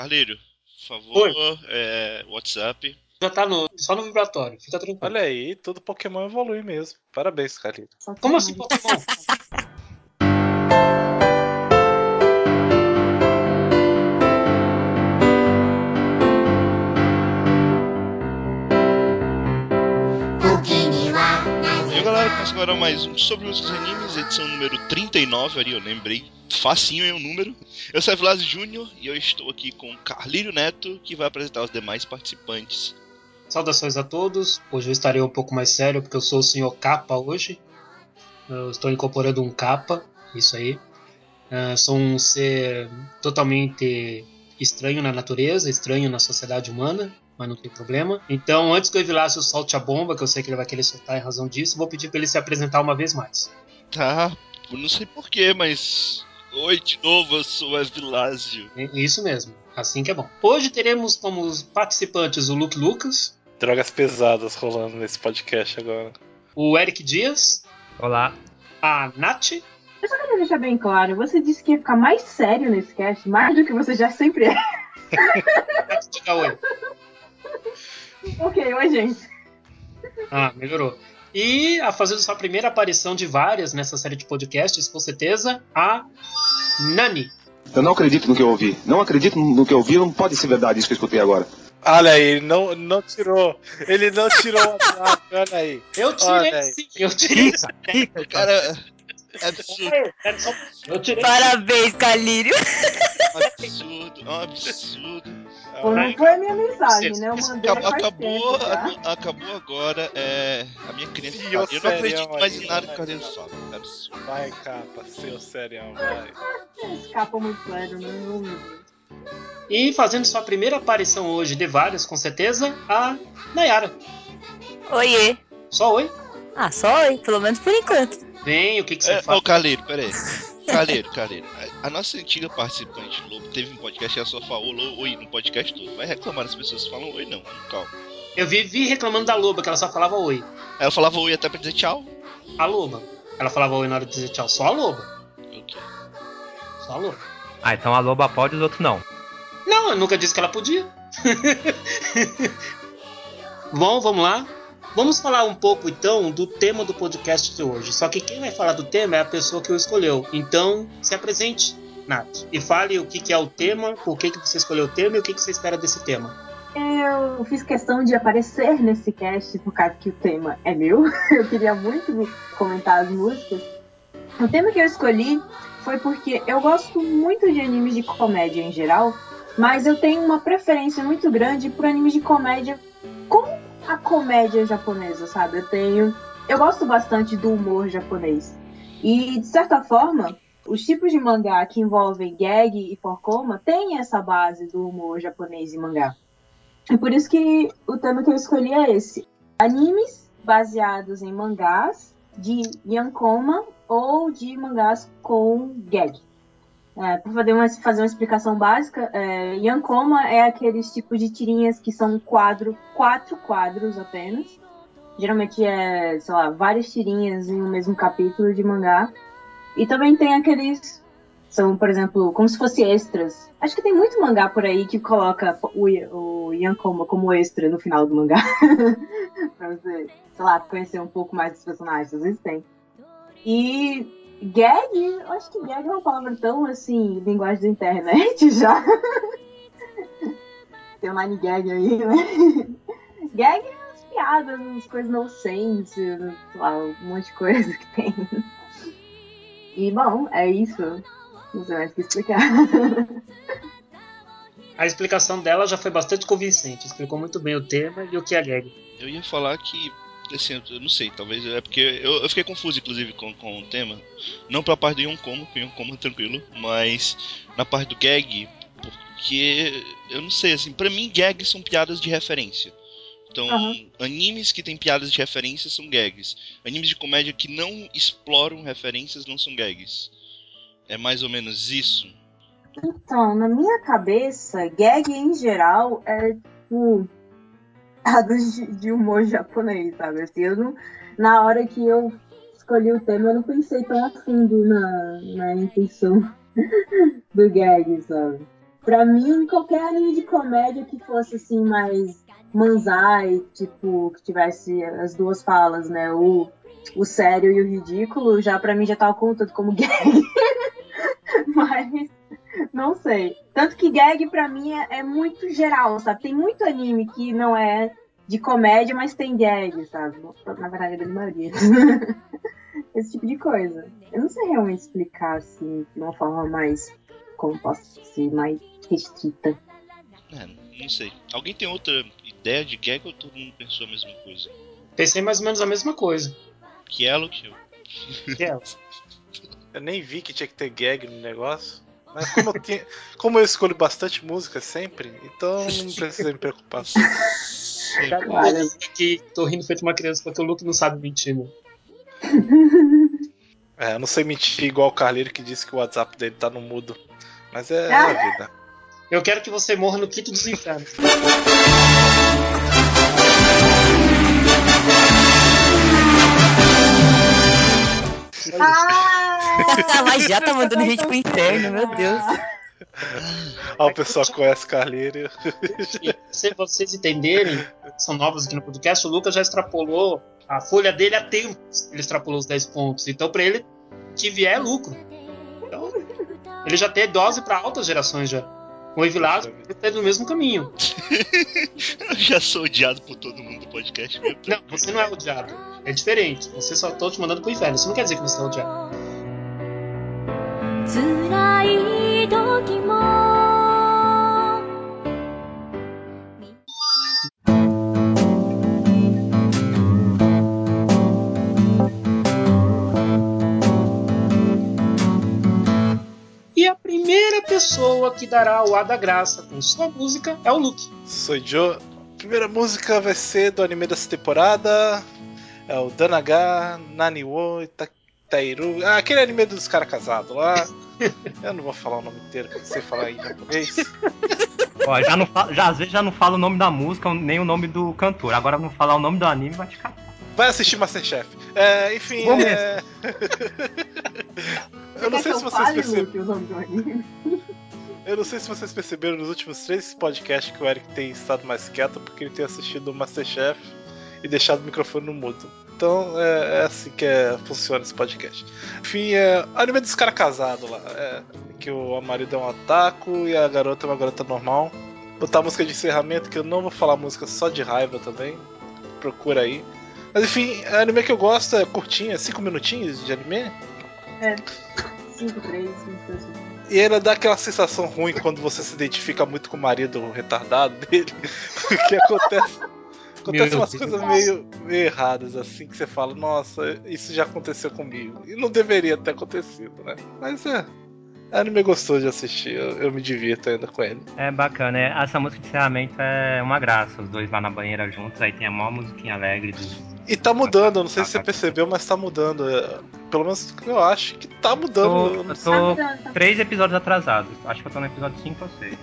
Carleiro, por favor, é, WhatsApp. Já tá no, só no vibratório, fica tranquilo. Olha aí, todo Pokémon evolui mesmo. Parabéns, Carlinhos. Como assim Pokémon? começa agora mais um Sobre e Animes, edição número 39, ali eu lembrei, facinho é o número. Eu sou Vlad Júnior e eu estou aqui com Carlírio Neto, que vai apresentar os demais participantes. Saudações a todos. Hoje eu estarei um pouco mais sério porque eu sou o senhor capa hoje. Eu estou incorporando um capa, isso aí. Uh, sou um ser totalmente estranho na natureza, estranho na sociedade humana, mas não tem problema. Então, antes que o Evilácio solte a bomba, que eu sei que ele vai querer soltar em razão disso, vou pedir para ele se apresentar uma vez mais. Tá, eu não sei porquê, mas. Oi, de novo, eu sou o Evilásio. É Isso mesmo, assim que é bom. Hoje teremos como participantes o Luke Lucas, Drogas pesadas rolando nesse podcast agora. o Eric Dias, Olá. a Nath Eu só queria deixar bem claro, você disse que ia ficar mais sério nesse cast, mais do que você já sempre é. Ok, oi gente. Ah, melhorou. E a fazendo sua primeira aparição de várias nessa série de podcasts, com certeza, a Nani. Eu não acredito no que eu ouvi. Não acredito no que eu ouvi. Não pode ser verdade isso que eu escutei agora. Olha aí, ele não, não tirou. Ele não tirou o WhatsApp, olha aí. Eu tirei Olha sim, eu tirei. Rica, rica, Cara, é absurdo, Eu tirei. Parabéns, Calírio. absurdo, é um absurdo. Não foi a minha mensagem, né? Eu mandei Acabou, faz acabou, tempo, tá? a- acabou agora. É, a minha criança. E fala, o Eu não acredito mais em nada que vai. o Carlinhos fala. É absurdo. Vai, capa, seu serião, vai. Escapa muito claro, né? Meu Deus. E fazendo sua primeira aparição hoje, de várias, com certeza, a Nayara. Oiê. Só oi. Ah, só oi, pelo menos por enquanto. Vem, o que, que você É, faz? ô, Carleiro, peraí. Carleiro, Carleiro. A, nossa antiga participante, Lobo, teve um podcast e ela só falou oi no podcast todo. Vai reclamar das pessoas que falam oi, não. Calma. Eu vivi reclamando da Loba, que ela só falava oi. Ela falava oi até pra dizer tchau. A Loba. Ela falava oi na hora de dizer tchau. Só a Loba. Ok. Só a Loba. Ah, então a loba pode e os outros não. Não, eu nunca disse que ela podia. Bom, vamos lá. Vamos falar um pouco então do tema do podcast de hoje. Só que quem vai falar do tema é a pessoa que o escolheu. Então, se apresente, Nath. E fale o que, é o tema, por que, que você escolheu o tema e o que, que você espera desse tema. Eu fiz questão de aparecer nesse cast por causa que o tema é meu. Eu queria muito comentar as músicas. O tema que eu escolhi foi porque eu gosto muito de animes de comédia em geral, mas eu tenho uma preferência muito grande por animes de comédia com a comédia japonesa, sabe? Eu tenho. Eu gosto bastante do humor japonês. E, de certa forma, os tipos de mangá que envolvem gag e forcoma têm essa base do humor japonês em mangá. E por isso que o tema que eu escolhi é esse. Animes baseados em mangás de Yankoma ou de mangás com gag. É, para fazer uma, fazer uma explicação básica, é, Yankoma é aqueles tipos de tirinhas que são quadro, quatro quadros apenas. Geralmente é, sei lá, várias tirinhas em um mesmo capítulo de mangá. E também tem aqueles são, por exemplo, como se fosse extras. Acho que tem muito mangá por aí que coloca o, o Yankoma como extra no final do mangá. pra você, sei lá, conhecer um pouco mais dos personagens. Às vezes tem. E gag, eu acho que gag é uma palavra tão assim, linguagem da internet já. tem um nine gag aí, né? gag é umas piadas, umas coisas sense, sei lá, um monte de coisa que tem. E bom, é isso. Não sei mais o que explicar. A explicação dela já foi bastante convincente. Explicou muito bem o tema e o que é gag. Eu ia falar que. Assim, eu não sei, talvez é porque eu, eu fiquei confuso, inclusive, com, com o tema. Não pra parte do Yonkomo, que o Yonkomo é tranquilo, mas na parte do gag, porque eu não sei, assim, pra mim gags são piadas de referência. Então, Aham. animes que têm piadas de referência são gags. Animes de comédia que não exploram referências não são gags. É mais ou menos isso. Então, na minha cabeça, gag em geral é tipo piadas de, de humor japonês, sabe? Assim, eu não, na hora que eu escolhi o tema, eu não pensei tão a fundo na, na intenção do gag, sabe? Pra mim, qualquer anime de comédia que fosse assim, mais manzai, tipo, que tivesse as duas falas, né? O, o sério e o ridículo, já pra mim já tava contando como gag. Mas não sei. Tanto que gag pra mim é, é muito geral, sabe? Tem muito anime que não é de comédia, mas tem gag, sabe? Na verdade, é da maioria. Esse tipo de coisa. Eu não sei realmente explicar assim, de uma forma mais. Como posso dizer, mais restrita. É, não sei. Alguém tem outra ideia de gag ou todo mundo pensou a mesma coisa? Pensei mais ou menos a mesma coisa. Que ela ou que eu? Que é, Eu nem vi que tinha que ter gag no negócio. Mas como eu, tinha- como eu escolho bastante música sempre, então não precisa me preocupar. cara, que tô rindo feito uma criança porque o Luke não sabe mentir, né? É, eu não sei mentir igual o Carleiro que disse que o WhatsApp dele tá no mudo. Mas é Ah. a vida. Eu quero que você morra no quinto dos infernos. Ah! Mas já tá mandando gente pro inferno, meu Deus. Ó, o pessoal conhece Carleiro. E se vocês entenderem, são novos aqui no podcast, o Lucas já extrapolou a folha dele há tempos. Ele extrapolou os 10 pontos. Então, pra ele, que vier é lucro. Então, ele já tem dose pra altas gerações já. O Evilás ele no mesmo caminho. Eu já sou odiado por todo mundo do podcast. Não, você não é odiado. É diferente. Você só tô te mandando pro inferno. Isso não quer dizer que você tá odiado. Pessoa que dará o A da graça com sua música é o Luke. Sou Joe. Primeira música vai ser do anime dessa temporada. É o Danaga Naniwo Itairu. Ah, aquele anime dos caras casados lá. Eu não vou falar o nome inteiro, que eu não sei falar em japonês. Ó, já não já, às vezes já não fala o nome da música, nem o nome do cantor. Agora não falar o nome do anime vai ficar. Vai assistir Masterchef. É, enfim, Vou é... eu não sei se vocês perceberam. Eu não sei se vocês perceberam nos últimos três podcasts que o Eric tem estado mais quieto porque ele tem assistido o Masterchef e deixado o microfone no mudo. Então é, é assim que é, funciona esse podcast. Enfim, é anime dos caras casados lá. É, que o marido é um ataco e a garota é uma garota normal. Botar a música de encerramento, que eu não vou falar música só de raiva também. Procura aí. Mas enfim, a anime que eu gosto é curtinha, 5 minutinhos de anime. 5, 3, 5, 2, E ela dá aquela sensação ruim quando você se identifica muito com o marido retardado dele. que acontece. Acontece Meu umas Deus. coisas meio, meio erradas, assim, que você fala, nossa, isso já aconteceu comigo. E não deveria ter acontecido, né? Mas é. É anime gostoso de assistir, eu, eu me divirto ainda com ele. É bacana, é, essa música de encerramento é uma graça, os dois lá na banheira juntos, aí tem a maior musiquinha alegre dos. E tá mudando, eu não sei se você percebeu, mas tá mudando. é, Pelo menos eu acho que tá mudando. Tô- eu tô- Tá, tá. Três episódios atrasados. Acho que eu tô no episódio 5 ou 6.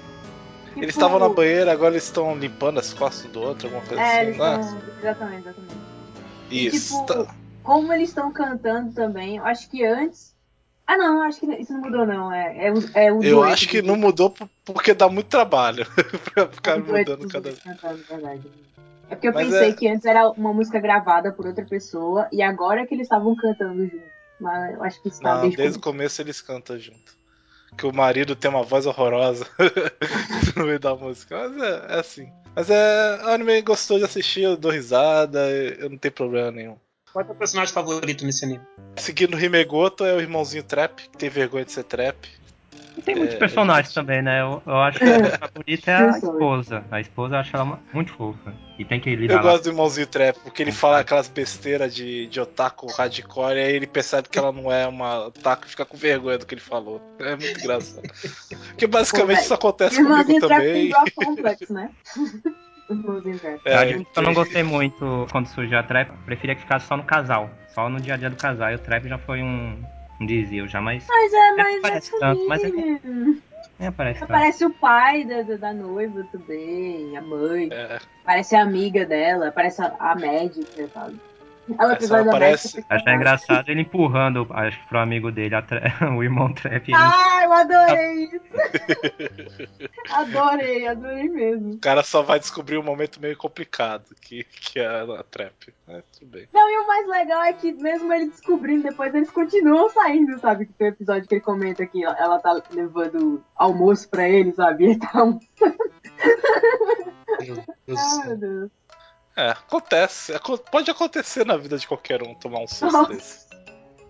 Eles Tipo, estavam na banheira, agora eles estão limpando as costas do outro, alguma coisa É, assim, eles né? Exatamente, exatamente. E, Isso. tipo, tá- como eles estão cantando também, eu acho que antes. Ah, não, acho que isso não mudou, não. É, é, o- é o Eu acho que dos não mudou por- porque dá muito trabalho pra ficar É mudando cada cantando, verdade. É porque eu Mas pensei é- que antes era uma música gravada por outra pessoa e agora é que eles estavam cantando junto. Mas eu acho que isso tá Não, desde, desde o começo eles cantam junto. Que o marido tem uma voz horrorosa no meio da música. Mas é, é assim. Mas é um anime gostoso de assistir, eu dou risada, eu não tenho problema nenhum. Qual é o teu personagem favorito nesse anime? Seguindo o Himegoto é o irmãozinho Trap, que tem vergonha de ser Trap. E tem muitos É, personagens também, né? Eu, eu acho que a favorita é a esposa. A esposa eu acho ela uma- muito fofa. E tem que lidar Eu lá. gosto do irmãozinho Trap, porque ele fala aquelas besteiras de, de otaku hardcore, e aí ele percebe que ela não é uma otaku e fica com vergonha do que ele falou. É muito engraçado. Porque basicamente Pô, isso acontece comigo Trap tem também. Né? Irmãozinho Trap. É, Eu não gostei muito quando surgiu a trap. Eu preferia que ficasse só no casal. Só no dia a dia do casal. E o trap já foi um, um desvio já, mas Mas é, mas é parece tanto, mas é- nem aparece. Aparece o pai da, da, noiva também, a mãe. É, Parece a amiga dela, parece a, a médica, sabe? É o Essa aparece-. Achei engraçado ele empurrando, acho que pro amigo dele, a tra- o irmão Trap. ele- Ah, eu adorei isso. adorei, adorei mesmo. O cara só vai descobrir um momento meio complicado, que, que é a trap. É, tudo bem. Não, e o mais legal é que mesmo ele descobrindo, depois eles continuam saindo, sabe? Que tem um episódio que ele comenta que ela tá levando almoço pra ele, sabe? Um... Meu Deus céu. meu Deus. É, acontece. Aco- Pode acontecer na vida de qualquer um tomar um susto Nossa. desse.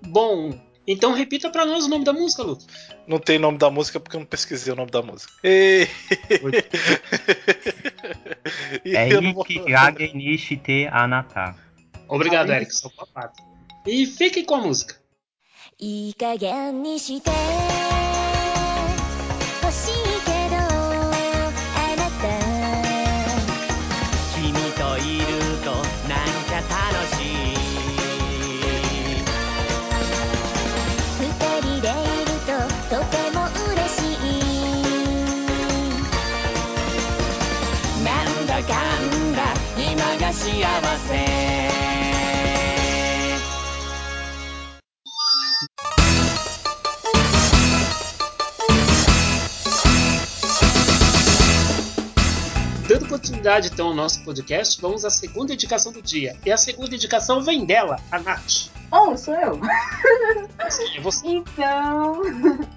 Bom, então repita pra nós o nome da música, Luke. Não tem nome da música porque eu não pesquisei o nome da música. E... E É eu não vou- Ikki Gage Nishi Te Anata. Obrigado, Ah, Eric, seu papato. E fique com a música. いい加減にして 今が幸せ Dando continuidade então ao nosso podcast, vamos à segunda indicação do dia. E a segunda indicação vem dela, a Nath. Oh, sou eu. Sim, é você. Então,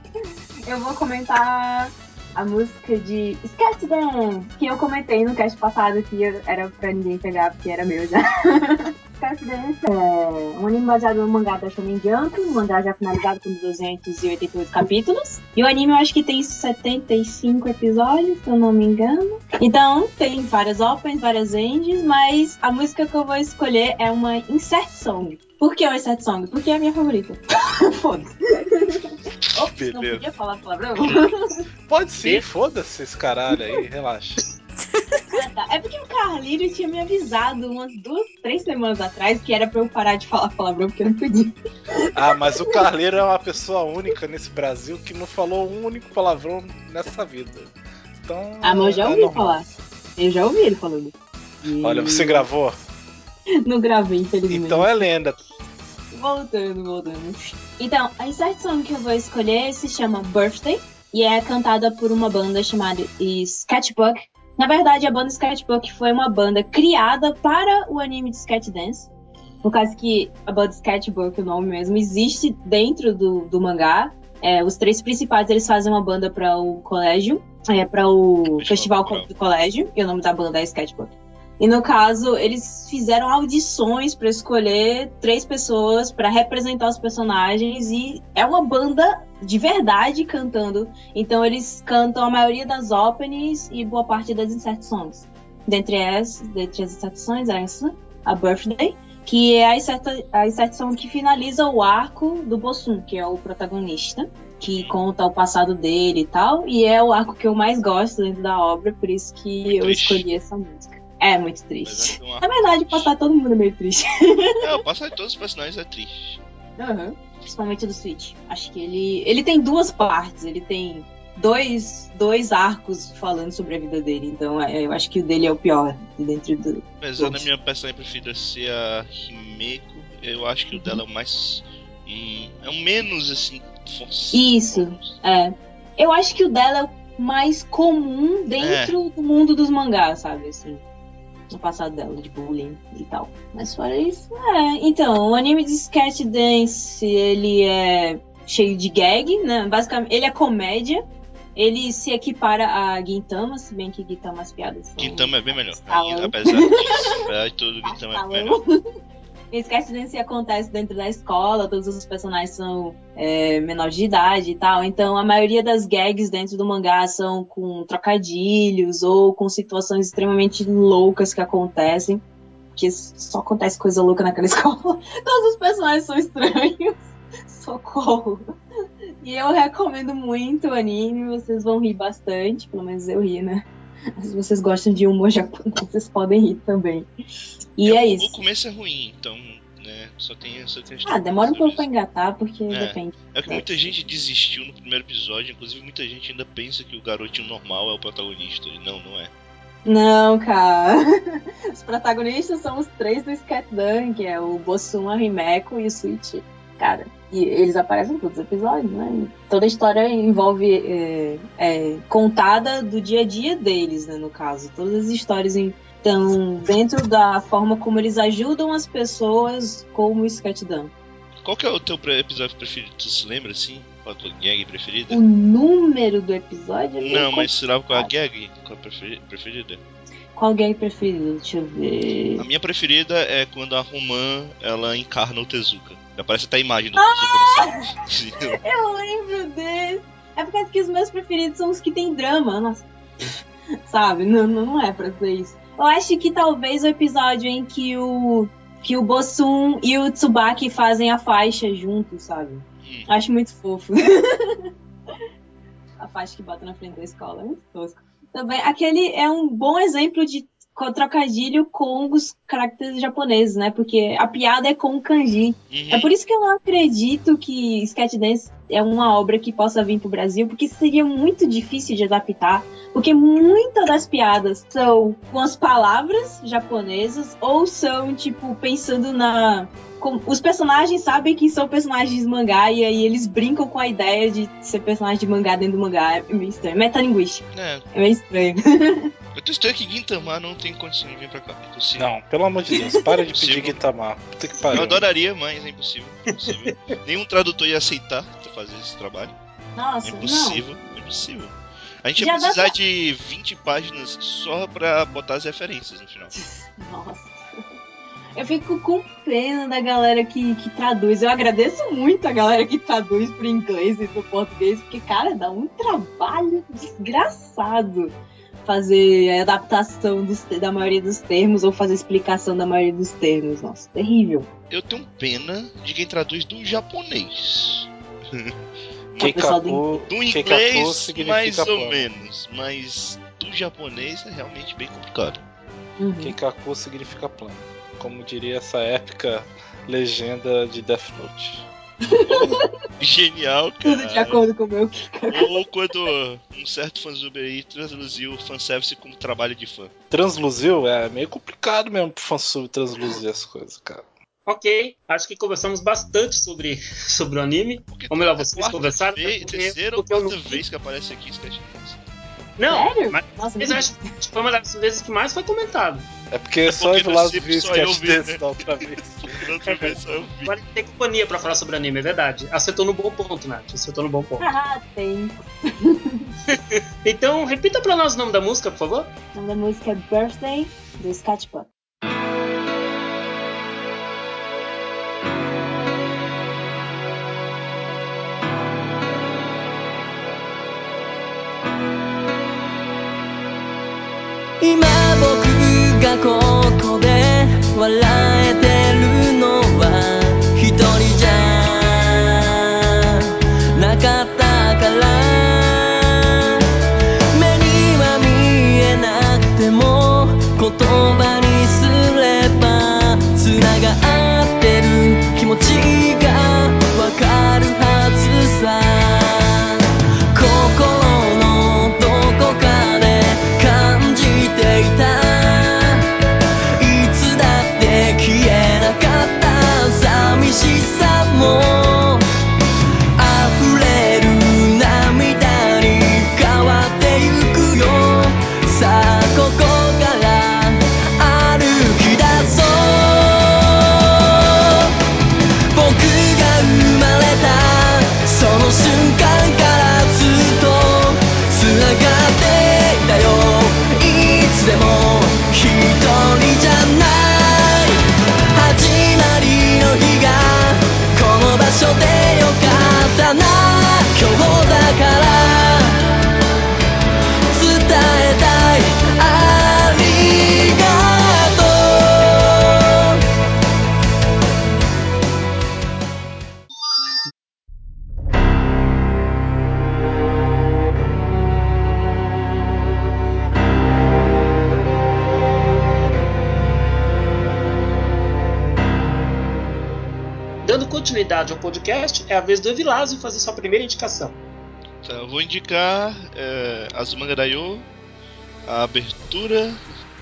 eu vou comentar a música de Sketch Dance, que eu comentei no cast passado que era pra ninguém pegar, porque era meu já. Sketch Dance é um anime baseado no mangá da Shonen Jump, um mangá já finalizado com 288 capítulos. E o anime eu acho que tem 75 episódios, se eu não me engano. Então, tem várias opens, várias ends, mas a música que eu vou escolher é uma insert song. Por que uma insert song? Porque é a minha favorita. Foda-se. Não podia falar palavrão? Pode sim, foda-se esse caralho aí, relaxa. Ah, tá. É porque o Carlinho tinha me avisado umas duas, três semanas atrás que era pra eu parar de falar palavrão porque eu não podia. Ah, mas o Carleiro é uma pessoa única nesse Brasil que não falou um único palavrão nessa vida. Então. Ah, mas eu já é ouvi falar. Eu já ouvi ele falando. E Olha, você gravou? Não gravei, infelizmente. Então é lenda. Voltando, voltando. Então, a insert song que eu vou escolher se chama Birthday e é cantada por uma banda chamada Sketchbook. Na verdade, a banda Sketchbook foi uma banda criada para o anime de Sketch Dance. No caso que a banda Sketchbook, o nome mesmo, existe dentro do, do mangá. É, os três principais, eles fazem uma banda para o colégio, é, para o Festival do colégio, e o nome da banda é Sketchbook. E no caso, eles fizeram audições para escolher três pessoas para representar os personagens e é uma banda de verdade cantando. Então eles cantam a maioria das openings e boa parte das insert songs. Dentre as, dentre as insert songs, essa, a Birthday, que é a insert, a insert song que finaliza o arco do Bosun, que é o protagonista, que conta o passado dele e tal, e é o arco que eu mais gosto dentro da obra, por isso que Muito eu triste. escolhi essa música. É muito triste. uma- Na verdade, passar todo mundo é meio triste. É, passar de todos os personagens é triste. Aham. Principalmente do Switch. Acho que ele. Ele tem duas partes. Ele tem dois, dois arcos falando sobre a vida dele. Então é, eu acho que o dele é o pior dentro do. Apesar da Todos. minha personagem preferida ser a Himeko, eu acho que o dela é o mais. hum, é o menos assim. forçado. Isso. É. Eu acho que o dela é o mais comum dentro do mundo dos mangás, sabe? Assim. No passado dela, de bullying e tal. Mas fora isso, é. Então, o anime de Sketch Dance, ele é cheio de gag, né? Basicamente, ele é comédia. Ele se equipara a Gintama, se bem que Gintama as piadas são... Gintama é bem melhor. Apesar disso, apesar de tudo, Gintama é bem melhor. Sketch Dance acontece dentro da escola, todos os personagens são é, menores de idade e tal. Então a maioria das gags dentro do mangá são com trocadilhos ou com situações extremamente loucas que acontecem. Que só acontece coisa louca naquela escola. Todos os personagens são estranhos. Socorro. E eu recomendo muito o anime, vocês vão rir bastante, pelo menos eu ri, né? Se vocês gostam de humor japonês, vocês podem rir também. E é, o, isso. O começo é ruim, então, né, só tem essa questão. Ah, demora um pouco pra engatar, porque É. depende. É que muita gente desistiu no primeiro episódio, inclusive muita gente ainda pensa que o garotinho normal é o protagonista. E não, não é. Não, cara. Os protagonistas são os três do Scatdan, que é o Bossum, a Rimeko e o Switch. Cara, e eles aparecem em todos os episódios, né? Toda a história envolve. É, é, contada do dia a dia deles, né? No caso. Todas as histórias estão dentro da forma como eles ajudam as pessoas como o Scatdan. Qual que é o teu episódio preferido? Tu se lembra assim? Qual a tua gag preferida? O número do episódio é Não, mas você lembra qual a gag? Qual a preferi- preferida? Qual gay preferido? Deixa eu ver. A minha preferida é quando a Romã ela encarna o Tezuka. Aparece até a imagem do céu. Eu lembro desse. É por causa que os meus preferidos são os que tem drama. Nossa. Sabe? Não, não é pra ser isso. Eu acho que talvez o episódio em que o. Que o Bossum e o Tsubaki fazem a faixa juntos, sabe? Hum. Acho muito fofo. a faixa que bota na frente da escola é muito tosco. Também, aquele é um bom exemplo de trocadilho com os caracteres japoneses, né? Porque a piada é com o kanji. Uhum. É por isso que eu não acredito que Sketch Dance é uma obra que possa vir pro Brasil, porque seria muito difícil de adaptar, porque muitas das piadas são com as palavras japonesas ou são tipo pensando na com- os personagens sabem que são personagens de mangá e aí eles brincam com a ideia de ser personagem de mangá dentro do mangá. É meio estranho. Metalinguístico. É, É meio estranho. eu tô estranho que Gintama não tem condição de vir pra cá. É impossível. Não, pelo amor de Deus, para de pedir Gintama. Puta que Eu pariu. adoraria, mas é impossível. é impossível. Nenhum tradutor ia aceitar fazer esse trabalho. É Nossa, não. impossível. É impossível. A gente Já ia precisar pra- de 20 páginas só pra botar as referências no final. Nossa. Eu fico com pena da galera que, que traduz. Eu agradeço muito a galera que traduz pro inglês e pro português, porque, cara, dá um trabalho desgraçado fazer a adaptação dos, da maioria dos termos ou fazer explicação da maioria dos termos. Nossa, terrível. Eu tenho pena de quem traduz do japonês. Keikaku, Do inglês, significa mais ou menos. Mas do japonês é realmente bem complicado. Uhum. Keikaku significa plano. Como diria essa épica legenda de Death Note. Genial, Tudo de cara. acordo com o meu. Ou quando um certo fanzuber aí transluziu o fanservice como trabalho de fã. Transluzil é meio complicado mesmo pro fansub transluzir as coisas, cara. Ok, acho que conversamos bastante sobre, sobre o anime. Porque Ou melhor, é a vocês quarta conversaram, vez- porque- terceira ou porque eu quarta não- vez que aparece aqui Sketch Dance. Não, Sério? mas Nossa, mas acho que foi uma das vezes que mais foi comentado. É porque só porque o Vilas no viu Zip só eu vi, né? da outra vez. Da outra vez só eu vi. Agora tem companhia pra falar sobre anime, é verdade. Acertou no bom ponto, Nath. Acertou no bom ponto. Ah, tem. Então, repita pra nós o nome da música, por favor. O nome da música é Birthday, do Sketchbook. 今僕がここで笑えて podcast, é a vez do Evilásio fazer sua primeira indicação. Tá, eu vou indicar é, Azumanga Daioh, a abertura,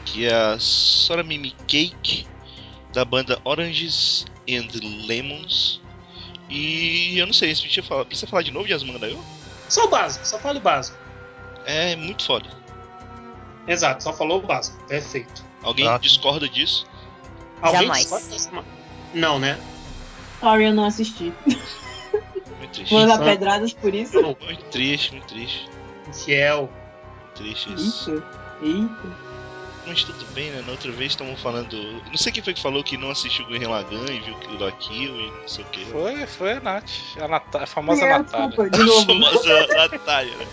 que é a Soramimi Cake, da banda Oranges and Lemons. E eu não sei, se precisa falar, precisa falar de novo de Asmanga Daioh? Só o básico, só fala o básico. É muito foda. Exato, só falou o básico. Perfeito. Alguém discorda disso? Alguém Jamais. discorda dessa- Não, né? Sorry, eu não assisti. Muito triste. Vou dar pedradas por isso? Muito triste, muito triste. Muito triste isso. Eita. Eita. Mas tudo bem, né? Na outra vez estavam falando. Não sei quem foi que falou que não assistiu Gurren Lagann e viu o Kill e não sei o que. Foi, foi a Nath. A, Nata- a famosa É, Natália. desculpa, de A novo. famosa Natália, né?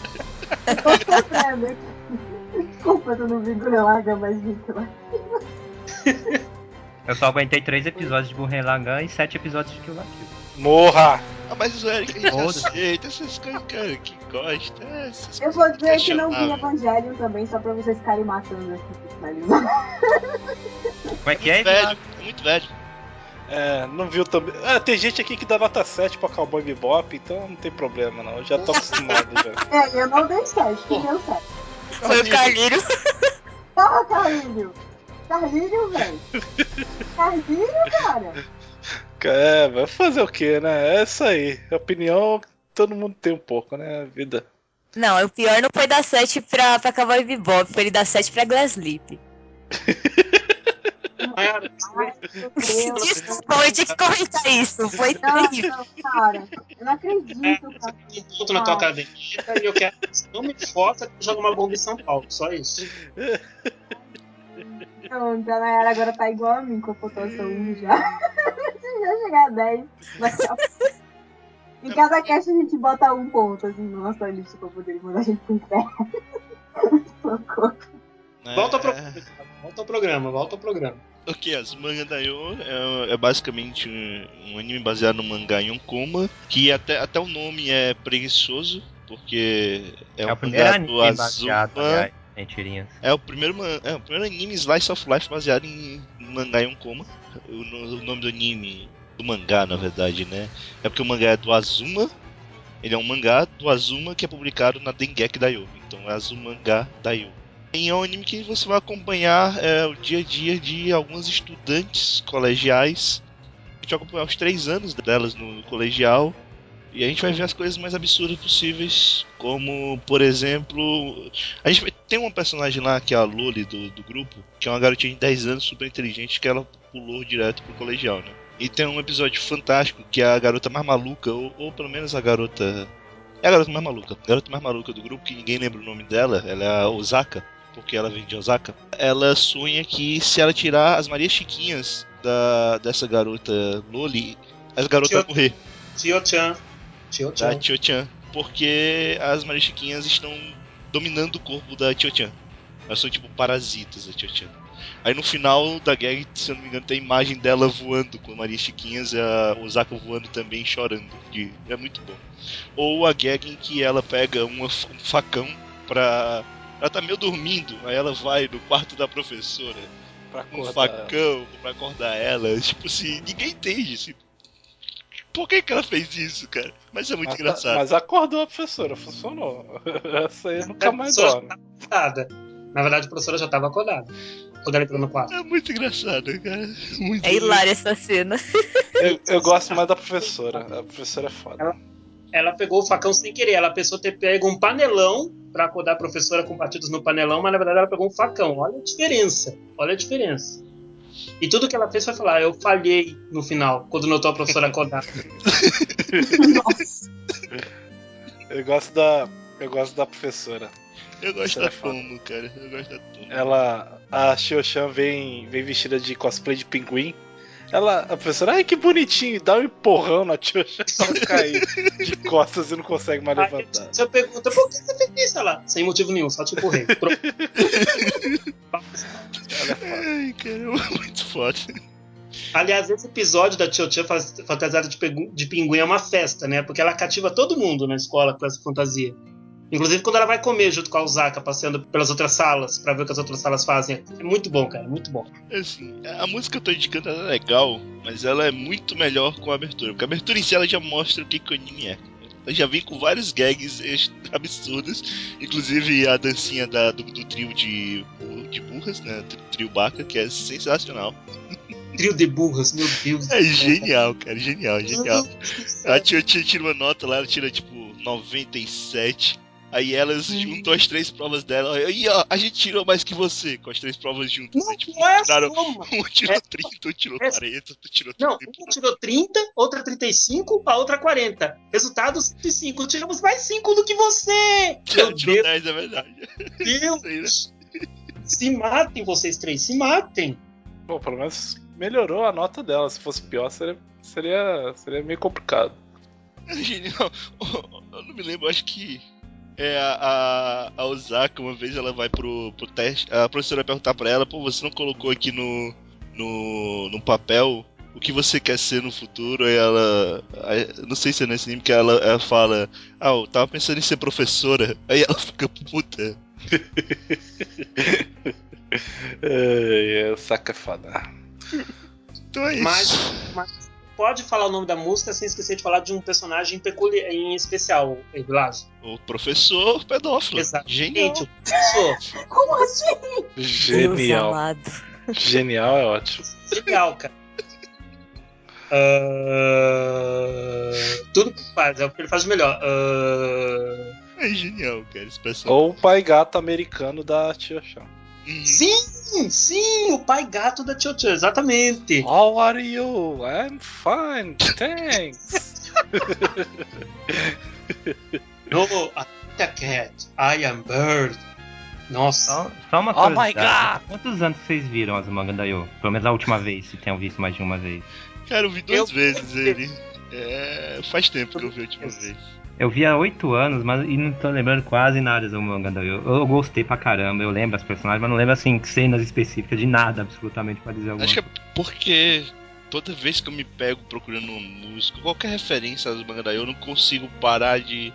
Desculpa, eu não vi Gurelaga, mas vi que lá. Eu só aguentei três episódios de Gurren Lagann e sete episódios de Kill la Kill. Morra! Ah, mas o Eric aceita essas coisas, cara, que gosta. é, essas Eu vou dizer que não vi. Evangelion também, só pra vocês ficarem matando aqui pra finalizar. Como é que é, Velho, Eduardo? é muito velho. É, não viu também. Ah, tem gente aqui que dá nota 7 pra Cowboy Bebop, então não tem problema não. Eu já tô acostumado já. É, eu não dei 7, que deu 7. Foi o Carlinho. Porra, Carlinho! Carlinho, velho! Carlinho, cara! É, vai fazer o que, né? É isso aí. Opinião todo mundo tem um pouco, né? A vida. Não, o pior não foi dar 7 pra, pra Cowboy Bebop, foi ele dar 7 pra Deus. Desculpa, eu tinha que comentar isso. Foi terrível. não, cara. Eu não acredito, cara. um ponto na tua academia e eu quero que você não me força que eu jogo uma bomba em São Paulo. Só isso. Pronto, a Nayara agora tá igual a mim com a pontuação 1 já. Se já chegar a 10, vai ser a... Em cada cast a gente bota um ponto, assim, na nossa lista pra poder mandar a gente pro inferno. Né? Volta ao programa. Volta ao programa, volta ao programa. O que? As Manga Daioh é, é basicamente um, um anime baseado no mangá Yonkoma, que até, até o nome é preguiçoso, porque é, É, um o mangá do baseado, Azuma. Mentirinhas. É o primeiro, é o primeiro anime Slice of Life baseado em mangá Yonkoma. O, no- o nome do anime, do mangá na verdade, né? É porque o mangá é do Azuma. Ele é um mangá do Azuma que é publicado na Dengeki Daioh. Então é Azumanga Daioh. E é um anime que você vai acompanhar é, o dia a dia de algumas estudantes colegiais. A gente vai acompanhar os três anos delas no colegial. E a gente vai ver as coisas mais absurdas possíveis. Como, por exemplo. A gente tem uma personagem lá, que é a Loli do, do grupo, que é uma garotinha de 10 anos super inteligente que ela pulou direto pro colegial, né? E tem um episódio fantástico que é a garota mais maluca, ou, ou pelo menos a garota. É a garota mais maluca. A garota mais maluca do grupo, que ninguém lembra o nome dela, ela é a Osaka, porque ela vem de Osaka. Ela sonha que se ela tirar as Marias Chiquinhas da, dessa garota Loli, as garotas vão morrer Tio-chan. Da Tio-chan. Tio-chan. Porque as Marias Chiquinhas estão dominando o corpo da Tio-chan. Elas são tipo parasitas da Tio-chan. Aí no final da gag, se eu não me engano, tem a imagem dela voando com a Maria Chiquinhas e a Osaka voando também chorando. E é muito bom. Ou a gag em que ela pega uma- um facão pra. Ela tá meio dormindo, aí ela vai no quarto da professora Pra com um facão pra acordar ela. Tipo assim, ninguém entende. Assim, por que, que ela fez isso, cara? Mas é muito Mas, engraçado. mas acordou a professora, funcionou. Essa aí nunca mais dorme. Na verdade, a professora já estava acordada. Quando ela entrou no quarto. É muito engraçado, cara. Muito É hilária essa cena. Eu, eu gosto mais da professora. A professora é foda. Ela pegou o facão sem querer. Ela pensou ter pego um panelão pra acordar a professora com partidos no panelão, mas na verdade ela pegou um facão. Olha a diferença. Olha a diferença. E tudo que ela fez foi falar: Eu falhei no final, quando notou a professora acordar. Nossa. Eu gosto da. Eu gosto da professora. Eu gosto da é foda. Tomo, cara. Eu gosto da Tomo. Ela. A Xioshan vem, vem vestida de cosplay de pinguim. Ela. A professora, ai que bonitinho, dá um empurrão na Xioshan ela cair de costas e não consegue mais Aí levantar. você pergunta: Por que você fez isso? Ela, sem motivo nenhum, só te empurrei. Pronto. Ai, cara, é muito foda. Aliás, esse episódio da Tio faz- fantasiada de pinguim é uma festa, né? Porque ela cativa todo mundo na escola com essa fantasia. Inclusive quando ela vai comer junto com a Osaka, passeando pelas outras salas, pra ver o que as outras salas fazem. É muito bom, cara, muito bom. Assim, a música que eu tô indicando é legal, mas ela é muito melhor com a abertura. Porque a abertura em si ela já mostra o que, que o anime é. já vem com vários gags absurdos, inclusive a dancinha da- do, do trio de, de burras, né? Tri- Trio Baca, que é sensacional. Trio de burras, meu Deus. É genial, cara, genial, genial. Do. A tia, tia tira uma nota lá, ela tira tipo 97. Aí elas juntam as três provas dela. E ó, a gente tirou mais que você com as três provas juntas. Não, Aí, tipo, não é a tiraram- soma. um tirou É- 30, um tirou é- 40, outro tirou Não, 30. uma tirou 30, outra 35, a outra 40. Resultado 105. Tiramos mais 5 do que você! Tirou Deus, 10, é verdade. Deus! Se matem vocês três, se matem! Bom, pelo menos melhorou a nota dela. Se fosse pior, seria, seria, seria meio complicado. Genial. Eu não me lembro, acho que. É a, a, Osaka, uma vez ela vai pro, pro teste. A professora vai perguntar pra ela: pô, você não colocou aqui no, no, no papel o que você quer ser no futuro? Aí ela. não sei se é nesse anime que ela, ela fala: ah, eu tava pensando em ser professora. Aí ela fica puta. É, é, saca é foda. Então é isso. Mas, mas pode falar o nome da música sem esquecer de falar de um personagem peculiar, em especial, Blas. O professor pedófilo. Genial. Exatamente, o professor. Como assim? Genial. Genial é ótimo. Genial, cara. Ah, tudo que faz, é o que ele faz melhor. Ah, É genial, cara, esse personagem. Ou o pai gato americano da Tia Chan. Uhum. Sim, sim, o pai gato da Tio Tio, exatamente. How are you? I'm fine, thanks. No, I'm a cat, I am bird. Nossa, Só, uma Oh coisa. my God! Quantos anos vocês viram as mangas da Yo? Pelo menos a última vez, se tenham visto mais de uma vez. Cara, eu vi duas Eu- vezes ele. É, faz tempo que eu vi a última vez. Eu vi há 8 anos, mas e não tô lembrando quase nada do manga. Eu, eu gostei pra caramba, eu lembro as personagens, mas não lembro assim cenas específicas de nada, absolutamente, pra dizer alguma Acho que é porque toda vez que eu me pego procurando uma música, qualquer referência às mangas da eu não consigo parar de.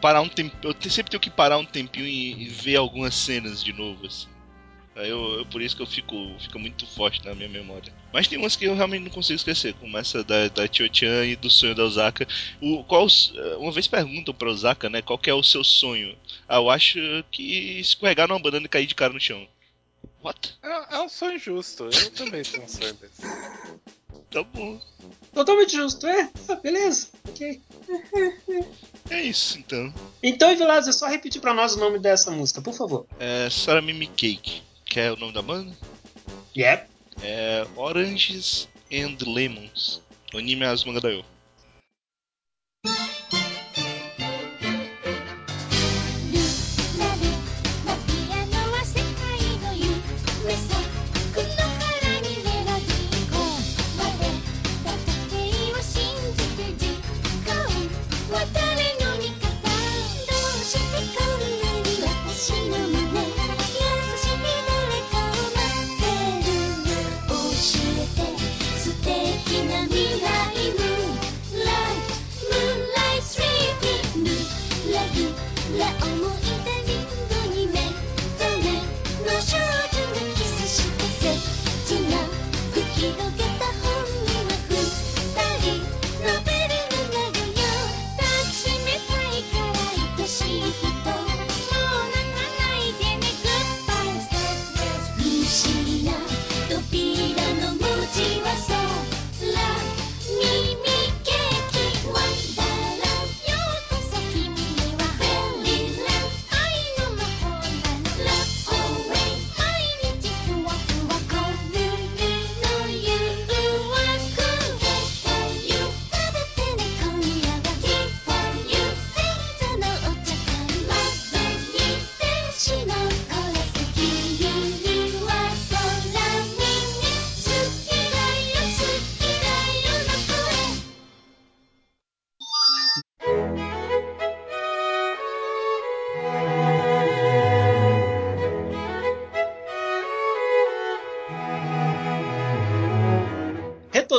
Parar um tempo. Eu sempre tenho que parar um tempinho e, e ver algumas cenas de novo, assim. Aí eu, eu- por isso que eu fico. Fica muito forte na minha memória. Mas tem umas que eu realmente não consigo esquecer, como essa da, da Tio-chan e do sonho da Osaka. O, qual, os- uma vez perguntam pra Osaka, né, qual que é o seu sonho? Ah, eu acho que escorregar numa banana e cair de cara no chão. What? É, é um sonho justo. Eu também tenho um sonho desse. Tá bom. totalmente justo, é? Ah, beleza, ok. É isso então. Então, Evilásio, é só repetir pra nós o nome dessa música, por favor. É Saramimi Cake, que é o nome da banda. Yep. É Oranges and Lemons. Anime é as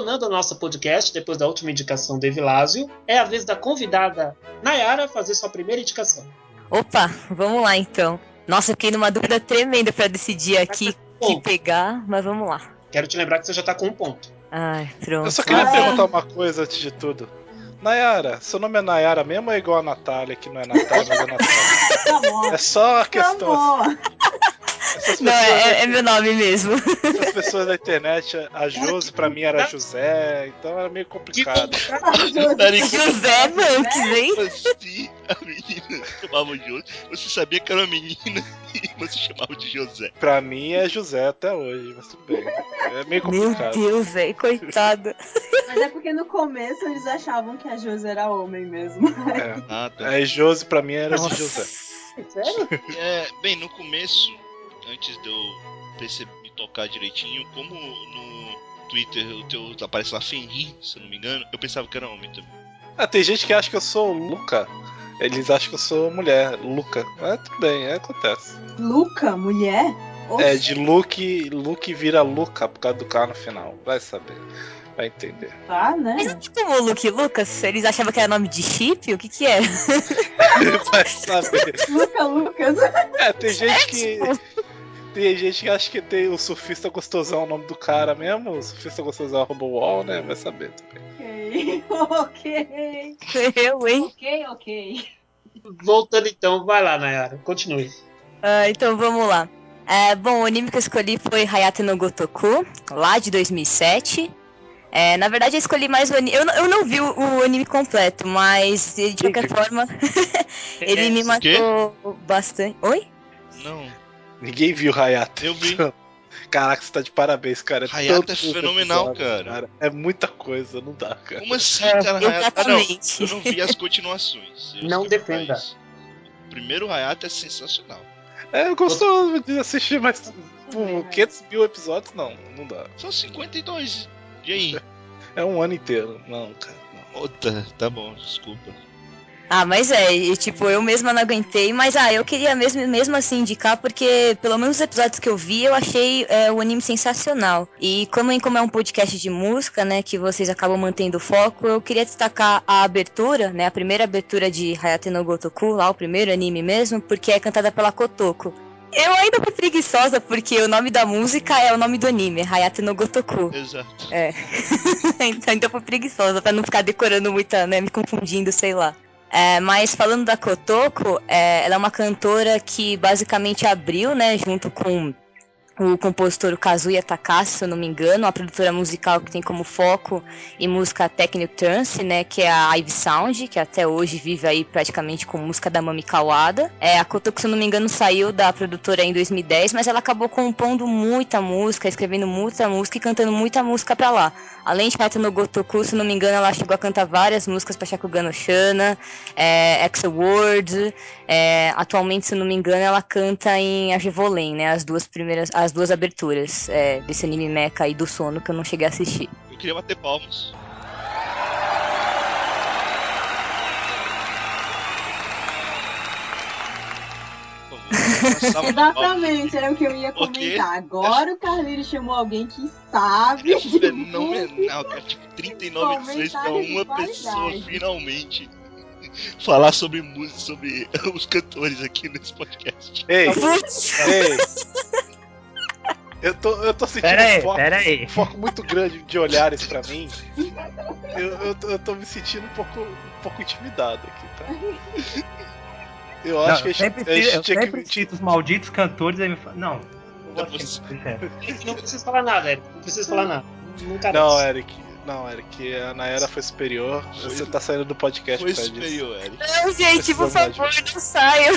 Retornando ao nosso podcast, depois da última indicação do Evilásio, é a vez da convidada Nayara fazer sua primeira indicação. Opa, vamos lá então. Nossa, eu fiquei numa dúvida tremenda pra decidir aqui que Bom, pegar, mas vamos lá. quero te lembrar que você já tá com um ponto. Ai, pronto. Eu só queria Ah. perguntar uma coisa antes de tudo. Nayara, seu nome é Nayara mesmo ou é igual a Natália, que não é Natália, mas é Natália? Tá bom. É só a questão. Amor. Não, pessoas, é, é meu nome mesmo. essas pessoas da internet, a Josi pra mim era José, então era meio complicado. José Banks, hein? a menina chamava José. Você sabia que era uma menina e você chamava de José. Pra mim é José até hoje, mas tudo bem. É meio Meu complicado. Deus, velho, coitado. Mas é porque no começo eles achavam que a Josi era homem mesmo. É. Ah, tá. Aí Josi pra mim era José. Sério? É, bem, no começo, antes de eu perceber, me tocar direitinho, como no Twitter o teu aparece lá Fenrir, se eu não me engano, eu pensava que era homem também. Ah, tem gente que acha que eu sou Luca. Eles acham que eu sou mulher, Luca. Mas tudo bem, é, acontece. Luca, mulher? É, de Luke, Luke vira Luca por causa do K no final. Vai saber. Vai entender. Tá, né? Mas não é como o Luke Lucas? Eles achavam que era nome de chip? O que que é? Vai saber. Luca, Lucas. É, tem gente que. Tem gente que acha que tem o surfista gostosão o nome do cara mesmo. O surfista gostosão arroba wall, né? Vai saber também. Ok. Ok. Eu, hein? Ok, ok. Voltando então, vai lá, Nayara, continue. Ah, então vamos lá. É, bom, o anime que eu escolhi foi Hayate no Gotoku, lá de 2007. É, na verdade, eu escolhi mais o anime. Eu, não- eu não vi o, o anime completo, mas de qualquer forma, ele me o quê? marcou bastante. Oi? Não, Ninguém viu Hayato. eu vi. Caraca, você tá de parabéns, cara. É Hayato é fenomenal, episódios, cara. É muita coisa, não dá, cara. Como assim, É, cara? Hayato? Ah, não, eu não vi as continuações. Eu Não defenda. O primeiro Hayato é sensacional. É gostoso de assistir, mas por 500 mil episódios, não, não dá. São 52. E aí? É um ano inteiro. Não, cara. Não. Oh, tá, tá bom, desculpa. Ah, mas é, e, tipo, eu mesma não aguentei, mas ah, eu queria mesmo, mesmo assim indicar, porque pelo menos os episódios que eu vi, eu achei é, o anime sensacional. E como, como é um podcast de música, né, que vocês acabam mantendo o foco, eu queria destacar a abertura, né, a primeira abertura de Hayate no Gotoku, lá o primeiro anime mesmo, porque é cantada pela Kotoko. Eu ainda fui preguiçosa, porque o nome da música é o nome do anime, Hayate no Gotoku. Exato. então ainda fui preguiçosa pra não ficar decorando muita, né, me confundindo, sei lá. É, mas falando da Kotoko, é, ela é uma cantora que basicamente abriu, né, junto com o compositor Kazuya Takase, se eu não me engano, uma produtora musical que tem como foco em música techno trance, né, que é a Ivy Sound, que até hoje vive aí praticamente com música da Mami Kawada. É, a Kotoko, se eu não me engano, saiu da produtora em 2010, mas ela acabou compondo muita música, escrevendo muita música e cantando muita música pra lá. Além de cantar no Gotoku, se eu não me engano, ela chegou a cantar várias músicas pra Shakugan no Shana, é, X Awards, é, atualmente, se eu não me engano, ela canta em Ajivolen, né? As duas primeiras, as duas aberturas é, desse anime mecha aí do sono que eu não cheguei a assistir. Eu queria bater palmas. Exatamente, era o que eu ia comentar. Agora o Carlinho chamou alguém que sabe. É fenomenal, cara. Tipo, 39 edições pra uma pessoa finalmente falar sobre música, sobre os cantores aqui nesse podcast. Ei, Putz, ei. Eu tô, eu tô sentindo Pera aí, um foco, pera aí. um foco muito grande de olhares pra mim. Eu, eu, tô- eu tô me sentindo um pouco, um pouco intimidado aqui, tá? Eu Não, acho que a gente, sempre, a gente eu tinha sempre que. cito os malditos cantores aí me fala. Não, não vou. Não precisa falar nada, Eric. Não precisa falar nada. Não. Não, Eric. Não, Eric. A Nayara foi superior. Foi- Você tá saindo do podcast Foi superior, Eric. não, gente, por Precisamos favor, não saiam.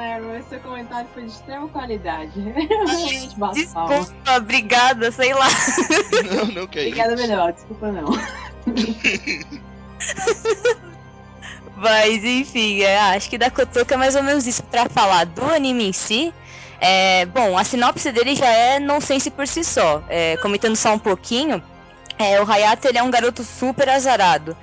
É, mas seu comentário foi de extrema qualidade. Realmente. Desculpa, obrigada, sei lá. Não, não, que é isso. Obrigada, melhor. Desculpa, não. Mas enfim, é, acho que da Kotoko é mais ou menos isso. Pra falar do anime em si, é, bom, a sinopse dele já é nonsense por si só. É, comentando só um pouquinho, é, o Hayato ele é um garoto super azarado.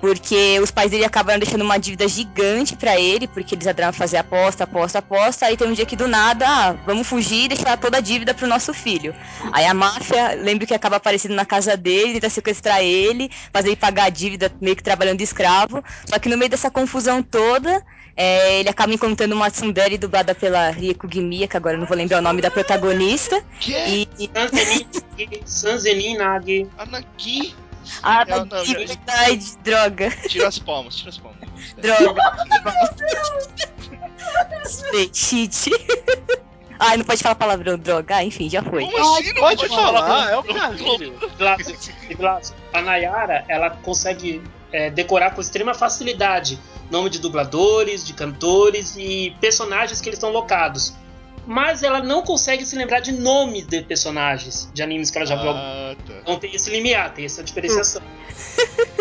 Porque os pais dele acabaram deixando uma dívida gigante pra ele, porque eles adoraram fazer aposta, aposta, aposta. Aí tem um dia que do nada, ah, vamos fugir e deixar toda a dívida pro nosso filho. Aí a máfia, lembro que acaba aparecendo na casa dele, tenta sequestrar ele, fazer ele pagar a dívida, meio que trabalhando de escravo. Só que no meio dessa confusão toda, é, ele acaba encontrando uma tsundere dublada pela Rieko Gimiya, que agora eu não vou lembrar o nome da protagonista. Que é? E, Sanzenin, Sanzenin Nagi. Anaki. Ah, Não, não, já- verdade, droga. Tira as palmas, tira as palmas. Droga. Cheat. Ai, não pode falar palavrão, droga. Ah, enfim, já foi. Como assim? Não Pode falar, é o Glass, a Nayara, ela consegue é, decorar com extrema facilidade nome de dubladores, de cantores e personagens que eles estão locados. Mas ela não consegue se lembrar de nomes de personagens de animes que ela já viu. Ah, tá. Então tem esse limiar, tem essa diferenciação.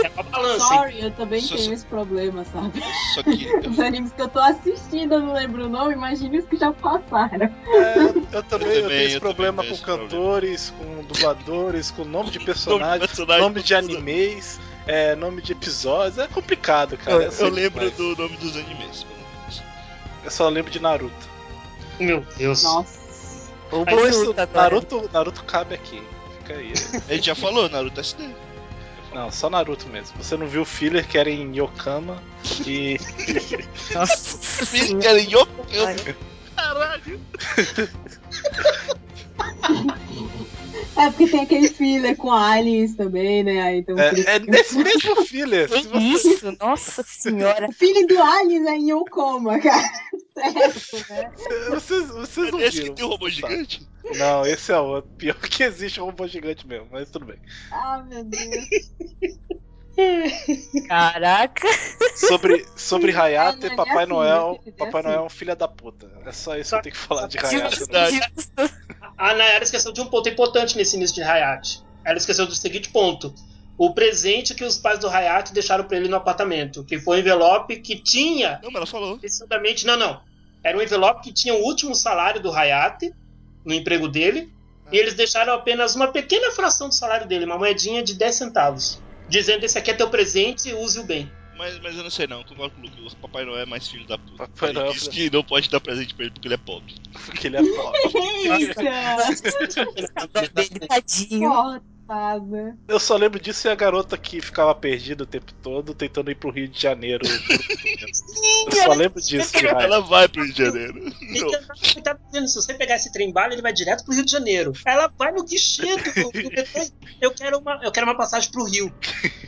É uma balança. Sorry, eu também Só- tenho só- esse problema, sabe? Só que. Os animes que eu tô assistindo, eu não lembro o nome, imagine os que já passaram. É, eu, eu também, eu também, tenho esse problema com esse cantores, com dubladores, com nome de Nome personagens, de personagem, nome de animes, é, nome de episódios. É complicado, Eu, cara. eu sei lembro demais. do nome dos animes, pelo menos. Eu só lembro de Naruto. Meu Deus. Nossa. O isso, Boruto agora. Naruto, Naruto cabe aqui. Fica aí. A gente já falou, Naruto SD. Não, só Naruto mesmo. Você não viu o filler que era em Yokama e. Nossa Filho, senhora. cara, Yokama. Caralho. É porque tem aquele filler com aliens também, né? Aí, então, É, é que- nesse mesmo filler. Que você- isso? Nossa senhora. O filho do Aliens é em Yokoma, cara. Sério, né? Vocês, vocês É não nesse que viram. tem o robô Sabe? gigante? Não, esse é outro. Pior que existe um robô gigante mesmo, mas tudo bem. Ah, meu Deus. Caraca. Sobre, sobre Hayate, é Papai assim, Noel. é Papai assim. Noel é um filho da puta. É só isso que eu tenho que falar de Hayate. Né? A Nayara esqueceu de um ponto importante nesse início de Hayate. Ela esqueceu do seguinte ponto. O presente que os pais do Hayate deixaram pra ele no apartamento, que foi um envelope que tinha Não, mas ela falou. precisamente. Não, não. Era um envelope que tinha o último salário do Hayate no emprego dele. E eles deixaram apenas uma pequena fração do salário dele, uma moedinha de 10 centavos. Dizendo: Esse aqui é teu presente, use-o bem. Mas, mas eu não sei não, concordo com o Luke. O Papai Noel é mais filho da puta. Papai ele Noel- disse que não pode dar presente pra ele porque ele é pobre. Porque ele é pobre. Eita! Dele, tadinho. Eu só lembro disso e a garota que ficava perdida o tempo todo, tentando ir pro Rio de Janeiro. Eu só lembro disso. Ela vai pro Rio de Janeiro. Não. Ele tá dizendo, se você pegar esse trem bala, ele vai direto pro Rio de Janeiro. Ela vai no guichê do, do. Eu quero uma, eu quero uma passagem pro Rio.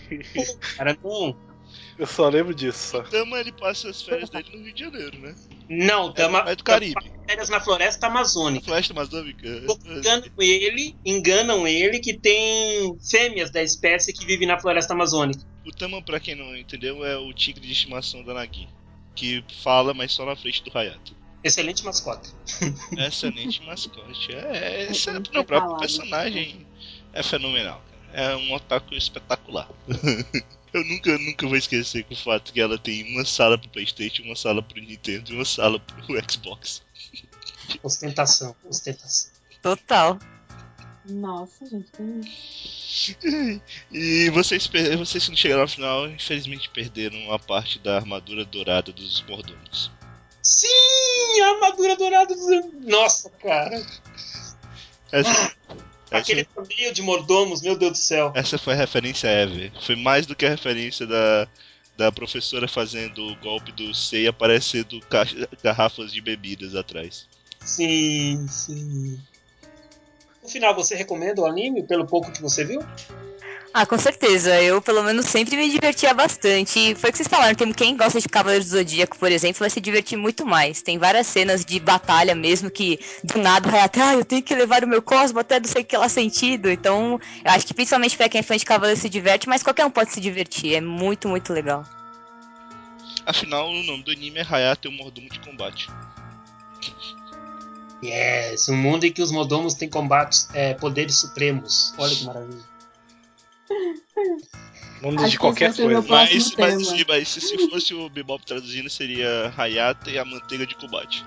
Cara, não. Eu só lembro disso. Só. Tama ele passa as férias dele no Rio de Janeiro, né? Não, tamo, É do Caribe. férias na floresta amazônica. Floresta Amazônica. Enganam ele, enganam ele que tem fêmeas da espécie que vivem na floresta amazônica. O Tama, pra quem não entendeu, é o tigre de estimação da Nagi. Que fala, mas só na frente do Hayato. Excelente mascota. Excelente mascote. É, é, não, ter pra falado. personagem é fenomenal, cara. É um otaku espetacular. Eu nunca, nunca vou esquecer com o fato que ela tem uma sala pro Playstation, uma sala pro Nintendo e uma sala pro Xbox. Ostentação, ostentação. Total. Nossa, gente, tem E vocês, vocês que não chegaram ao final, infelizmente perderam a parte da armadura dourada dos mordomos. Sim, a armadura dourada dos. Nossa, cara. Essa, Aquele torneio de mordomos, meu Deus do céu. essa foi a referência ever. Foi mais do que a referência da, da professora fazendo o golpe do C e aparecendo caixa- garrafas de bebidas atrás. Sim, sim. No final, você recomenda o anime pelo pouco que você viu? Ah, com certeza. Eu, pelo menos, sempre me divertia bastante. E foi o que vocês falaram. Tem quem gosta de Cavaleiros do Zodíaco, por exemplo, vai se divertir muito mais. Tem várias cenas de batalha mesmo que, do nada, vai até, ah, eu tenho que levar o meu Cosmo até não sei que lá sentido. Então, eu acho que principalmente pra quem é fã de Cavaleiros se diverte, mas qualquer um pode se divertir. É muito, muito legal. Afinal, o nome do anime é Hayato e o Mordomo de Combate. Yes, um mundo em que os mordomos têm combates, é, poderes supremos. Olha que maravilha. Mundo Acho de que qualquer coisa. Mas, mas, mas se, se fosse o Bebop traduzindo, seria Hayata e a manteiga de combate.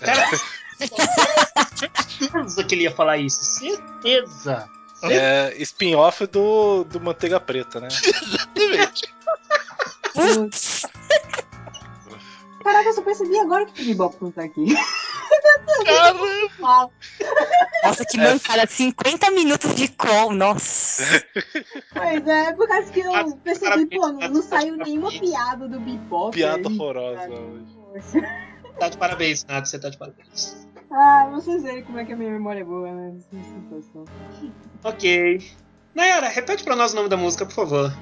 Certeza que ele ia falar isso. Certeza. É spin-off do, do Manteiga Preta, né? Exatamente. Putz, Caraca, eu só percebi agora que o Bebop não tá aqui. Caramba! nossa, que mancada. 50 minutos de call, nossa. Pois é, por causa que eu percebi, pô, não, não saiu nenhuma piada do Bebop. Piada aí. horrorosa. Tá de parabéns, Nath, você tá de parabéns. Ah, vocês verem como é que a minha memória é boa, né? Ok. Nayara, repete pra nós o nome da música, por favor.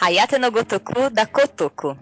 Hayate no Gotoku da Kotoko.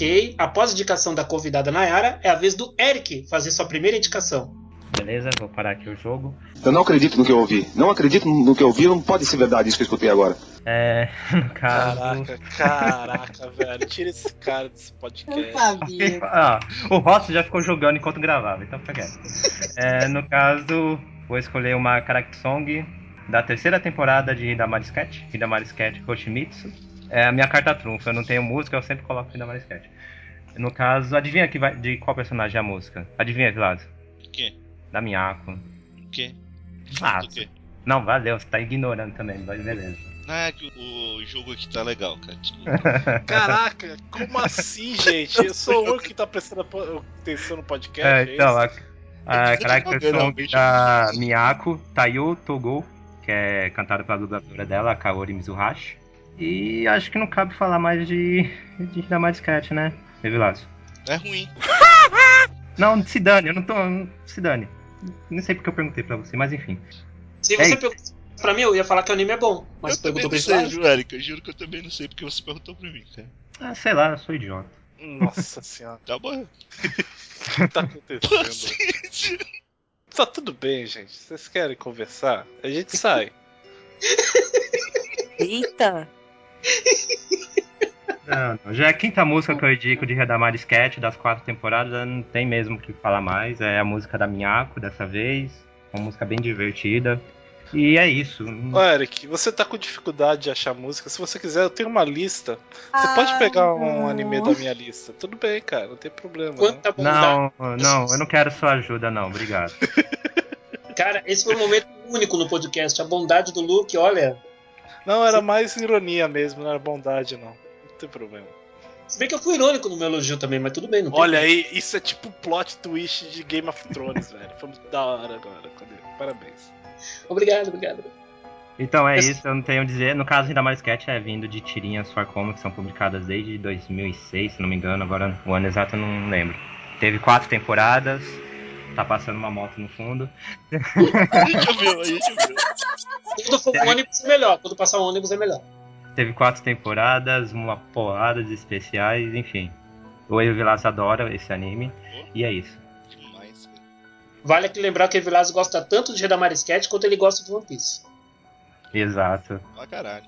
Ok, após a indicação da convidada Nayara, é a vez do Eric fazer sua primeira indicação. Beleza, vou parar aqui o jogo. Eu não acredito no que eu ouvi. Não acredito no que eu ouvi. Não pode ser verdade isso que eu escutei agora. É, no caso. Caraca, caraca, velho. Tira esse cara desse Eu podcast. sabia. Ah, o Rossi já ficou jogando enquanto gravava, então fica quieto. É, no caso, vou escolher uma character song da terceira temporada de Hidamari Sketch, Hidamari Sketch Hoshimitsu. É a minha carta trunfo, eu não tenho música, eu sempre coloco Hidamari Sketch. No caso, adivinha que vai, de qual personagem é a música? Adivinha, Vilazo? O quê? Da Miyako. O quê? Ah, não, valeu, você tá ignorando também, mas beleza. Ah, é que o, jogo aqui tá legal, cara. Desculpa. Caraca, como assim, gente? Eu sou o único que tá prestando atenção no podcast. É, é então, isso? a, a character song da Miyako, Tayo Togo, que é cantada pela dubladora dela, Kaori Mizuhashi. E acho que não cabe falar mais de, de Hidamari Sketch, né, Revilazo? É ruim. Não, se dane, eu não tô. Se dane. Não sei porque eu perguntei pra você, mas enfim. Se É você isso. perguntasse pra mim, eu ia falar que o anime é bom. Mas eu também perguntou não pra sei, gente. viu, Erika? Eu juro que eu também não sei porque você perguntou pra mim, cara. Ah, sei lá, eu sou idiota. Nossa senhora, Tá bom. o que tá acontecendo? Tá tudo bem, gente. Vocês querem conversar? A gente sai. Eita! Não, não. Já é a quinta música que eu indico de Redamar Sketch das quatro temporadas, não tem mesmo o que falar mais. É a música da Miyako dessa vez. Uma música bem divertida. E é isso. Ô, Eric, você tá com dificuldade de achar música. Se você quiser, eu tenho uma lista. Você pode pegar um anime da minha lista. Tudo bem, cara, não tem problema. Não. Quanta bondade. Não, não, eu não quero sua ajuda, não, obrigado. Cara, esse foi um momento único no podcast. A bondade do Luke, olha. Não, era mais ironia mesmo, não era bondade, não. Não tem problema. Se bem que eu fui irônico no meu elogio também, mas tudo bem, não tem Olha aí, isso é tipo plot twist de Game of Thrones, velho. Foi muito da hora agora. Cadê? Parabéns. Obrigado, obrigado. Então é isso, eu não tenho a dizer. No caso, ainda mais Sketch é vindo de tirinhas Farcoma que são publicadas desde 2006, se não me engano. Agora o ano exato eu não lembro. Teve quatro temporadas. Tá passando uma moto no fundo. A gente ouviu, a gente ouviu. Quando for um ônibus é melhor. Quando passar um ônibus é melhor. Teve quatro temporadas, uma porrada de especiais, enfim. O Eio Vilas adora esse anime. E é isso. Demais. Vale aqui lembrar que o Evilás gosta tanto de Redamar Sketch quanto ele gosta de One Piece. Exato. Pra caralho.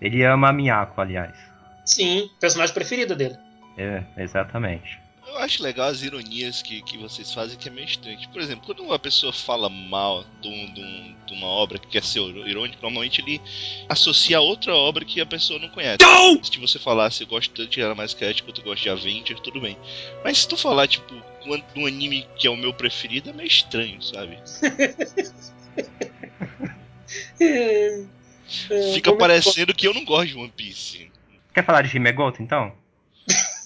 Ele ama a Miyako, aliás. Sim, personagem preferido dele. É, exatamente. Eu acho legal as ironias que, que vocês fazem, que é meio estranho. Por exemplo, quando uma pessoa fala mal de, um- de um- de uma obra que quer ser irônico, normalmente ele associa a outra obra que a pessoa não conhece. Se você falar se eu gosto tanto de Era Mais quanto eu gosto de Avenger, tudo bem. Mas se tu falar, tipo, um um anime que é o meu preferido, é meio estranho, sabe? Fica parecendo que eu não gosto de One Piece. Quer falar de Himegoto, então?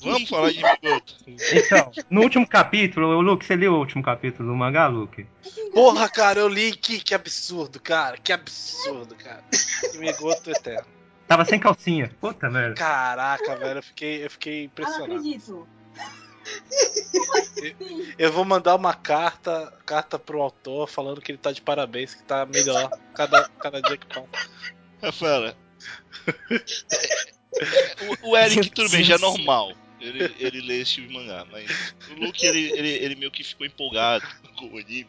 Vamos falar de Migoto. Então, no último capítulo, o Luke, você leu o último capítulo do mangá, Luke? Porra, cara, eu li que, que absurdo, cara. Que absurdo, cara. Que Migoto eterno. Tava sem calcinha. Puta merda. Caraca, velho, eu fiquei, eu fiquei Ah, não impressionado. acredito. Eu vou mandar uma carta, carta pro autor falando que ele tá de parabéns, que tá melhor cada, cada dia que passa. Rafaela. o, o Eric, tudo bem, já é normal. Ele, ele lê esse tipo de mangá, mas o Luke, ele, ele, ele meio que ficou empolgado com o anime.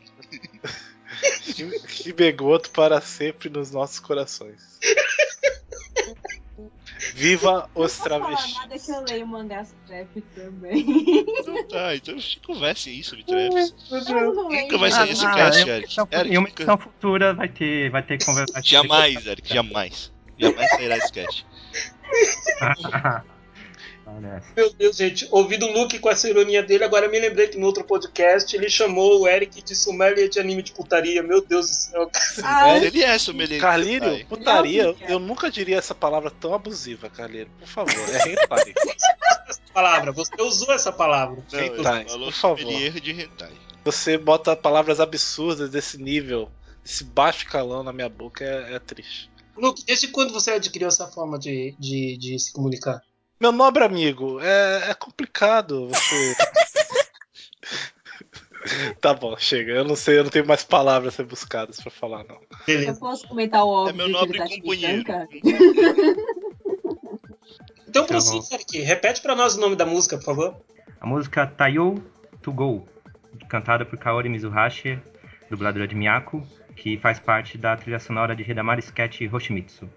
Shibegoto para sempre nos nossos corações. Viva os Não travestis. nada que eu leio mangás trap também. Então tá, então converse aí sobre traps. Eu não leio Nunca vai sair esse cast, em uma Eric. em uma edição futura vai ter, vai ter conversa. Jamais, Eric, jamais. Jamais sairá esse cast. Meu Deus, gente, ouvindo o Luke com essa ironia dele, agora me lembrei que no outro podcast ele chamou o Eric de sommelier de anime de putaria. Meu Deus do céu. Ah, Ele é sommelier. Carlírio, putaria, eu nunca diria essa palavra tão abusiva, Carlírio. Por favor, é hentai. Essa palavra, você usou essa palavra. Não, Hentai, falou por favor. sommelier de hentai. Você bota palavras absurdas desse nível, esse baixo calão na minha boca, é, é triste. Luke, desde quando você adquiriu essa forma de, de, de se comunicar? Meu nobre amigo, é, é complicado você. tá bom, chega. Eu não sei, eu não tenho mais palavras a ser buscadas pra falar, não. eu posso comentar o É óbvio meu que nobre ele tá companheiro. Então Tá prossiga, Eric. Repete pra nós o nome da música, por favor. A música Tayo To Go, cantada por Kaori Mizuhashi, dubladora de Miyako, que faz parte da trilha sonora de Hidamari Sketch Hoshimitsu.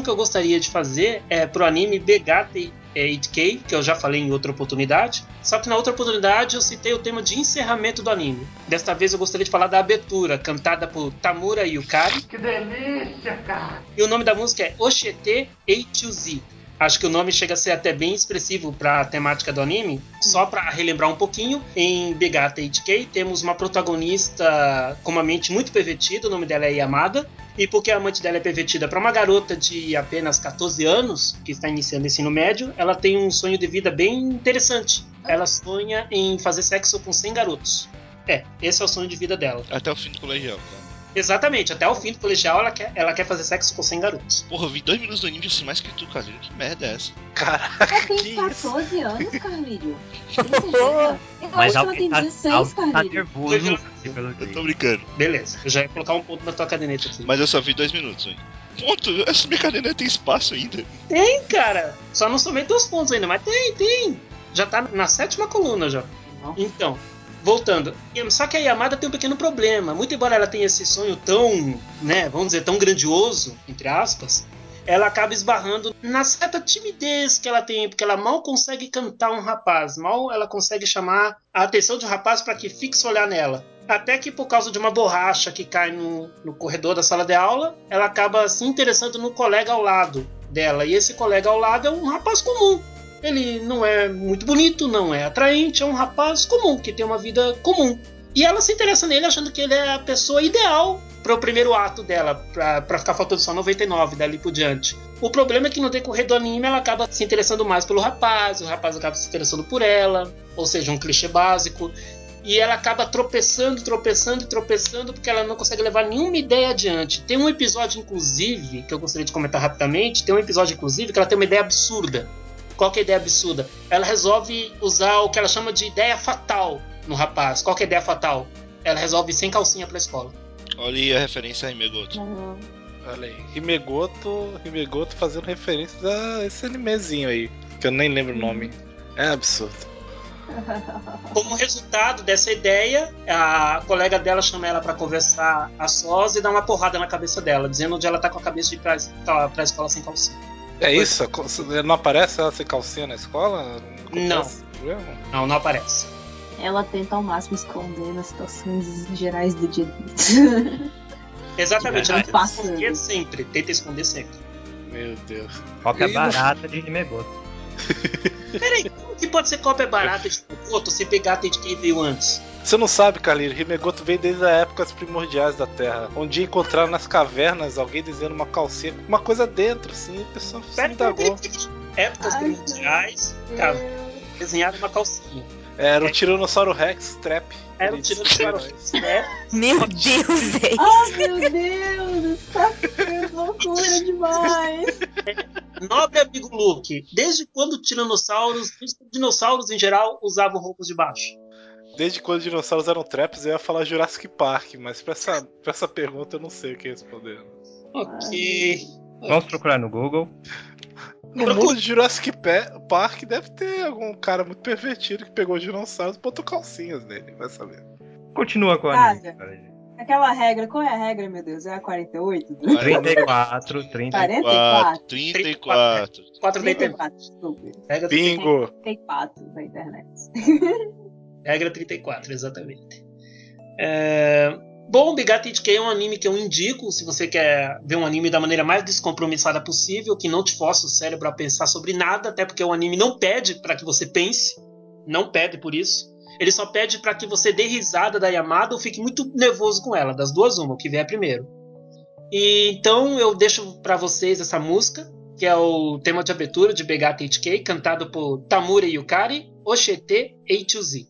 Indicação que eu gostaria de fazer é pro anime Begate 8K, que eu já falei em outra oportunidade. Só que na outra oportunidade eu citei o tema de encerramento do anime. Desta vez eu gostaria de falar da abertura, cantada por Tamura Yukari. Que delícia, cara! E o nome da música é Oshete A2Z. Acho que o nome chega a ser até bem expressivo para a temática do anime. Só para relembrar um pouquinho, em Begata 8K temos uma protagonista com uma mente muito pervertida, o nome dela é Yamada. E porque a amante dela é pervertida para uma garota de apenas 14 anos, que está iniciando ensino médio, ela tem um sonho de vida bem interessante. Ela sonha em fazer sexo com 100 garotos. É, esse é o sonho de vida dela. Até o fim do colegial, tá? Exatamente, até o fim do colegial ela quer, ela quer fazer sexo com 100 garotos. Porra, eu vi dois minutos do anime assim mais que tu, cara. Que merda é essa? Caraca, Ela tem isso? 14 anos. Isso Eu Mas acho que ela tem tá, 16, alguém tá nervoso. pelo Eu tô brincando. Beleza, eu já ia colocar um ponto na tua caderneta aqui. Mas eu só vi dois minutos, hein? Ponto, essa minha caderneta tem espaço ainda. Tem, cara. Só não somei dois pontos ainda, mas tem, tem. Já tá na sétima coluna já. Não. Então, voltando. Só que a Yamada tem um pequeno problema. Muito embora ela tenha esse sonho tão, né, vamos dizer, tão grandioso, entre aspas, ela acaba esbarrando na certa timidez que ela tem, porque ela mal consegue cantar um rapaz, mal ela consegue chamar a atenção de um rapaz para que fixe olhar nela. Até que por causa de uma borracha que cai no, no corredor da sala de aula, ela acaba se interessando no colega ao lado dela. E esse colega ao lado é um rapaz comum. Ele não é muito bonito, não é atraente, é um rapaz comum, que tem uma vida comum. E ela se interessa nele achando que ele é a pessoa ideal para o primeiro ato dela, pra ficar faltando só 99 dali por diante. O problema é que no decorrer do anime ela acaba se interessando mais pelo rapaz, o rapaz acaba se interessando por ela, ou seja, um clichê básico. E ela acaba tropeçando, tropeçando tropeçando porque ela não consegue levar nenhuma ideia adiante. Tem um episódio, inclusive, que eu gostaria de comentar rapidamente. Tem um episódio, inclusive, que ela tem uma ideia absurda. Qual que é a ideia absurda? Ela resolve usar o que ela chama de ideia fatal no rapaz. Qual que é a ideia fatal? Ela resolve ir sem calcinha pra escola. Olha aí a referência a Himegoto. Olha aí. Himegoto, Himegoto fazendo referência a esse animezinho aí, que eu nem lembro o nome. É absurdo. Como resultado dessa ideia, a colega dela chama ela pra conversar a sós e dá uma porrada na cabeça dela, dizendo onde ela tá com a cabeça de ir pra, pra, pra escola sem calcinha. É isso? Não aparece ela sem calcinha na escola? Não. Não, não aparece. Ela tenta ao máximo esconder nas situações gerais do dia a dia. Exatamente, ela Vai tenta esconder sempre. Tenta esconder sempre. Meu Deus. Cópia E no- barata de Himegoto. Peraí, como que pode ser cópia barata de Fukuoto se pegar a quem veio antes? Você não sabe, Carlinhos, Himegoto veio desde a épocas primordiais da Terra. Dia encontraram nas cavernas alguém dizendo uma calcinha uma coisa dentro, assim, e o pessoal se indagou. Épocas Ai, primordiais, cara, desenharam uma calcinha. Era o Tiranossauro Rex Trap. Era um Eles tiranossauro isso. É, Meu Deus, velho. oh, meu Deus! Tá loucura demais! Nobre amigo Luke, desde quando tiranossauros, dinossauros em geral, usavam roupas de baixo? Desde quando os dinossauros eram traps, eu ia falar Jurassic Park, mas pra essa, pra essa pergunta eu não sei o que responder. Ok. Vamos procurar no Google. No mundo de Jurassic Park deve ter algum cara muito pervertido que pegou os dinossauros e botou calcinhas nele, vai saber. Continua com a anime. cara. Aquela regra, qual é a regra, meu Deus? É a 48? 34, 30. 44? 34. 4 da internet. 34, desculpe. Regra, Bingo! 34 da internet. regra 34, exatamente. É... Bom, Ichikei é um anime que eu indico se você quer ver um anime da maneira mais descompromissada possível, que não te força o cérebro a pensar sobre nada, até porque o anime não pede para que você pense, não pede por isso. Ele só pede para que você dê risada da Yamada ou fique muito nervoso com ela, das duas uma, o que vier primeiro. E então eu deixo para vocês essa música, que é o tema de abertura de Begata HK, cantado por Tamura Yukari, Oshete H2Z.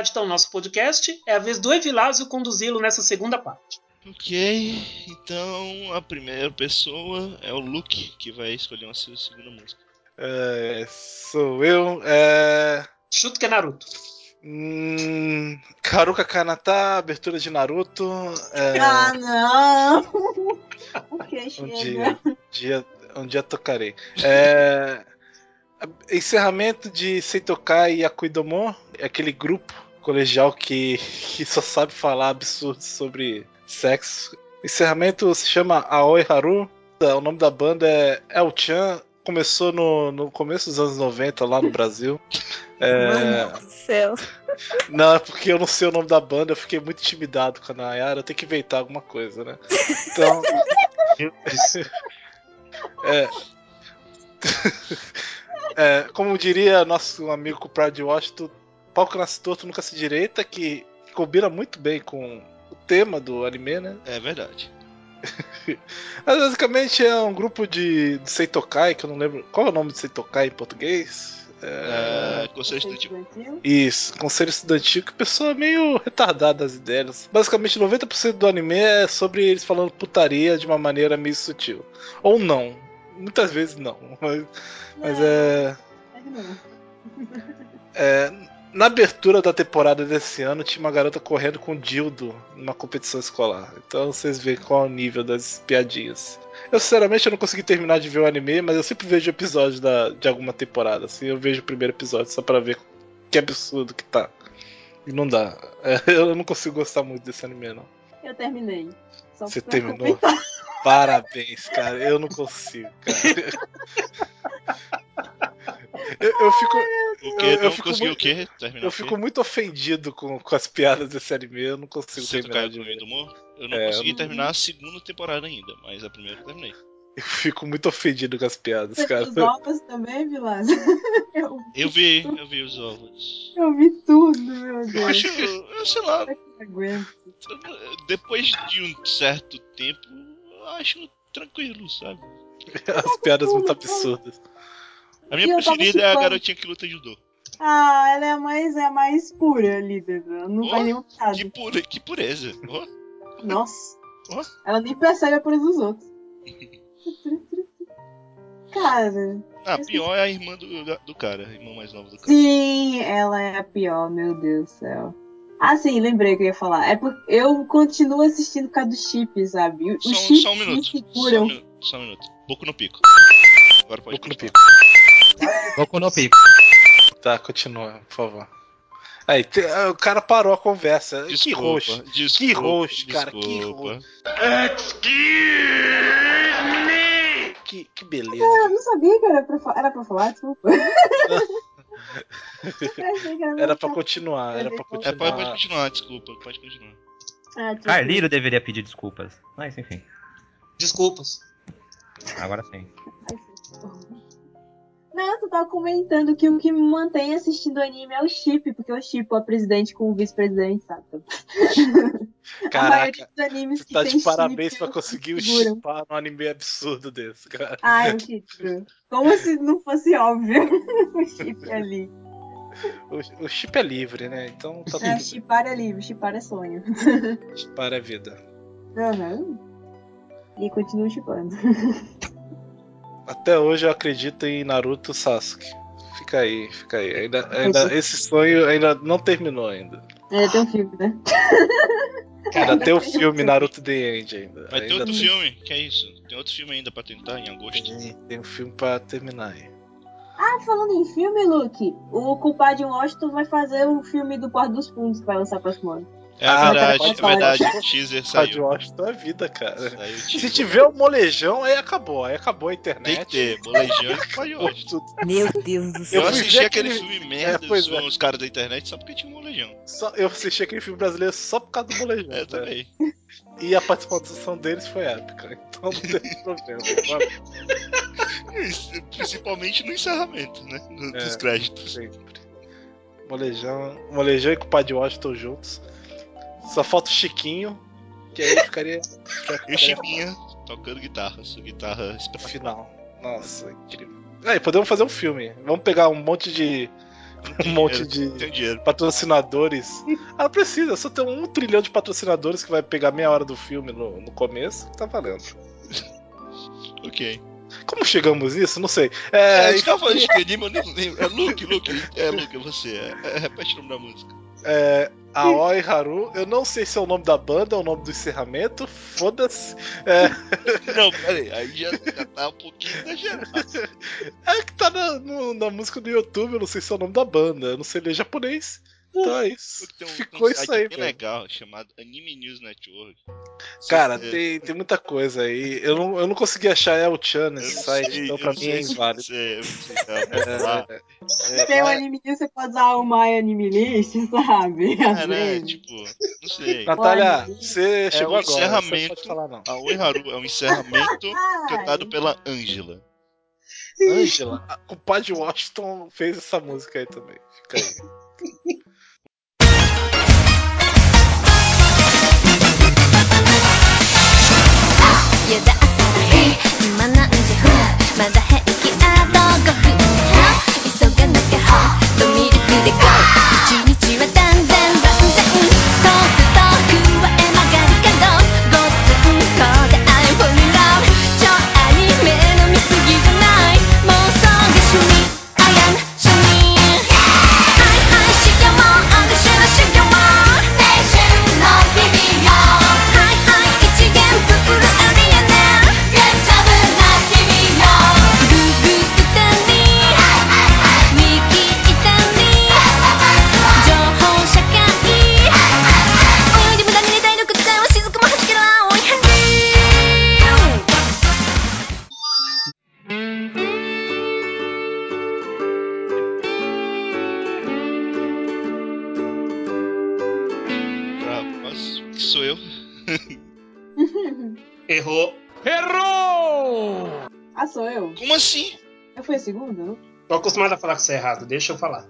Dando continuidade então ao nosso podcast, é a vez do Evilásio conduzi-lo nessa segunda parte. Ok, então a primeira pessoa é o Luke que vai escolher uma se- segunda música. É, sou eu. É. Chuto que é Naruto. Hum, Karuka Kanata, abertura de Naruto. É, Ah, não! O que um dia, dia, um dia tocarei. É, encerramento de Seitokai e Akuidomo, é aquele grupo colegial que, que só sabe falar absurdos sobre sexo. Encerramento se chama Aoi Haru, o nome da banda é El Chan, começou no, no começo dos anos 90 lá no Brasil. É, Mano do céu. não, é porque eu não sei o nome da banda, eu fiquei muito intimidado com a Nayara, eu tenho que inventar alguma coisa, né? Então. é. É, como diria nosso amigo Pride Washington, pau que nasce torto nunca se direita, que combina muito bem com o tema do anime, né? É verdade. Mas basicamente é um grupo de, de Seitokai, que eu não lembro. Qual é o nome de Seitokai em português? É, conselho estudantil. Isso, conselho estudantil, que pessoa meio retardada das ideias. Basicamente, 90% do anime é sobre eles falando putaria de uma maneira meio sutil. Ou não. Muitas vezes não. Mas, mas é. É novo. É, na abertura da temporada desse ano, tinha uma garota correndo com dildo numa competição escolar. Então vocês veem qual é o nível das piadinhas. Eu, sinceramente, eu não consegui terminar de ver o anime, mas eu sempre vejo episódios da, de alguma temporada. Assim, eu vejo o primeiro episódio só pra ver que absurdo que tá. E não dá. É, eu não consigo gostar muito desse anime, não. Eu terminei. Só Você terminou? comentar. Parabéns, cara. Eu não consigo, cara. Eu, eu fico. O que? Eu- eu não fico conseguiu muito- o quê? Terminar Eu quê? fico muito ofendido com, com as piadas desse anime, eu não consigo Você terminar caiu de meio do humor? Eu não É, consegui eu- terminar a segunda temporada ainda, mas a primeira eu terminei. Eu fico muito ofendido com as piadas, Você cara. os ovos também, Vilas? Eu, Eu vi, eu vi os ovos. eu vi tudo, meu Deus. Eu acho, eu sei lá, depois de um certo tempo, eu acho tranquilo, sabe? As piadas muito absurdas. A minha preferida é a garotinha que luta judô. Ah, ela é a mais, é mais pura ali, entendeu? Não Oh, faz nenhum Que, piada. pure, que pureza. Ó, Nossa. ó. Ela nem percebe a pureza dos outros. Cara, Ah, pior é a irmã do, do cara, a irmã mais nova do cara. sim, ela é a pior, meu Deus do céu. Ah, sim, lembrei que eu ia falar. É porque eu continuo assistindo por causa do chip, sabe? O Só, um- chip só um minuto. me Só um seguram. minuto. Só um minuto. Boco no pico. Agora pode Boco no pico. Boku no Pico. Tá, continua, por favor. Aí, te- ah, o cara parou a conversa. que Desculpa, roxo. desculpa, Que roxo, cara, que desculpa. Que, que beleza. Eu não sabia que era pra, era pra falar, desculpa. Que era pra continuar, era pra É, pode, pode continuar. continuar, desculpa, pode continuar. Ah, Carliro deveria pedir desculpas. Mas enfim, Desculpas. agora sim. Ai, sim. Não, tu tava comentando que o que me mantém assistindo anime é o chip, porque eu chipo a presidente com o vice-presidente, sabe? a Caraca, dos animes tá de parabéns chip, pra conseguir o chipar num anime absurdo desse, cara. Ah, eu chipo. Como se não fosse óbvio o chip ali. O, o chip é livre, né? Então tá É, tudo chipar é livre, chipar é sonho. Chipar é vida. Aham. E continuo chipando. Até hoje eu acredito em Naruto Sasuke. Fica aí, fica aí. Ainda, ainda, esse sonho ainda não terminou ainda. É, tem um filme, né? Ainda tem o filme Naruto The End ainda. Vai ter ainda outro filme, que é isso? Tem outro filme ainda pra tentar em agosto. tem, tem um filme pra terminar aí. Ah, falando em filme, Luke, o culpado Washington vai fazer o filme do Porto dos Fundos que vai lançar próximo ano. É Ah, verdade, é verdade. O teaser Rádio saiu. Washington é vida, cara. Saiu Se tiver o molejão, aí acabou. Aí acabou a Tem internet. que ter, bolejão e tudo. Meu Deus do céu. Eu assisti aquele aquele- filme merda É, com é. os caras da internet só porque tinha um molejão. Só, eu assisti aquele filme brasileiro só por causa do molejão. É, né? também. E a participação deles foi épica. Então não tem problema. Isso, Principalmente no encerramento, né? No- É. Dos créditos. Sempre. Molejão, molejão e Culpado Washington juntos. Só falta o Chiquinho, que aí ficaria. E o Chimbinha tocando guitarra, sua guitarra final. Nossa, incrível. Aí, podemos fazer um filme. Vamos pegar um monte de. Um monte de patrocinadores. Ah, não precisa, só tem um trilhão de patrocinadores que vai pegar meia hora do filme no, no começo. Tá valendo. Ok. Como chegamos nisso? Não sei. É, É, a gente tava falando de anime, eu nem lembro. É Luke, Luke. É Luke, é você. É, é, repete o nome da música. é, Aoi Haru, eu não sei se é o nome da banda ou o nome do encerramento. Foda-se. É, Não, peraí, aí já, já tá um pouquinho exagerado. é que tá na, no- na música do YouTube, eu não sei se é o nome da banda. Eu não sei ler japonês. Então é isso. Tem um, Ficou tem um isso site aí, bem velho. legal chamado Anime News Network. Cara, tem, tem muita coisa aí. Eu não, eu não consegui achar El Chan eu nesse não site, sei- então eu pra mim é inválido. Você, você já ouviu falar. É, Tem o mas- anime News, você pode usar o My Anime List, sabe? É, né? Tipo, não sei. Natália, você chegou o agora. Você não encerramento. pode falar, não. A Oi Haru é um encerramento cantado pela Ângela. Ângela, o Padre Washington fez essa música aí também. Fica aí. 暇なんじゃほらまだ平気あと5分急がなきゃほっとミルクでゴー。Errou. ah, sou eu? Como assim? Eu fui a segunda? não? Tô acostumado a falar que você é errado, deixa eu falar.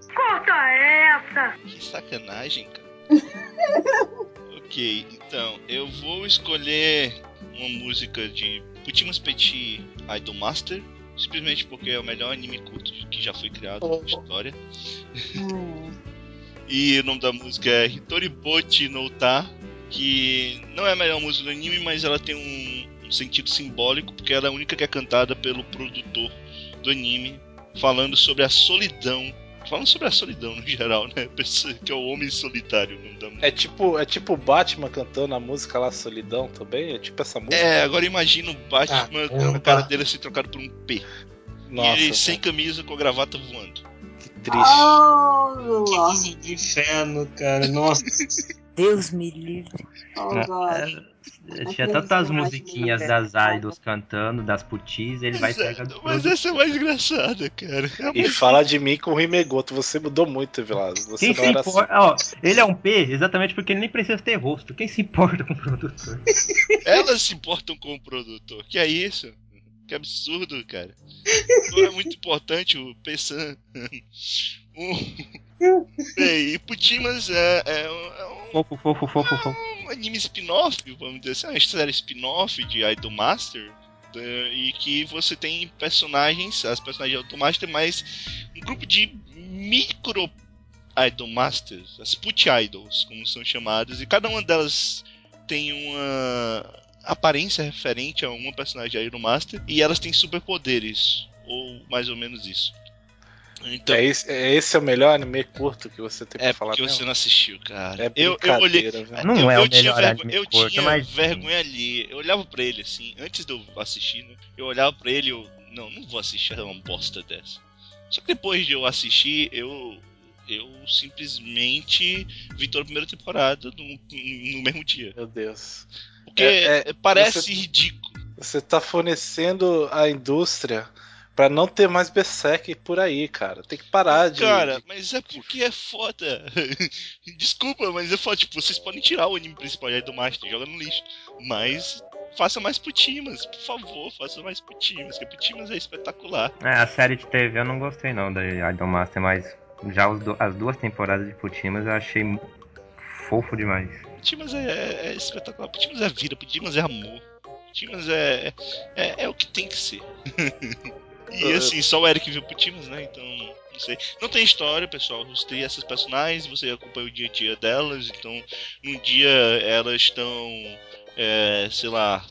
Que sacanagem, cara. ok, então, eu vou escolher uma música de Putimas Petit Idol Master. Simplesmente porque é o melhor anime curto que já foi criado na história. Hum. E o nome da música é Hitoribochi no Ta, que não é a melhor música do anime, mas ela tem um, um sentido simbólico, porque ela é a única que é cantada pelo produtor do anime, falando sobre a solidão. Falando sobre a solidão no geral, né? Pessoa- Que é o homem solitário o nome da música. É tipo, é tipo o Batman cantando a música lá Solidão também? É tipo essa música? É, agora imagina o Batman Ah, com a cara dele ser trocado por um P. Nossa, e ele sem camisa com a gravata voando. que triste. Oh, Que inferno, cara. Nossa. Deus me livre. Oh, É, God. Tinha tantas musiquinhas das idols cantando, das putis, ele vai Mas, é, pegando mas essa é mais engraçada, cara. É E fala de mim com o Rimegoto. Você mudou muito, Vilas. Você Quem não se era assim. importa? Ó, ele é um P exatamente porque ele nem precisa ter rosto. Quem se importa com o produtor? Elas se importam com o produtor. Que é isso? Que absurdo, cara. Não é muito importante o Pessan. Um... Bem, e Putimas é, é é Fofo, fofo, fofo, fofo. um anime spin-off, vamos dizer assim, uma série spin-off de Idol Master. né, E que você tem personagens, as personagens de Idol Master, mas um grupo de micro Idol Masters, as Put Idols, como são chamadas, e cada uma delas tem uma aparência referente a uma personagem de Idol Master, e elas têm superpoderes, ou mais ou menos isso. Então, É esse, é esse é o melhor anime curto que você tem pra é falar porque mesmo? você não assistiu, cara. É eu, eu olhei, brincadeira, velho. Não eu, é eu o tinha melhor vergo- anime Eu curto, tinha mas- vergonha ali. Eu olhava pra ele assim, antes de eu assistir, né? Eu olhava pra ele e eu. Não, não vou assistir uma bosta dessa. Só que depois de eu assistir, eu. Eu simplesmente vi toda a primeira temporada no, no mesmo dia. Meu Deus. Porque É, é, parece você- ridículo. Você tá fornecendo a indústria pra não ter mais Berserk por aí, cara. Tem que parar de. Cara, mas é porque é foda. Desculpa, mas é foda. Tipo, vocês podem tirar o anime principal aí do Master, joga no lixo. Mas faça mais Putimas, por favor, faça mais Putimas, que Putimas é espetacular. É, a série de TV eu não gostei não da Idol Master, mas já os do- as duas temporadas de Putimas eu achei fofo demais. Putimas é, é, é espetacular, Putimas é vida, Putimas é amor. Putimas é, é, é o que tem que ser. e assim, só o Eric viu Putimas, né? Então, não sei. Não tem história, pessoal. Você tem essas personagens, você acompanha o dia a dia delas. Então, num dia elas estão, é, sei lá,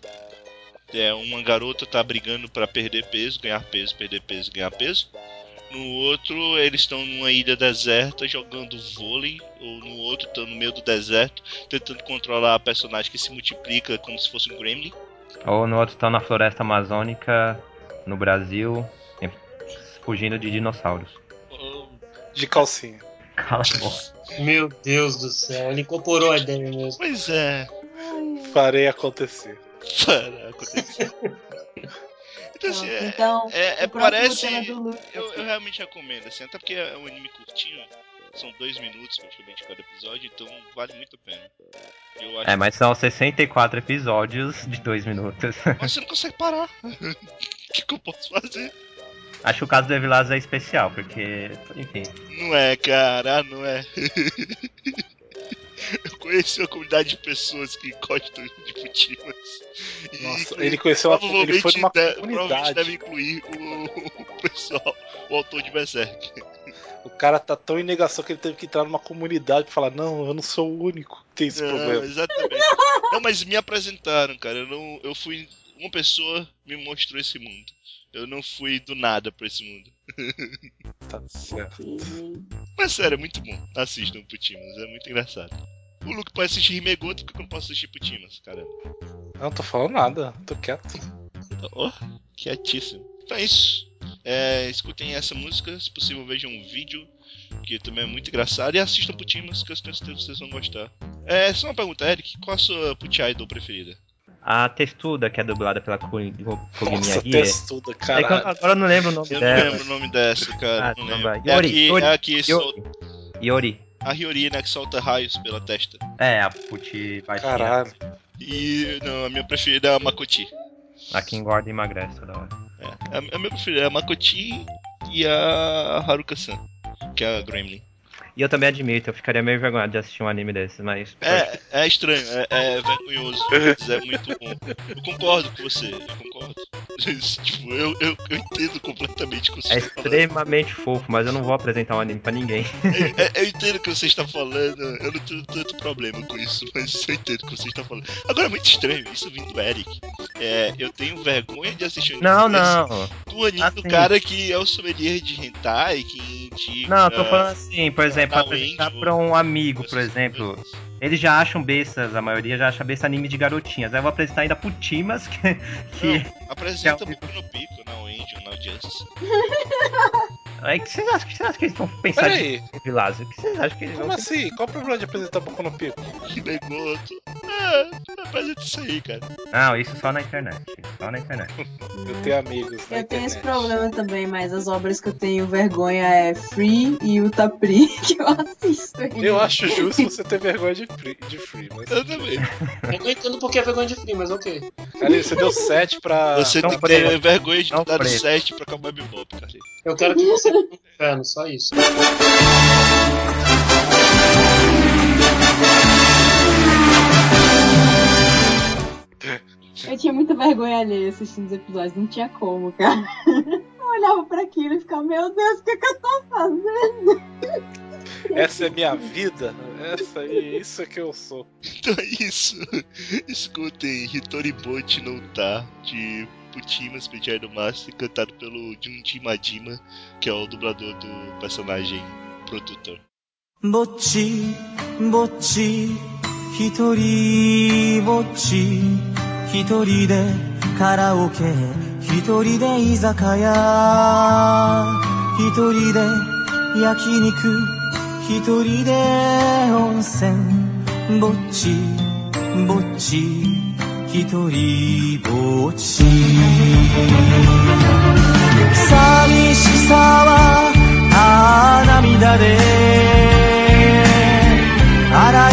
é, uma garota tá brigando pra perder peso, ganhar peso, perder peso, ganhar peso. No outro, eles estão numa ilha deserta jogando vôlei, ou no outro, estão no meio do deserto, tentando controlar a personagem que se multiplica como se fosse um gremlin. Ou no outro estão na floresta amazônica, no Brasil, fugindo de dinossauros. Ou- de calcinha. Cala a boca. Meu Deus do céu, ele incorporou a ideia mesmo. Pois é, Farei acontecer. para acontecer. Então, assim, é, então, é- é- próximo parece. Eu, eu realmente recomendo, assim, até porque é um anime curtinho, são dois minutos praticamente cada episódio, então vale muito a pena. Eu acho É, mas são 64 episódios de 2 minutos. Mas você não consegue parar. O que, que eu posso fazer? Acho que o caso do Evilás é especial, porque, enfim. Não é, cara, não é. Eu conheci uma comunidade de pessoas que gostam de Futimas. E Nossa, inclui- ele conheceu uma, provavelmente, ele foi numa de- provavelmente comunidade. deve incluir o, o pessoal, o autor de Berserk. O cara tá tão em negação que ele teve que entrar numa comunidade pra falar: Não, eu não sou o único que tem esse Não, problema. exatamente. Não, mas me apresentaram, cara. Eu não, eu fui uma pessoa me mostrou esse mundo. Eu não fui do nada pra esse mundo. Tá certo. Mas sério, é muito bom. Assistam Putimas, é muito engraçado. O Luke pode assistir Rimegoto porque eu não posso assistir Putimas, cara. Eu não tô falando nada, tô quieto. Oh, quietíssimo. Então é isso. É, escutem essa música, se possível vejam um vídeo, que também é muito engraçado, e assistam Putimas, que eu tenho certeza que vocês vão gostar. É, só uma pergunta, Eric, qual a sua Put Idol preferida? A textuda, que é dublada pela Kogumi Nossa, testuda, É que eu- caralho. agora eu não lembro o nome Eu não dela. lembro o nome dessa, cara. Ah, não lembro. É Yori, aqui, Yori, é aqui Yori. solta. Yori. A Hiyori, né, que solta raios pela testa. É, a Puti baixinha. Caralho. E não, a minha preferida é a Makoti. A que engorda e emagrece toda hora. É, a, a minha preferida é a Makoti e a Haruka-san, que é a Gremlin. E eu também admito, eu ficaria meio envergonhado de assistir um anime desse, mas. É, é estranho, é, é vergonhoso, mas é muito bom. Eu concordo com você, eu concordo. tipo, eu, eu, eu entendo completamente o que você É está falando. extremamente fofo, mas eu não vou apresentar um anime pra ninguém. Eu, eu- eu entendo o que você está falando, eu não tenho tanto problema com isso, mas eu entendo o que você está falando. Agora é muito estranho, isso vindo do Eric. É, eu tenho vergonha de assistir um Não, não. do anime do Assim. cara que é o sommelier de hentai, que indica... Não, eu tô falando assim, por exemplo, Não, apresentar pra um amigo, por exemplo. Eles já acham bestas, a maioria já acha besta anime de garotinhas. Aí eu vou apresentar ainda pro Timas, que. que... Não, apresenta que é o- Boku no Pico, não Angel, não Justice. Aí que vocês acham, que vocês acham que eles vão pensar Peraí, de Vilásio? O que vocês acham que eles como vão assim? Qual o problema de apresentar Boku no Pico? Rimegoto. É, apresenta isso aí, cara. Não, isso só na internet. Só na internet. Eu tenho amigos na Eu tenho esse problema também, mas as obras que eu tenho vergonha é Free e Utapri, que eu assisto ainda. Eu acho justo você ter vergonha de free, de free mas. Eu também. Eu não entendo porque é vergonha de frio, mas ok. Cara, você deu 7 pra. Você não tem que ter vergonha de Não dar preto. 7 pra Cowboy Bebop, cara. Eu quero que você inferno, só isso. Eu tinha muita vergonha alheia assistindo os episódios, não tinha como, cara. Eu olhava pra aquilo e ficava, meu Deus, o que, que eu tô fazendo? Essa é minha vida? Essa aí, isso é que eu sou. Então é isso. Escutem Hitoribot no Tá, de por Putimas, Pediar do Master, cantado pelo Junji Madima, que é o dublador do personagem produtor. Bochi, bochi, hitori, bochi, hitori de karaoke, hitori de izakaya, hitori de yakiniku, hitori de onsen, bochi, bochi, 一人ぼっち。寂しさはああ涙で。洗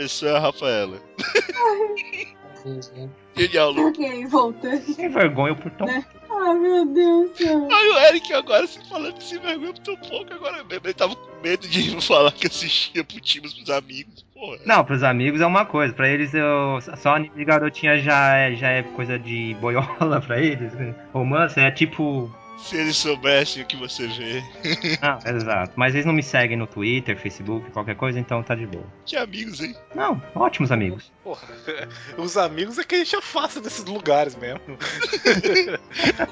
A próxima pessoa é a Rafaela. Genial, Lu. Ok, voltando. Sem vergonha por tão. Né? Ai, meu Deus do céu. Aí o Eric agora se falando sem vergonha por tão pouco, agora mesmo. Ele tava com medo de falar que assistia Putimas pros amigos. Porra. Não, pros amigos é uma coisa, pra eles eu, só anime de garotinha já é, já é coisa de boiola pra eles. né? Romance é tipo Se eles soubessem o que você vê. Não, exato. Mas eles não me seguem no Twitter, Facebook, qualquer coisa, então tá de boa. Que amigos, hein? Não, ótimos amigos. Porra, os amigos é que a gente afasta desses lugares mesmo.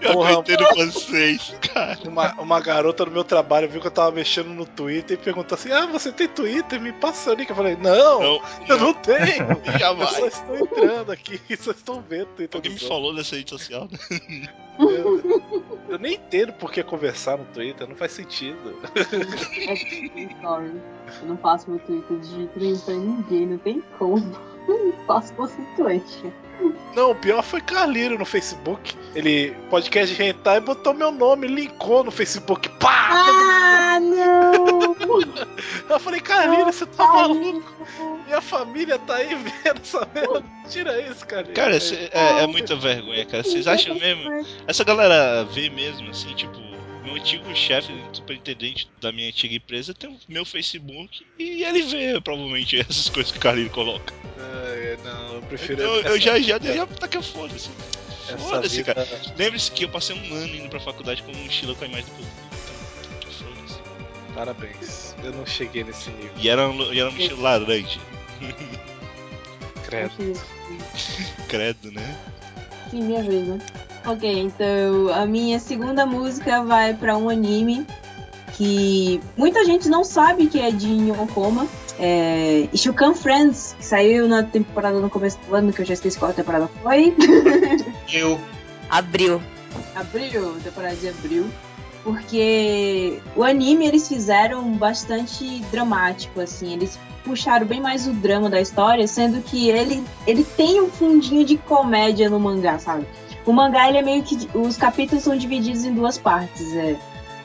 Eu Porra, não entendo vocês, cara. Uma, uma garota do meu trabalho viu que eu tava mexendo no Twitter e perguntou assim: Ah, você tem Twitter? Me passa o link. Eu falei: Não, Não, eu não tenho. Eu jamais. só estou entrando aqui, vocês estão vendo Twitter. Alguém me falou dessa rede social, né? Eu, eu nem entendo por que conversar no Twitter, não faz sentido. É. Eu não passo meu Twitter de jeito nenhum pra ninguém, não tem como. Faço constituinte. Não, o pior foi Carliro no Facebook. Ele, podcast de hentai, botou meu nome, linkou no Facebook. Pá! Ah, não! Eu falei, Carliro, você tá maluco? Minha família tá aí vendo essa merda. Tira isso, Carliro. Cara, cê- é, é muita vergonha, cara. Vocês acham mesmo? Essa galera vê mesmo, assim, tipo, meu antigo chefe, superintendente da minha antiga empresa, tem o meu Facebook e ele vê provavelmente essas coisas que o Carlinho coloca. É, não, eu prefiro. Então eu essa- já já já taca foda-se. essa Foda-se, vida- cara. Lembre-se que eu passei um ano indo pra faculdade com uma mochila com a imagem do povo. Foda-se. Parabéns. Eu não cheguei nesse nível. E era, um- e era uma mochila laranja. Credo. Credo, né? Sim, minha vez, né? Ok, então a minha segunda música vai pra um anime que muita gente não sabe que é de Yonkoma. É Ishukan Friends, que saiu na temporada no começo do ano, que eu já esqueci qual temporada foi. Eu. Abril. abril, temporada de abril. Porque o anime eles fizeram bastante dramático, assim. Eles puxaram bem mais o drama da história, sendo que ele, ele tem um fundinho de comédia no mangá, sabe? O mangá, ele é meio que. Os capítulos são divididos em duas partes. É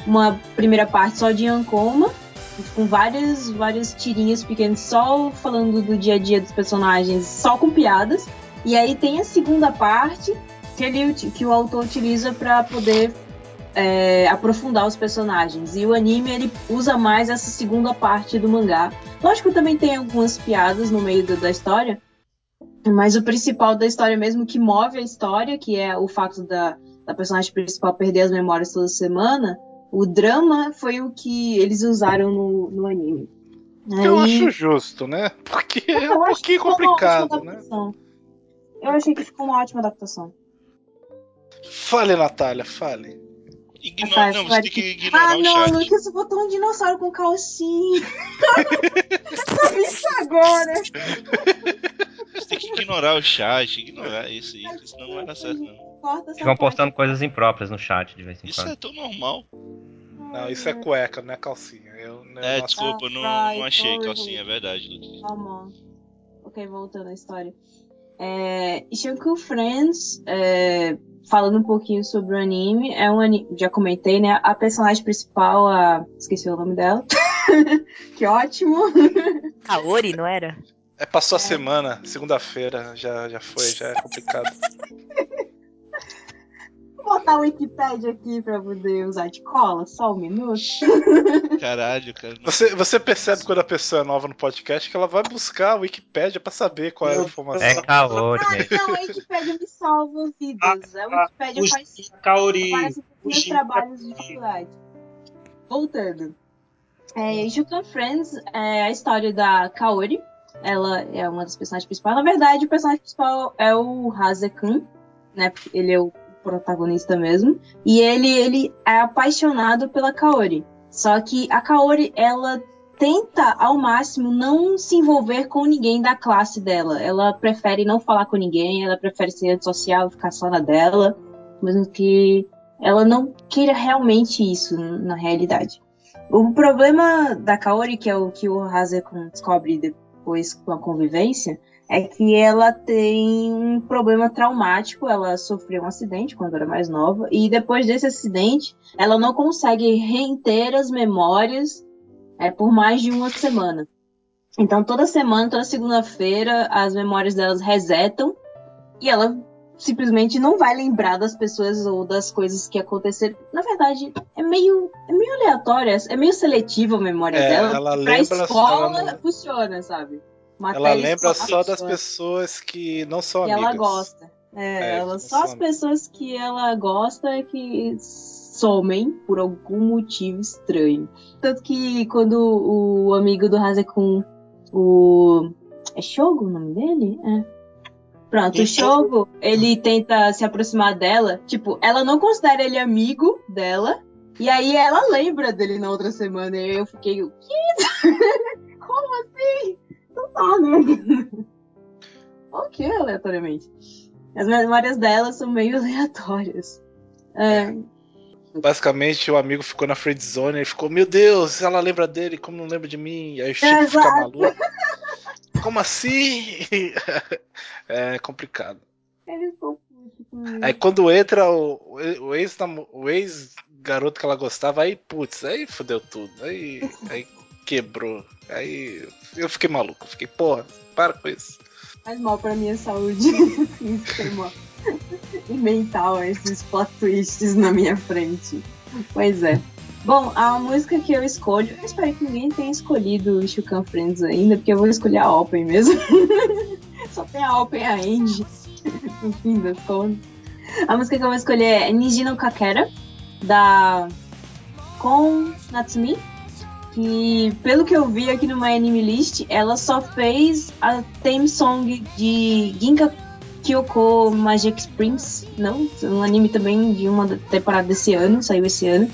uma primeira parte só de Ancoma, com várias, várias tirinhas pequenas, só falando do dia a dia dos personagens, só com piadas. E aí tem a segunda parte que, ele, que o autor utiliza para poder é, aprofundar os personagens. E o anime ele usa mais essa segunda parte do mangá. Lógico que também tem algumas piadas no meio da história, mas o principal da história mesmo que move a história, que é o fato da, da personagem principal perder as memórias toda semana, o drama foi o que eles usaram no, no anime. Eu Aí- acho justo, né? Porque é eu um pouquinho complicado, né? Eu achei que ficou uma ótima adaptação. Fale, Natália, fale. Ignora, Tá, não, você tem que ignorar Ah, o não, chat. Lucas, você botou um dinossauro com calcinha. Sabe isso agora? Você tem que ignorar o chat, ignorar isso aí, senão não vai dar certo, não. Parte. postando coisas impróprias no chat de vez em Isso quando. é tão normal. Não, isso é cueca, não é calcinha. Eu, eu É, não desculpa, eu não, Ah, não achei calcinha, é verdade, Lucas. Calma. Ok, voltando à história. É, Ishanku Friends, é, falando um pouquinho sobre o anime, é um anime, já comentei, né? A personagem principal, a, esqueci o nome dela. que ótimo. Kaori, não era? É, passou a semana, segunda-feira, já, já foi, já é complicado. Vou botar o Wikipedia aqui pra poder usar de cola, só um minuto. Caralho, cara. Você, você percebe quando a pessoa é nova no podcast que ela vai buscar a Wikipédia pra saber qual é a informação. É Kaori Ah, não, a Wikipedia me salva vidas. A Ah, Wikipedia Os faz Kaori. Que meus trabalhos de dificuldade. Voltando. É, Jukan Friends é a história da Kaori. Ela é uma das personagens principais. Na verdade, o personagem principal é o Hazekun, né? Porque ele é o protagonista mesmo. E ele, ele é apaixonado pela Kaori. Só que a Kaori, ela tenta ao máximo não se envolver com ninguém da classe dela. Ela prefere não falar com ninguém, ela prefere ser antissocial, ficar só na dela, mesmo que ela não queira realmente isso na realidade. O problema da Kaori, que é o que o Hazekun descobre depois com a convivência, é que ela tem um problema traumático. Ela sofreu um acidente quando era mais nova, e depois desse acidente, ela não consegue reter as memórias é, por mais de uma semana. Então, toda semana, toda segunda-feira, as memórias delas resetam e ela simplesmente não vai lembrar das pessoas ou das coisas que aconteceram. Na verdade, é meio, é meio aleatório, é meio seletiva a memória É, dela. ela pra lembra- escola ela não- funciona, sabe? Ela lembra só das pessoas que não são que amigas. ela gosta. É, É, ela, que só as pessoas que ela gosta é que somem por algum motivo estranho. Tanto que quando o amigo do Hazekun, o. É Shogo o nome dele? É. Pronto, o Shogo, ele tenta se aproximar dela. Tipo, ela não considera ele amigo dela. E aí ela lembra dele na outra semana. E eu fiquei, o quê? Como assim? Não tá, né? ok, aleatoriamente. As memórias dela são meio aleatórias. É, Basicamente, o amigo ficou na friend zone, ele ficou, meu Deus, ela lembra dele, como não lembra de mim? Aí o Chico fica Exato. maluco. Como assim? é complicado. ele ficou puto comigo. Aí quando entra o, o ex o ex que ela gostava, aí putz, aí fodeu tudo. Aí, aí quebrou. Aí eu fiquei maluco, fiquei, porra, para com isso. Faz mal pra minha saúde física e mental esses plot twists na minha frente. Pois é. Bom, a música que eu escolho, eu espero que ninguém tenha escolhido Shukan Friends ainda, porque eu vou escolher a Open mesmo. Só tem a Open e a End, no fim das contas. A música que eu vou escolher é Niji no Kakera, da Kon Natsumi, que pelo que eu vi aqui no My Anime List, ela só fez a theme song de Ginka Kyoko Magic Prince, não? Um anime também de uma temporada desse ano, saiu esse ano.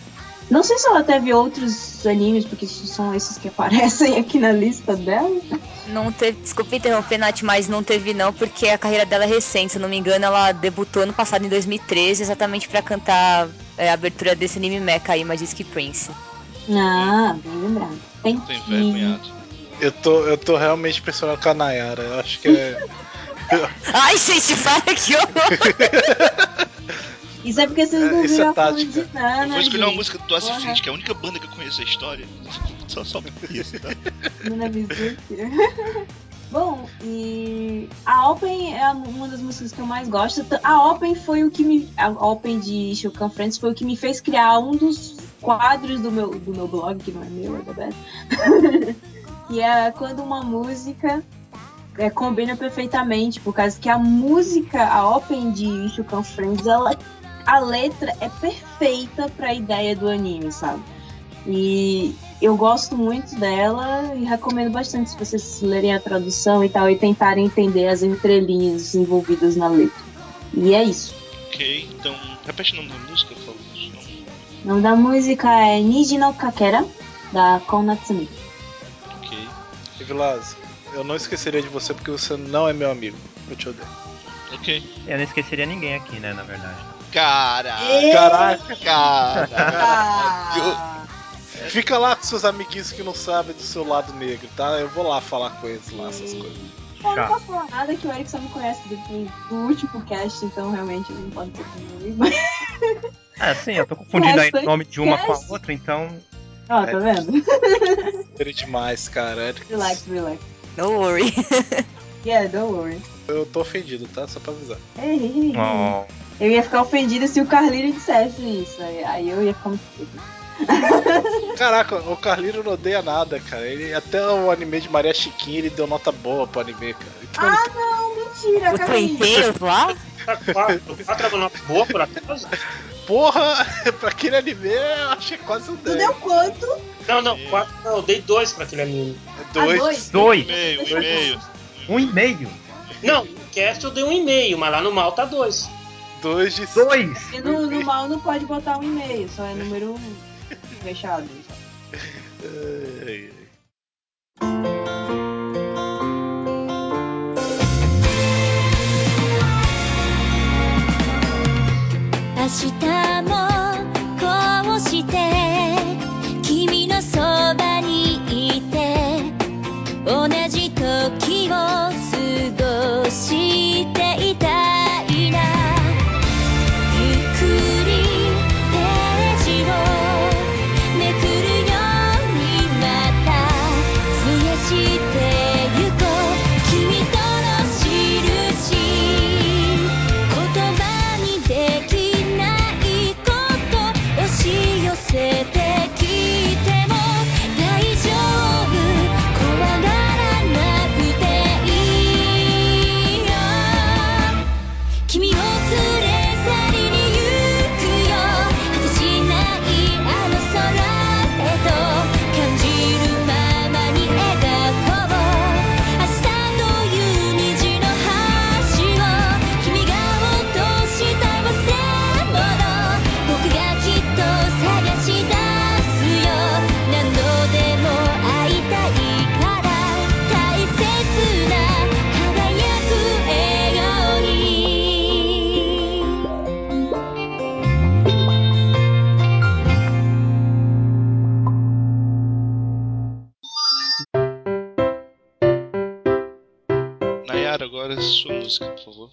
Não sei se ela teve outros animes, porque são esses que aparecem aqui na lista dela. Não teve, desculpa interromper, Nath, mas não teve não, porque a carreira dela é recente. Se não me engano, ela debutou ano passado, em 2013, exatamente pra cantar é, a abertura desse anime mecha aí, Magic Prince. Ah, bem lembrado. Tem Tô envergonhado. Eu tô, eu tô realmente impressionado com a Nayara. Eu acho que é. Ai, gente, para que horror! Isso é porque vocês não É, isso é viram a tática. Fuji Nana, Eu vou escolher uma música do Porra. Fit, que é a única banda que eu conheço a história. Só, só por isso, tá? Mizuki. Bom, e a Open é uma das músicas que eu mais gosto. A Open foi o que me. A Open de Shokan Friends foi o que me fez criar um dos quadros do meu, do meu blog, que não é meu, é da Beth. que é quando uma música é, combina perfeitamente, por causa que a música, a Open de Shokan Friends, ela, a letra é perfeita pra ideia do anime, sabe? E eu gosto muito dela e recomendo bastante se vocês lerem a tradução e tal e tentarem entender as entrelinhas envolvidas na letra. E é isso. Ok, então repete o nome da música. O nome da música é Niji no Kakera, da Kon Natsumi. Ok. E Vilas, eu não esqueceria de você porque você não é meu amigo. Eu te odeio. Ok. Eu não esqueceria ninguém aqui, né, na verdade. Caralho! Caraca, Caralho! Ah, fica lá com seus amiguinhos que não sabem do seu lado negro, tá? Eu vou lá falar com eles lá, essas coisas. Eu não posso falar nada que o Eric só me conhece do, do último cast, então realmente não pode ser comigo. Ah, sim, eu tô confundindo aí o nome de uma com a cast. outra, então. Ó, tá vendo? Seria demais, cara. relax, relax. Don't worry. Yeah, don't worry. Eu tô ofendido, tá? Só pra avisar. Ei. Oh, Eu ia ficar ofendida se o Carlinho dissesse isso. Aí, eu ia ficar muito. Caraca, o Carlinho não odeia nada, cara. Ele, até o anime de Maria Chiquinha ele deu nota boa pro anime, cara. Então, Ah, não, mentira, O Carlinhos. Twin lá? Quatro, quatro é uma nota boa por acaso? porra, pra aquele anime eu achei quase um Tu 10. deu quanto? Não, não, quatro, não, eu dei dois pra aquele anime. É dois. Ah, dois? Dois. Um e-mail, um e-mail. um e-mail. Não, no cast eu dei um e-mail, mas lá no mal tá dois. Dois de Dois! Porque no, no mal não pode botar um e-mail, só é número fechado. Ai,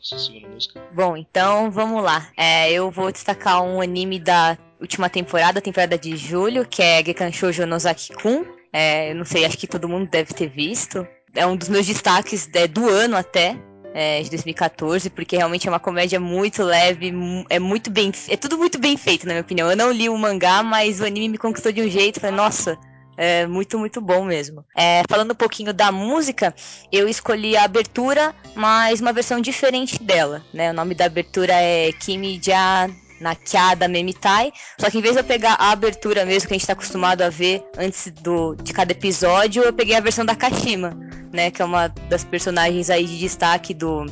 Sua segunda música. Bom, então vamos lá. É, eu vou destacar um anime da última temporada, temporada de julho, que é Gekan Shoujo Nozaki-kun. É, eu não sei, acho que todo mundo deve ter visto. É um dos meus destaques é, do ano até. é, de 2014, porque realmente é uma comédia muito leve, é muito bem, é tudo muito bem feito, na minha opinião. Eu não li o mangá, mas o anime me conquistou de um jeito, falei, nossa, é muito, muito bom mesmo. É, falando um pouquinho da música, eu escolhi a abertura, mas uma versão diferente dela, né? O nome da abertura é Kimi Ja Nakyada Memitai, só que em vez de eu pegar a abertura mesmo que a gente tá acostumado a ver antes do, de cada episódio, eu peguei a versão da Kashima, né? Que é uma das personagens aí de destaque do,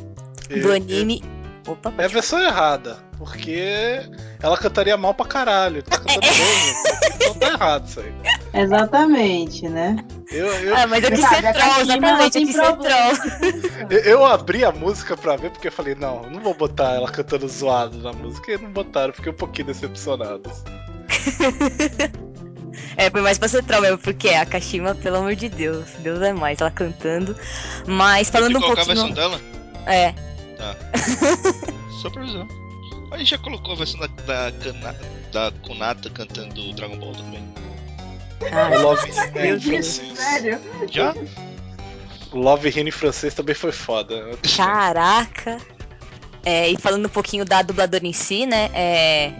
do anime. Opa, É a versão errada, porque ela cantaria mal pra caralho. Tá cantando bem, então tá errado isso aí. Exatamente, né? Eu, eu, Ah, mas eu quis Sabe, ser troll, exatamente, eu tem quis ser problema. troll. eu- eu abri a música pra ver porque eu falei, não, não vou botar ela cantando zoado na música. E não botaram, fiquei um pouquinho decepcionado. É, foi mais pra ser troll mesmo, porque a Kashima, pelo amor de Deus, Deus é mais, ela cantando. Mas falando Você um colocar a versão pouquinho. dela? É, Tá. Só pra avisar. A gente já colocou a versão da, da, Kana- da Kunata cantando Dragon Ball também. O Love Deus. francês. Sério? Já? O Love Hino em francês também foi foda. Caraca! É, e falando um pouquinho da dubladora em si, né? É,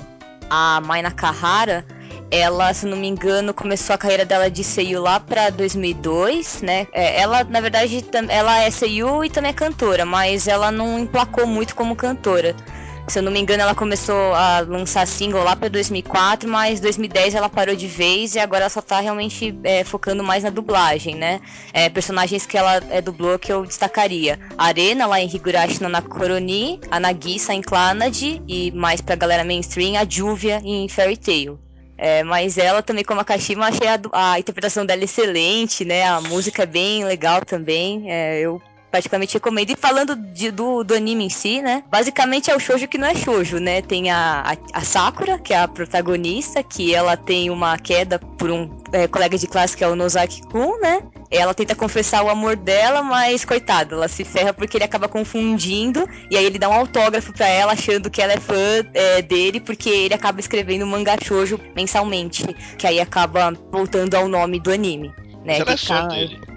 a Mai Nakahara, ela, se não me engano, começou a carreira dela de seiyuu lá pra 2002, né? É, ela, na verdade, ela é seiyuu e também é cantora, mas ela não emplacou muito como cantora. Se eu não me engano, ela começou a lançar single lá pra 2004, mas 2010 ela parou de vez e agora ela só tá realmente é, focando mais na dublagem, né? é, personagens que ela é, dublou que eu destacaria. Arena, lá em Higurashi no Nakoroni, a Nagisa em Clannad e mais pra galera mainstream, a Juvia em Fairy Tail. É, mas ela também, como a Kashima, achei a, a interpretação dela excelente, né? A música é bem legal também. é, eu praticamente recomendo. E falando de- do, do anime em si, né? Basicamente é o shoujo que não é shoujo, né? Tem a, a, a Sakura, que é a protagonista, que ela tem uma queda por um é, colega de classe que é o Nozaki-kun, né? Ela tenta confessar o amor dela, mas coitada, ela se ferra porque ele acaba confundindo e aí ele dá um autógrafo pra ela achando que ela é fã é, dele porque ele acaba escrevendo mangá shoujo mensalmente, que aí acaba voltando ao nome do anime, né? Mas ela é que fã dele.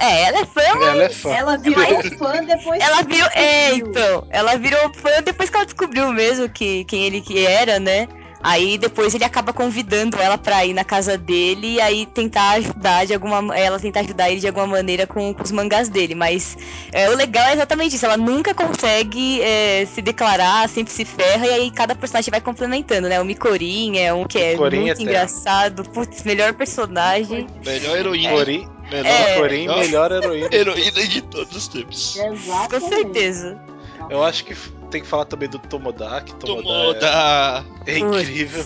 É, ela é fã, mas Ela é fã. Ela virou fã depois ela que virou, é, então, ela virou fã depois que ela descobriu mesmo que quem ele que era, né? Aí depois ele acaba convidando ela pra ir na casa dele e aí tentar ajudar de alguma ela tentar ajudar ele de alguma maneira com, com os mangás dele, mas é, o legal é exatamente isso, ela nunca consegue é, se declarar, sempre se ferra e aí cada personagem vai complementando, né? O Mikorin é um que é Mikorin é muito eterno. engraçado, putz, melhor personagem. Melhor heroína. Corim, Melhor, É. Corim, melhor heroína. heroína de todos os tempos. Exatamente. Com certeza. Eu acho que tem que falar também do Tomoda, que Tomoda, é, é incrível.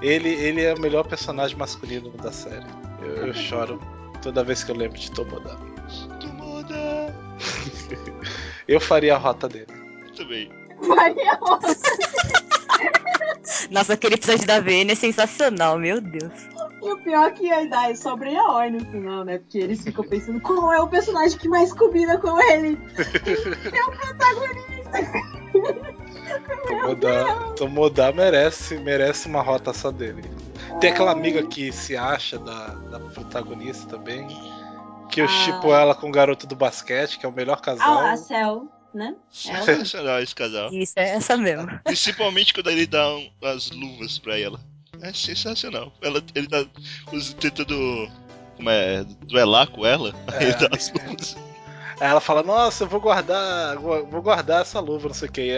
Ele, ele é o melhor personagem masculino da série. Eu, eu choro toda vez que eu lembro de Tomoda. Tomou da. Eu faria a rota dele. Também. Maria Rosa. Nossa, aquele episódio da VN é sensacional, meu Deus. E o pior é que a ideia sobre a Oi no final, né? Porque eles ficam pensando qual é o personagem que mais combina com ele. é o protagonista. Tomoda, Tomoda merece, merece uma rota só dele. Tem aquela amiga que se acha da, da protagonista também. Que eu Ah. chipo ela com o garoto do basquete, que é o melhor casal. Ah, a Cell, né? Sensacional esse casal. Isso, é essa mesmo. Principalmente quando ele dá um- as luvas pra ela. É sensacional. Ela, ele tá tentando. Como é? Duelar com ela. Aí ele É. dá as luvas. Aí ela fala, nossa, eu vou guardar. Vou vou guardar essa luva, não sei o que.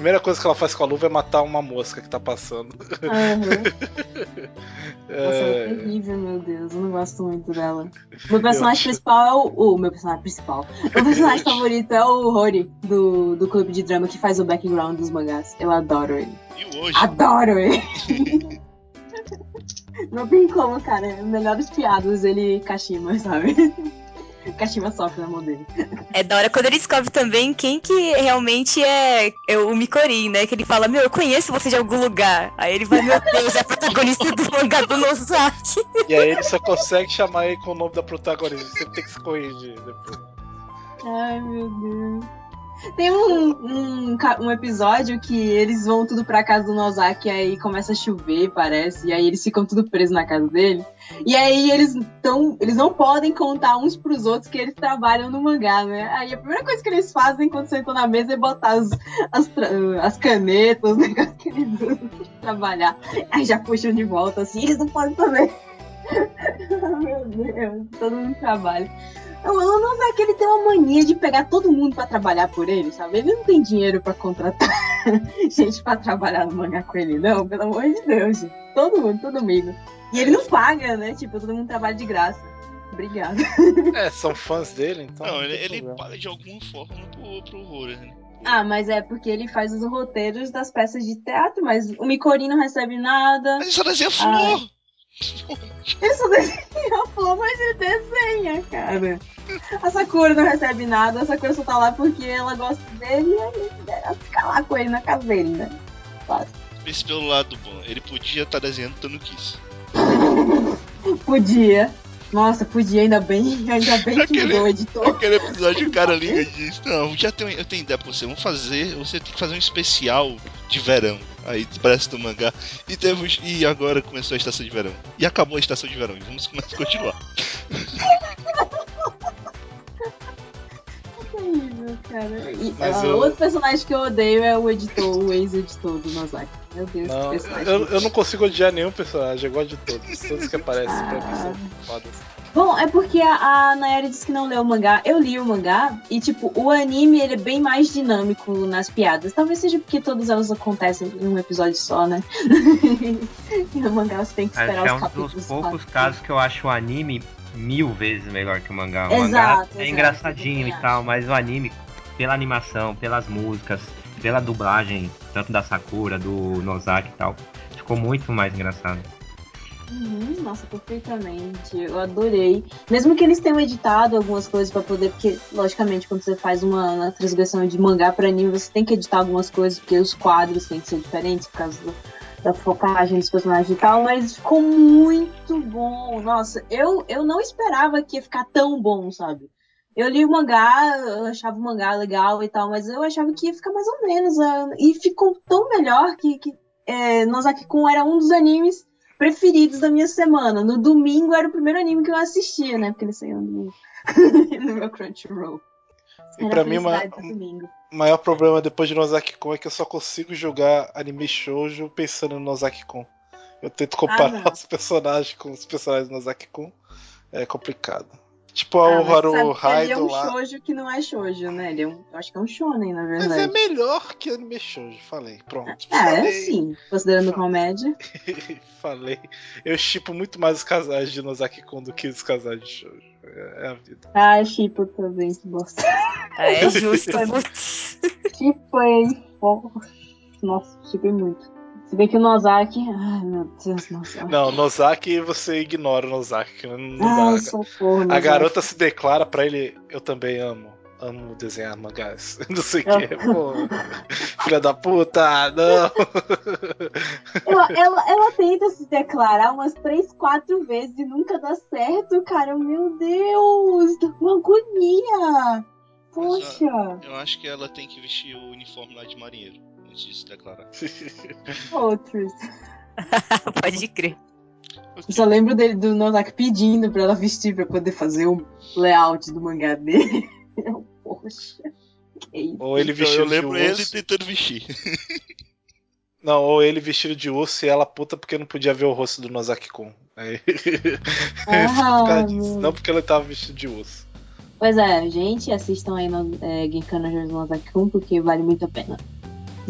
A primeira coisa que ela faz com a luva é matar uma mosca que tá passando. Aham. Nossa, ela é É, terrível, meu Deus. Eu não gosto muito dela. Meu personagem principal é o. O meu personagem principal. Meu personagem favorito é o Rory, do, do clube de drama que faz o background dos mangás. Eu adoro ele. E hoje? Adoro ele! Não tem como, cara. É Melhores piadas ele e Kashima, sabe? Kashima sofre na mão dele. É da hora quando ele descobre também quem que realmente é, é o Mikorin, né? Que ele fala, meu, eu conheço você de algum lugar. Aí ele vai, meu Deus, é a protagonista do mangá do Nozaki. E aí ele só consegue chamar ele com o nome da protagonista. Sempre tem que se corrigir depois. Ai, meu Deus. Tem um, um, um episódio que eles vão tudo pra casa do Nozaki aí começa a chover, parece. E aí eles ficam tudo presos na casa dele. E aí eles tão, eles não podem contar uns pros outros que eles trabalham no mangá, né? Aí a primeira coisa que eles fazem quando sentam na mesa é botar as, as, as canetas, os negócios que eles usam pra trabalhar. Aí já puxam de volta assim, eles não podem saber. Meu Deus, todo mundo trabalha. O o Nozaki, ele tem uma mania de pegar todo mundo pra trabalhar por ele, sabe? Ele não tem dinheiro pra contratar gente pra trabalhar no mangá com ele, não, pelo amor de Deus, gente. Todo mundo, todo amigo. E ele não paga, né? Tipo, todo mundo trabalha de graça. Obrigada. É, são fãs dele, então. Não, ele, ele paga de alguma forma pro, pro Horror, né? Ah, mas é porque ele faz os roteiros das peças de teatro, mas o Mikori não recebe nada. Mas ele só desenha flor! Ele só desenha a flor, mas ele desenha, cara. A Sakura não recebe nada, a Sakura só tá lá porque ela gosta dele e aí ela fica lá com ele na casa dele, né? Fácil. Pense pelo lado bom, ele podia estar desenhando Tanuki's. Podia. Nossa, podia, ainda bem, ainda bem que Aquele- mudou o editor. Aquele episódio o cara liga e diz: Não, já tenho, eu tenho ideia pra você, vamos fazer. Você tem que fazer um especial de verão. Aí parece do mangá. E temos. E agora começou a estação de verão. E acabou a estação de verão. E vamos começar a continuar. Terrível, cara. E, Mas ah, eu- Outro personagem que eu odeio é o editor, o ex-editor do Nozaki. Meu Deus, que Não, personagem. eu, eu não consigo odiar nenhum personagem, eu gosto de todos. Todos que aparecem pra mim são fodas. Bom, é porque a, a Nayara disse que não leu o mangá. Eu li o mangá e, tipo, o anime ele é bem mais dinâmico nas piadas. Talvez seja porque todas elas acontecem em um episódio só, né? e no mangá você tem que esperar é os um capítulos. dos poucos quatro. casos que eu acho o anime mil vezes melhor que o mangá. O mangá Exato, é exato, engraçadinho e tal, mas o anime, pela animação, pelas músicas, pela dublagem, tanto da Sakura, do Nozaki e tal, ficou muito mais engraçado. Uhum, nossa, perfeitamente. Eu adorei. Mesmo que eles tenham editado algumas coisas pra poder, porque, logicamente, quando você faz uma, uma transgressão de mangá pra anime, você tem que editar algumas coisas, porque os quadros têm que ser diferentes por causa do- da focagem dos personagens e tal, mas ficou muito bom. Nossa, eu, eu não esperava que ia ficar tão bom, sabe? Eu li o mangá, eu achava o mangá legal e tal, mas eu achava que ia ficar mais ou menos. ah, E ficou tão melhor que, que é, Nozaki-kun era um dos animes preferidos da minha semana. No domingo era o primeiro anime que eu assistia, né? Porque ele saiu no, no meu Crunchyroll. E pra mim. O maior problema depois de Nozaki-kun é que eu só consigo jogar anime shoujo pensando no Nozaki-kun. Eu tento comparar Ah, os personagens com os personagens do Nozaki-kun. É complicado. Tipo Ah, o Haru que ali é um lá. shoujo que não é shoujo, né? Ele é um, eu acho que é um shonen, na Mas é verdade. melhor que anime shoujo. Falei, pronto. Ah, é Falei. sim, considerando comédia. Falei. Eu chipo muito mais os casais de Nozaki-kun do que os casais de shoujo. É, é a vida. Ah, Chipo também, que bosta. É justo. Putz. Chipo? Pô. Nossa, chipei muito. Se bem que o Nozaki. Ai, meu Deus, Nozaki. Não, Nozaki você ignora o Nozaki. Não, não Ai, dá. socorro, A Nozaki. garota se declara pra ele: Eu também amo. Amo desenhar mangás. Não sei o que. Pô, filha da puta, não. Ela, ela, ela tenta se declarar umas três, quatro vezes e nunca dá certo, cara. Meu Deus, dá uma agonia. Poxa. Eu acho que ela tem que vestir o uniforme lá de marinheiro antes de se declarar. Outros. Pode crer. Eu só lembro dele, do Nozaki pedindo pra ela vestir pra poder fazer o layout do mangá dele. Eu, Poxa. Que isso. Ou ele Então, vestido eu lembro de ele urso. tentando vestir. Não, ou ele vestido de urso e ela puta porque não podia ver o rosto do Nozaki-kun. Aí... Ah, Por. Não porque ele tava vestido de urso. Pois é, gente, assistam aí no é, Genkana Jojo Nozaki-kun, porque vale muito a pena.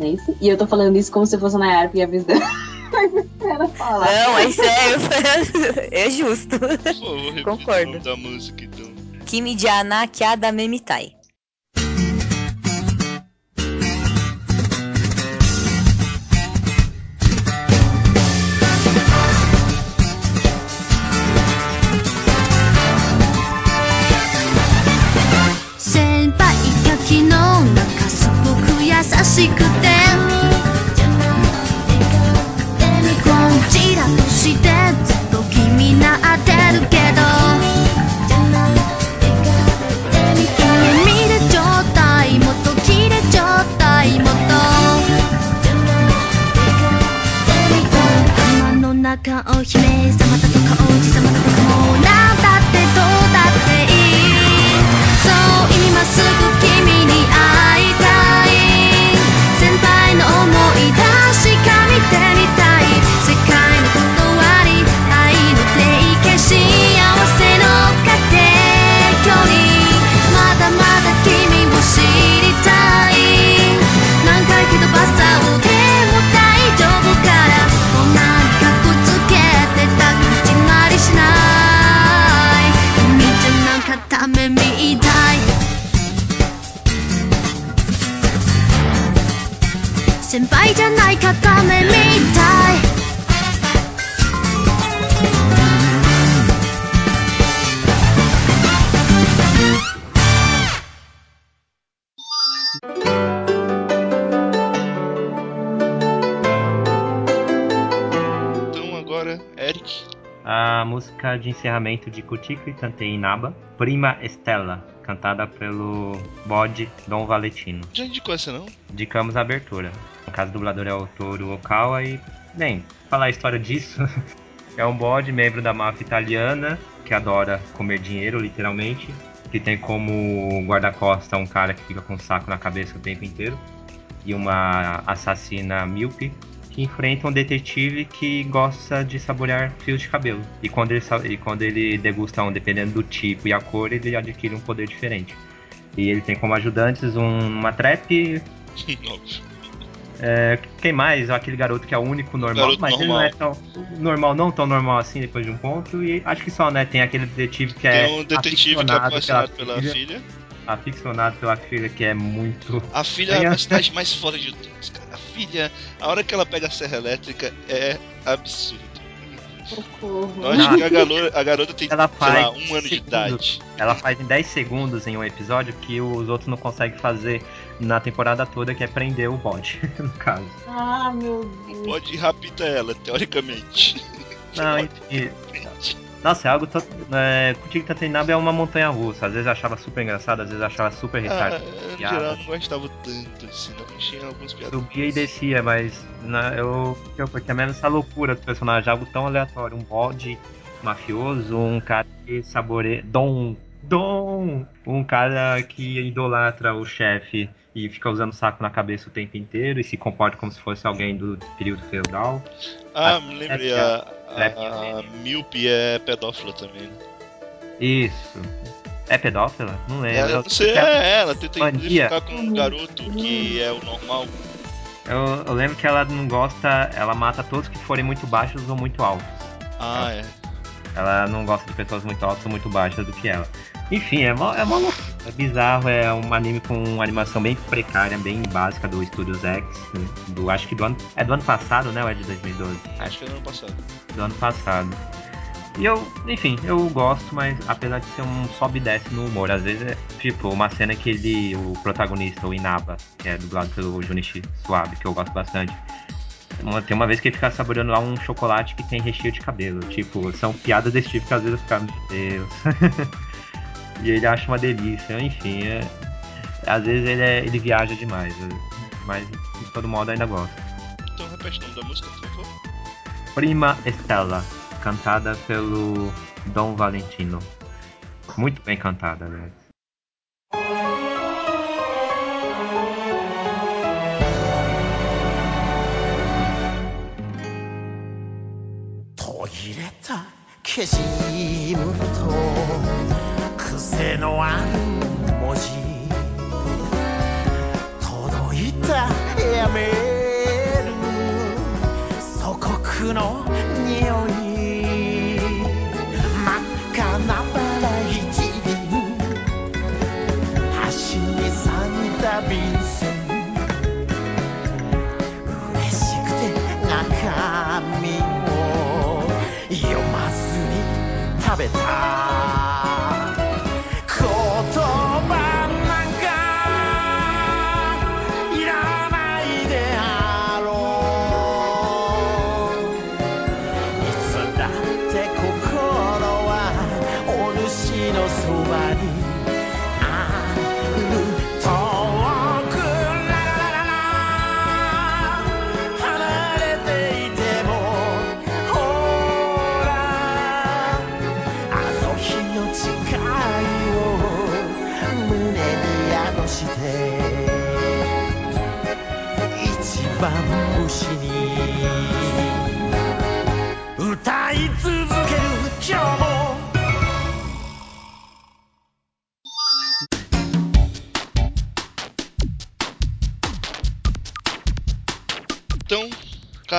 Isso? E eu tô falando isso como se fosse na Nayara, porque a vez dela. Falar. Não, é sério. É justo. Por favor, Concordo. da música então. Kimi Jana Kyada Memitai. お姫様 encerramento de Kutiko e Tantei Inaba, Prima Estela, cantada pelo bode Dom Valentino. Já indicou essa não? Indicamos a abertura. No caso, o dublador é o Toru Okawa e, bem, falar a história disso. é um bode, membro da máfia italiana, que adora comer dinheiro, literalmente. Que tem como guarda-costa um cara que fica com um saco na cabeça o tempo inteiro. E uma assassina míope que enfrenta um detetive que gosta de saborear fios de cabelo. E quando ele, e quando ele degusta um, dependendo do tipo e a cor, ele adquire um poder diferente. E ele tem como ajudantes um- uma trap. É, quem mais? Aquele garoto que é o único normal, mas ele não é tão normal, não tão normal assim depois de um ponto. E acho que só, né? Tem aquele detetive que é Tem um detetive que é apaixonado pela filha. Aficionado pela filha que é muito. A filha é a personagem mais foda de todos, cara. A filha, a hora que ela pega a serra elétrica é absurdo. Socorro. Eu acho que a garota, a garota tem, Ela sei faz lá, um ano de idade. Ela faz em 10 segundos em um episódio que os outros não conseguem fazer na temporada toda, que é prender o bode, no caso. Ah, meu Deus. Pode raptar ela, teoricamente. Não, e- Nossa, é algo. To... É, Contigo Tatenaba é uma montanha russa. Às vezes eu achava super engraçado, às vezes eu achava super Ah, retardado. geral, eu não gostava tanto assim, não. Tinha algumas piadas. Subia e descia, mas na, eu, eu porque é menos essa loucura do personagem, algo tão aleatório, um bode mafioso, um cara que saboreia. Dom! Dom! Um cara que idolatra o chefe e fica usando saco na cabeça o tempo inteiro e se comporta como se fosse alguém do período feudal. Ah, A- me lembrei, essa a, a, a Milpe é pedófila também, né? Isso. É pedófila? Não lembro. É, sei que é, ela tenta ficar com um garoto que é o normal. Eu, eu lembro que ela não gosta, ela mata todos que forem muito baixos ou muito altos. Ah, é. Ela não gosta de pessoas muito altas ou muito baixas do que ela. Enfim, é mó, é mó loucura. É bizarro, é um anime com uma animação bem precária, bem básica do Studios X. né? Do, acho que do ano. É do ano passado, né? Ou é de 2012? Acho que era ano passado. do ano passado. E eu, enfim, eu gosto, mas apesar de ser um sobe e desce no humor, às vezes é tipo uma cena que ele, o protagonista, o Inaba, que é dublado pelo Junichi Suabe, que eu gosto bastante. Uma- tem uma vez que ele fica saboreando lá um chocolate que tem recheio de cabelo. Tipo, são piadas desse tipo que às vezes eu fico, meu Deus. e ele acha uma delícia, enfim, é, às vezes ele, é, ele viaja demais, né? mas de todo modo ainda gosta Então repete o nome da música, por favor. Prima Estela, cantada pelo Dom Valentino. Muito bem cantada, né と癖のある文字。届いたやめる祖国の匂い。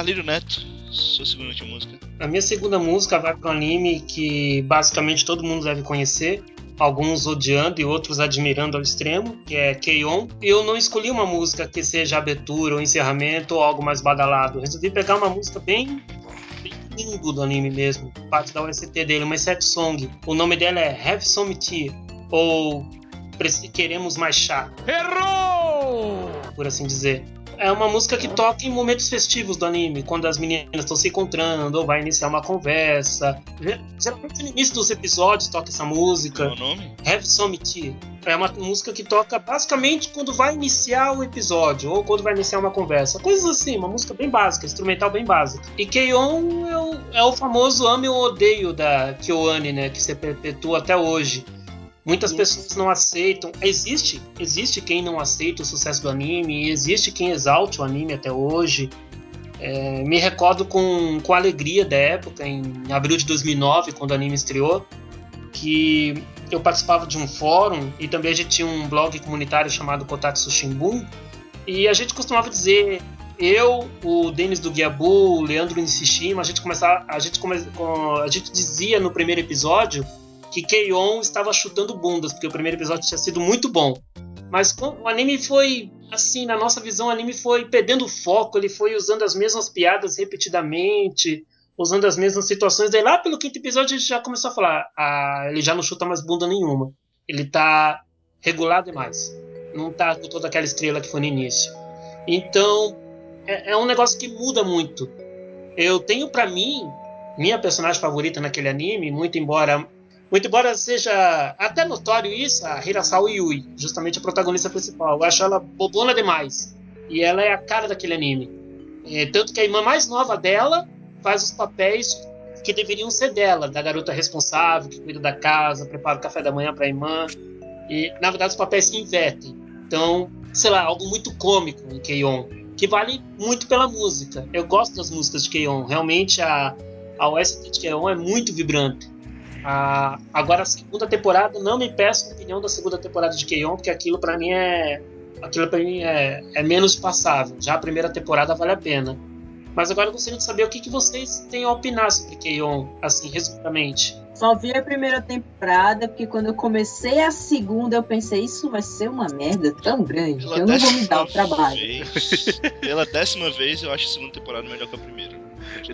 Carlírio Neto, sua segunda última música. A minha segunda música vai para um anime que basicamente todo mundo deve conhecer, alguns odiando e outros admirando ao extremo, que é K-On! Eu não escolhi uma música que seja abertura ou encerramento ou algo mais badalado. Eu resolvi pegar uma música bem bem lindo do anime mesmo, parte da OST dele, uma set song. O nome dela é Have Some Tea, ou Queremos Mais Chá. Errou! Por assim dizer. É uma música que toca em momentos festivos do anime, quando as meninas estão se encontrando, ou vai iniciar uma conversa. Ge- Geralmente no início dos episódios toca essa música. Qual é o nome? Have Some Tea. É uma música que toca basicamente quando vai iniciar o episódio ou quando vai iniciar uma conversa. Coisas assim, uma música bem básica, instrumental bem básica. E Keion é o, é o famoso ame ou odeio da Kyoane, né? Que se perpetua até hoje. Muitas pessoas não aceitam. Existe, existe quem não aceita o sucesso do anime, existe quem exalte o anime até hoje. É, me recordo com, com alegria da época, em abril de 2009, quando o anime estreou, que eu participava de um fórum e também a gente tinha um blog comunitário chamado Kotatsu Shimbun e a gente costumava dizer eu, o Denis do Guiabu, o Leandro Nishishima, a gente começava, a gente come, com- a gente dizia no primeiro episódio que Keion estava chutando bundas, porque o primeiro episódio tinha sido muito bom. Mas o anime foi, assim, na nossa visão, o anime foi perdendo foco, ele foi usando as mesmas piadas repetidamente, usando as mesmas situações. Daí lá pelo quinto episódio a gente já começou a falar, ah, ele já não chuta mais bunda nenhuma. Ele tá regular demais. Não tá com toda aquela estrela que foi no início. Então, é, é um negócio que muda muito. Eu tenho pra mim, minha personagem favorita naquele anime, muito embora muito embora seja até notório isso, a Hirasawa Yui, justamente a protagonista principal. Eu acho ela bobona demais. E ela é a cara daquele anime. É, tanto que a irmã mais nova dela faz os papéis que deveriam ser dela, da garota responsável, que cuida da casa, prepara o café da manhã para a irmã. E na verdade os papéis se invertem. Então, sei lá, algo muito cômico em Keion, que vale muito pela música. Eu gosto das músicas de Keion, realmente a, a OST de Keion é muito vibrante. A- agora a segunda temporada, não me peço a opinião da segunda temporada de Keion, porque aquilo pra mim é aquilo para mim é, é menos passável. Já a primeira temporada vale a pena. Mas agora eu gostaria de saber o que, que vocês têm a opinar sobre Keion, assim, resumidamente. Só vi a primeira temporada, porque quando eu comecei a segunda, eu pensei, isso vai ser uma merda tão grande que eu não vou me dar o trabalho. Vez, pela décima vez, eu acho a segunda temporada melhor que a primeira.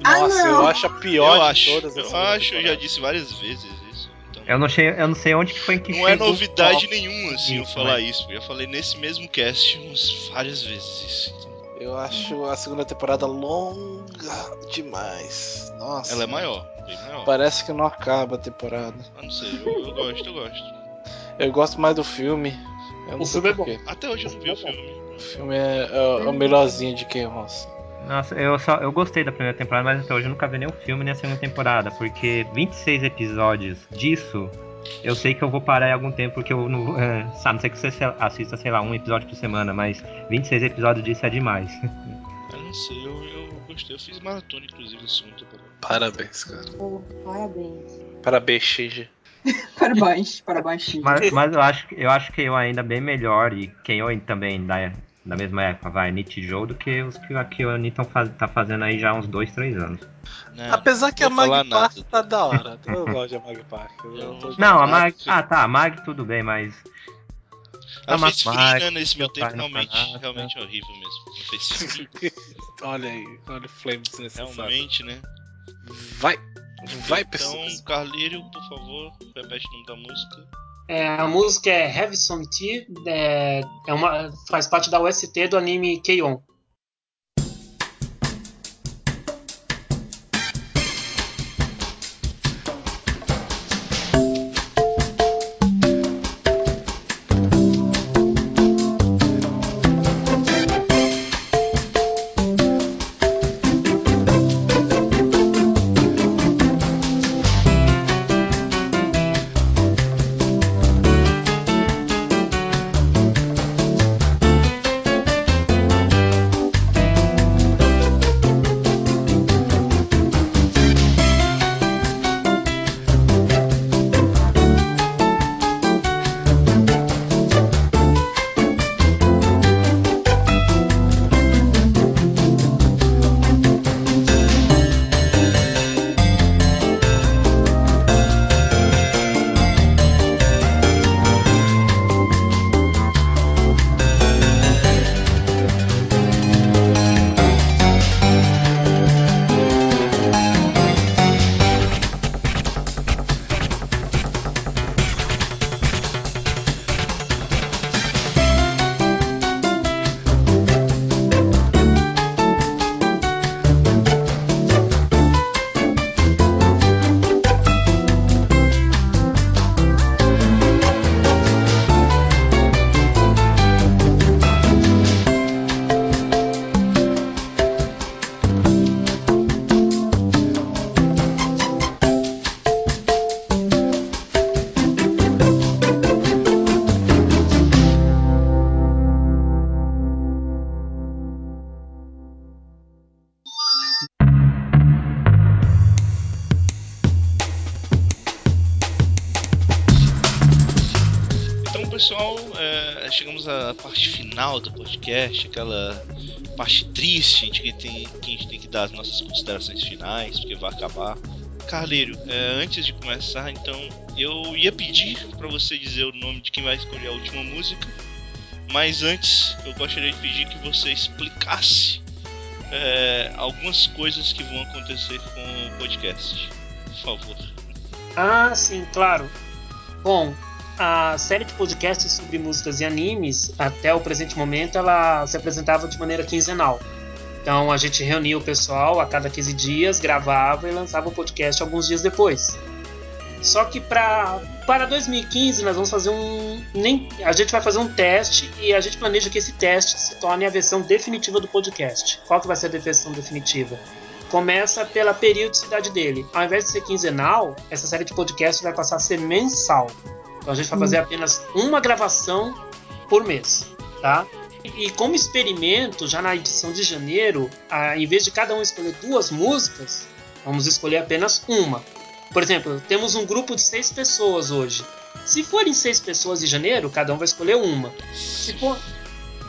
Ah, Nossa, não. eu acho a pior eu de acho, todas. eu acho, eu já disse várias vezes isso. Então, Eu não sei, eu não sei onde que foi que não é novidade top. nenhuma, assim, eu Isso, falar né? isso. Eu já falei nesse mesmo cast uns várias vezes isso. Então, Eu acho a segunda temporada longa demais. Nossa. Ela é maior, bem maior. Parece que não acaba a temporada. Ah, não sei, eu, eu gosto, eu gosto. Eu gosto mais do filme. Eu O filme é porquê. Até hoje eu não vi o filme. O filme é, é- é o melhorzinho de K-On! Nossa, eu, só, eu gostei da primeira temporada, mas até hoje eu nunca vi nem o filme nem a segunda temporada, porque 26 episódios disso, eu sei que eu vou parar em algum tempo, porque eu não. É, sabe, não sei que você assista, sei lá, um episódio por semana, mas 26 episódios disso é demais. Eu não sei, eu, eu gostei. Eu fiz maratona, inclusive, da segunda temporada. Parabéns, cara. Pô, parabéns. Parabéns, Shinji. Parabéns, parabéns, Chico. Mas, mas eu acho eu acho que eu ainda bem melhor, e quem eu também da, da mesma época, vai, Nichijou, do que os que a Kyoani tão faz, tá fazendo aí já há uns 2, 3 anos. Não, Apesar que a Mag Park nada. tá da hora. Eu gosto de Mag Park. Eu Eu- tô- Não, a Mag-. Ah tá, a Mag tudo bem, mas. Ela Ah, fez free, né, nesse meu tempo, realmente, realmente é horrível mesmo. Olha aí, olha o flame desnecessário. realmente, né? Vai, vai, Então, pessoas. Carlírio, por favor, repete o nome da música. É, a música é Have Some Tea, é, é uma, faz parte da OST do anime Keion. Podcast, aquela parte triste de que, tem, que a gente tem que dar as nossas considerações finais, porque vai acabar. Carleiro, é, antes de começar, então, eu ia pedir para você dizer o nome de quem vai escolher a última música, mas antes eu gostaria de pedir que você explicasse é, algumas coisas que vão acontecer com o podcast. Por favor. Ah, sim, claro. Bom, a série podcasts sobre músicas e animes, até o presente momento, ela se apresentava de maneira quinzenal. Então a gente reunia o pessoal a cada 15 dias, gravava e lançava o podcast alguns dias depois. Só que pra, para 2015 nós vamos fazer um. Nem, a gente vai fazer um teste e a gente planeja que esse teste se torne a versão definitiva do podcast. Qual que vai ser a versão definitiva? Começa pela periodicidade dele. Ao invés de ser quinzenal, essa série de podcast vai passar a ser mensal. Então a gente vai fazer apenas uma gravação por mês, tá? E como experimento, já na edição de janeiro, em vez de cada um escolher duas músicas, vamos escolher apenas uma. Por exemplo, temos um grupo de seis pessoas hoje. Se forem seis pessoas em janeiro, cada um vai escolher uma. Se for,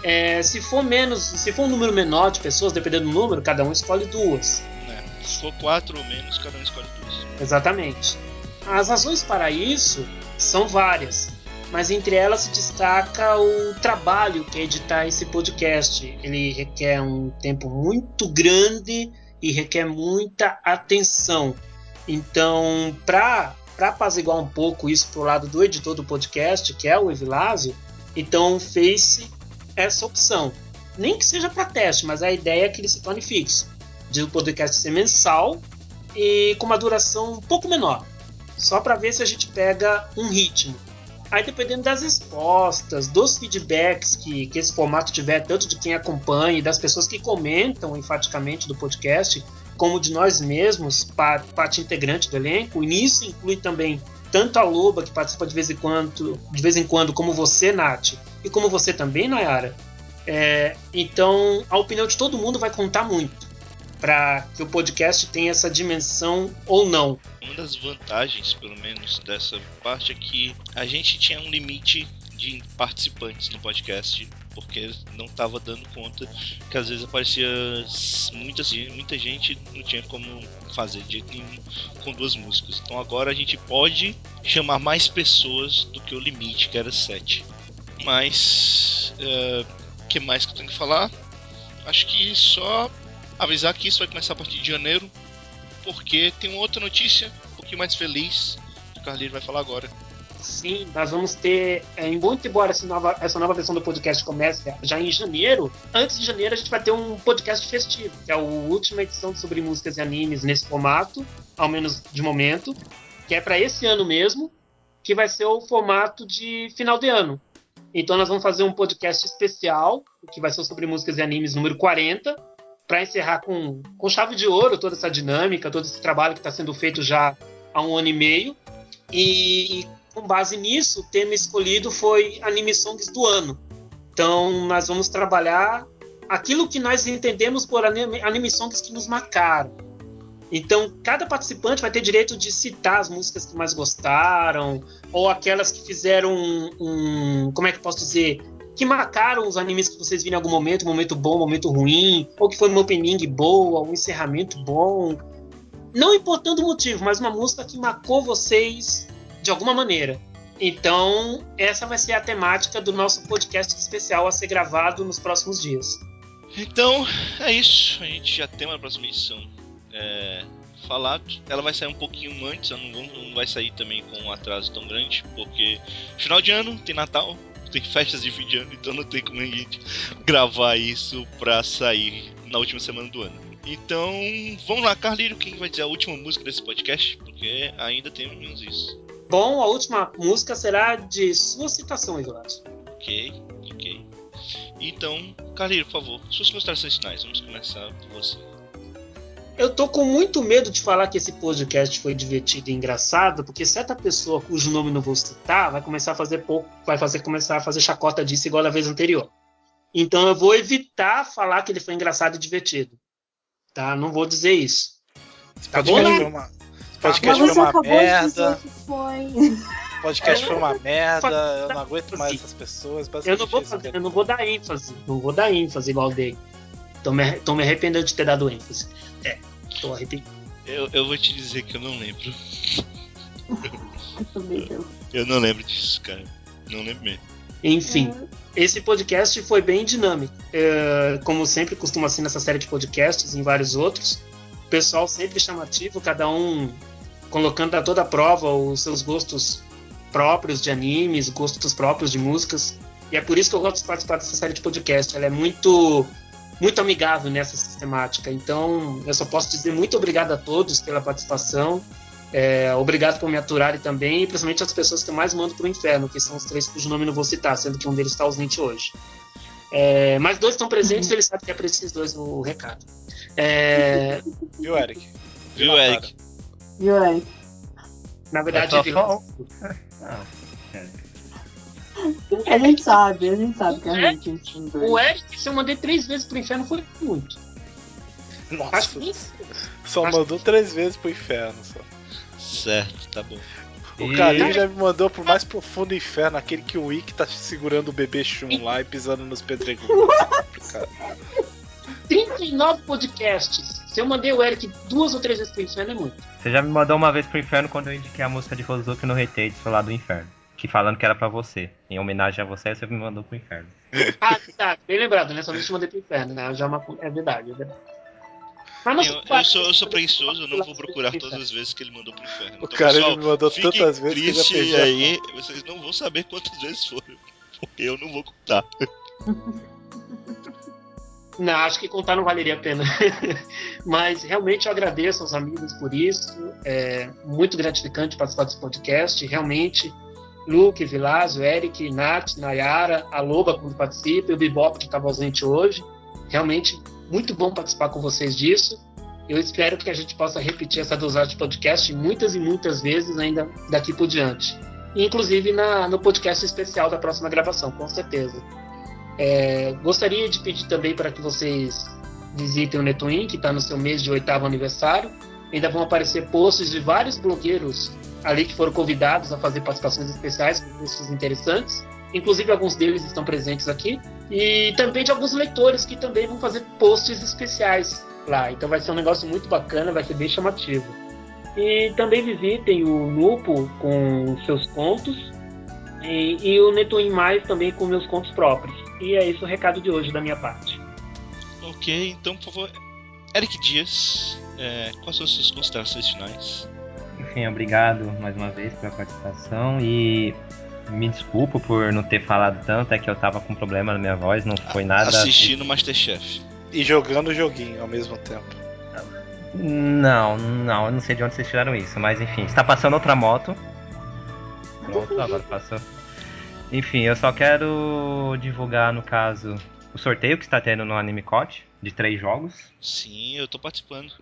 é, se for menos, se for um número menor de pessoas, dependendo do número, cada um escolhe duas. né? Se for quatro ou menos, cada um escolhe duas. Exatamente. As razões para isso são várias, mas entre elas se destaca o trabalho que é editar esse podcast. Ele requer um tempo muito grande e requer muita atenção. Então, para apaziguar um pouco isso pro lado do editor do podcast, que é o Evilásio, então fez essa opção. Nem que seja para teste, mas a ideia é que ele se torne fixo. De o podcast ser mensal e com uma duração um pouco menor. Só para ver se a gente pega um ritmo. Aí dependendo das respostas, dos feedbacks que, que esse formato tiver, tanto de quem acompanha e das pessoas que comentam enfaticamente do podcast, como de nós mesmos, pa- parte integrante do elenco, e nisso inclui também tanto a Loba, que participa de vez em quando, de vez em quando como você, Nath, e como você também, Nayara. É, então, a opinião de todo mundo vai contar muito para que o podcast tenha essa dimensão ou não. Uma das vantagens, pelo menos, dessa parte é que a gente tinha um limite de participantes no podcast, porque não estava dando conta que às vezes aparecia muita, muita gente não tinha como fazer de jeito nenhum com duas músicas. Então agora a gente pode chamar mais pessoas do que o limite, que era sete. Mas o que mais que eu tenho que falar? Acho que só avisar que isso vai começar a partir de janeiro, porque tem uma outra notícia um pouquinho mais feliz que o Carlinhos vai falar agora. Sim, nós vamos ter, é, muito embora essa nova, essa nova versão do podcast comece já em janeiro, antes de janeiro a gente vai ter um podcast festivo, que é a última edição sobre músicas e animes nesse formato, ao menos de momento, que é para esse ano mesmo, que vai ser o formato de final de ano. Então nós vamos fazer um podcast especial, que vai ser sobre músicas e animes número 40, para encerrar com, com chave de ouro toda essa dinâmica, todo esse trabalho que está sendo feito já há um ano e meio. E, e com base nisso, o tema escolhido foi Anime Songs do ano. Então nós vamos trabalhar aquilo que nós entendemos por anime, anime songs que nos marcaram. Então, cada participante vai ter direito de citar as músicas que mais gostaram, ou aquelas que fizeram um, um como é que eu posso dizer, que marcaram os animes que vocês viram em algum momento, momento bom, momento ruim, ou que foi uma opening boa, um encerramento bom. Não importando o motivo, mas uma música que marcou vocês de alguma maneira. Então, essa vai ser a temática do nosso podcast especial a ser gravado nos próximos dias. Então, é isso. A gente já tem uma próxima edição é, falado. Ela vai sair um pouquinho antes, ela não vai sair também com um atraso tão grande, porque final de ano tem Natal, tem festas de fim de ano, então não tem como a gente gravar isso pra sair na última semana do ano. Então, vamos lá, Carlírio, quem vai dizer a última música desse podcast? Porque ainda temos isso. Bom, a última música será de sua citação, Isolado. Ok, ok. Então, Carlírio, por favor, suas considerações finais. Vamos começar por você. Eu tô com muito medo de falar que esse podcast foi divertido e engraçado, porque certa pessoa cujo nome não vou citar vai começar a fazer pouco, vai fazer começar a fazer chacota disso igual a vez anterior. Então eu vou evitar falar que ele foi engraçado e divertido. Tá? Não vou dizer isso. Esse Tá podcast bom? foi uma, podcast foi uma merda. O podcast foi uma merda, eu não aguento mais assim, essas pessoas. Eu não, vou eu não vou dar ênfase, não vou dar ênfase igual dei. Tô me, tô me arrependendo de ter dado ênfase. É, tô arrependido. Eu, eu vou te dizer que eu não lembro. Eu também não. Eu não lembro disso, cara. Não lembro mesmo. Enfim, esse podcast foi bem dinâmico. É, como sempre costuma ser nessa série de podcasts e em vários outros. O pessoal sempre chamativo, cada um colocando a toda a prova os seus gostos próprios de animes, gostos próprios de músicas. E é por isso que eu gosto de participar dessa série de podcast. Ela é muito muito amigável nessa sistemática. Então, eu só posso dizer muito obrigado a todos pela participação. É, obrigado por me aturarem também, e principalmente as pessoas que eu mais mando pro inferno, que são os três cujo nome eu não vou citar, sendo que um deles está ausente hoje. É, mas dois estão presentes, eles sabem que é para esses dois o recado. É, Viu, Eric? Viu. Eric? Viu, Eric? na verdade, É só Ah, é. A gente sabe, a gente sabe que a gente dois. o Eric, se eu mandei três vezes pro inferno, foi muito. Nossa, que só acho- mandou três vezes pro inferno. Só. Certo, tá bom. O E- Karim já me mandou pro mais profundo inferno, aquele que o Wick tá segurando o bebê Shun lá e pisando nos pedregulhos. Cara, 39 podcasts. Se eu mandei o Eric duas ou três vezes pro inferno, é muito. Você já me mandou uma vez pro inferno quando eu indiquei a música de Rosuki no Retate lá do inferno. Que falando que era pra você. Em homenagem a você, você me mandou pro inferno. Ah, tá, bem lembrado, né? Só não te mandei pro inferno, né? Já é, uma, é verdade, é verdade. Mas não Eu, eu sou, eu sou preguiçoso, eu não vou procurar todas as vezes que ele mandou pro inferno. o Então, cara pessoal, me mandou tantas vezes que já perdi. aí, vocês não vão saber quantas vezes foram. Porque eu não vou contar. Não, acho que contar não valeria a pena. Mas realmente eu agradeço aos amigos por isso. É muito gratificante participar desse podcast. Realmente, Luke, Vilásio, Eric, Nath, Nayara, a Loba quando participa e o Bibop que estava ausente hoje. Realmente muito bom participar com vocês disso. Eu espero que a gente possa repetir essa dosagem de podcast muitas e muitas vezes ainda daqui por diante. Inclusive na, no podcast especial da próxima gravação, com certeza. É, gostaria de pedir também para que vocês visitem o Netwin, que está no seu mês de oitavo aniversário. Ainda vão aparecer posts de vários blogueiros ali que foram convidados a fazer participações especiais com textos interessantes. Inclusive, alguns deles estão presentes aqui. E também de alguns leitores que também vão fazer posts especiais lá. Então vai ser um negócio muito bacana, vai ser bem chamativo. E também visitem o Nupo com seus contos e, e o Netwin Mais também com meus contos próprios. E é esse o recado de hoje da minha parte. Ok, então por favor, Eric Dias, é, quais são as suas considerações finais? Enfim, obrigado mais uma vez pela participação e me desculpo por não ter falado tanto, é que eu tava com problema na minha voz, não foi nada. Assistindo Masterchef. E jogando o joguinho ao mesmo tempo. Não, não, eu não sei de onde vocês tiraram isso, mas enfim, está passando outra moto. Pronto, agora passou. Enfim, eu só quero divulgar, no caso, o sorteio que está tendo no Anime Code, de três jogos. Sim, eu tô participando.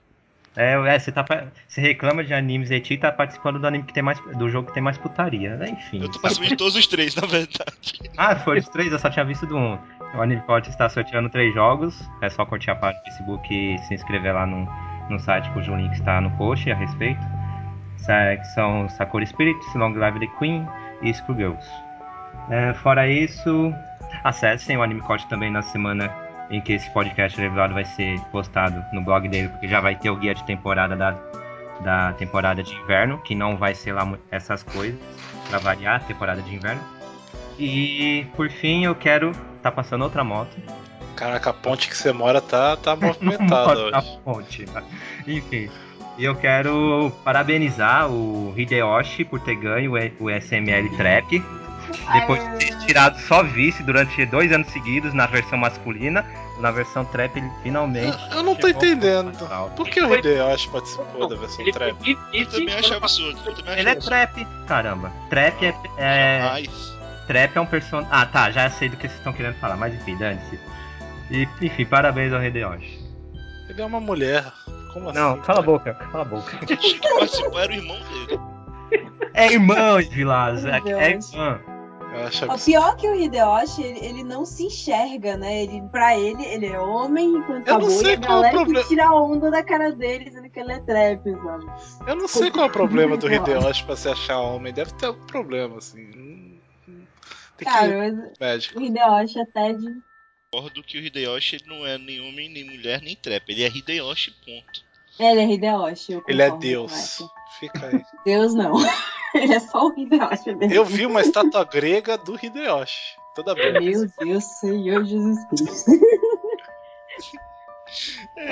É, é, você, tá, você reclama de animes e tá participando do anime que tem mais. do jogo que tem mais putaria, né? Enfim. Eu tô participando de todos os três, na verdade. Ah, foi dos três, eu só tinha visto do um. O Anime Code está sorteando três jogos. É só curtir a página do Facebook e se inscrever lá no, no site cujo link está no post a respeito. Sa- Que são Sakura Spirits, Long Live the Queen e Screwgirls. É, fora isso, acessem o Anime Code também na semana em que esse podcast revelado vai ser postado no blog dele, porque já vai ter o guia de temporada da, da temporada de inverno, que não vai ser lá essas coisas, pra variar a temporada de inverno. E por fim eu quero. Tá passando outra moto. Caraca, a ponte que você mora tá, tá movimentada hoje. na ponte. Enfim. E eu quero parabenizar o Hideyoshi por ter ganho o SML Trap. Depois de ter tirado só vice durante dois anos seguidos na versão masculina, na versão trap ele finalmente. Eu não tô entendendo. Por que o Hideyoshi participou da versão Ele trap? foi Eu vice- também acho absurdo. Eu também acho Ele é absurdo. trap, caramba. Trap é. é Jamais. trap é um personagem. Ah, tá, já sei do que vocês estão querendo falar, mas enfim, dane-se. E, enfim, parabéns ao Hideyoshi. Ele é uma mulher. Como assim? Não, cala a boca, cala a boca. Quem participar era o irmão dele. É irmã, Vilas, é, é Deus. Acho O pior que o Hideyoshi, ele, ele não se enxerga, né? Ele, pra ele, ele é homem enquanto Eu a não sei a qual é o galera problema. que tira a onda da cara dele, dizendo que ele é trap, sabe? Eu não sei qual é o problema do Hideyoshi. Pra se achar homem. Deve ter algum problema, assim. Tem que Cara, ir mas o Hideyoshi até de... Concordo que o Hideyoshi ele não é nem homem, nem mulher, nem trap. Ele é Hideyoshi, ponto. Ele é Hideyoshi, eu Ele é Deus. Fica aí. Deus não. ele é só o Hideyoshi mesmo. Eu vi uma estátua grega do Hideyoshi. Toda bem. Meu Deus, Senhor Jesus Cristo.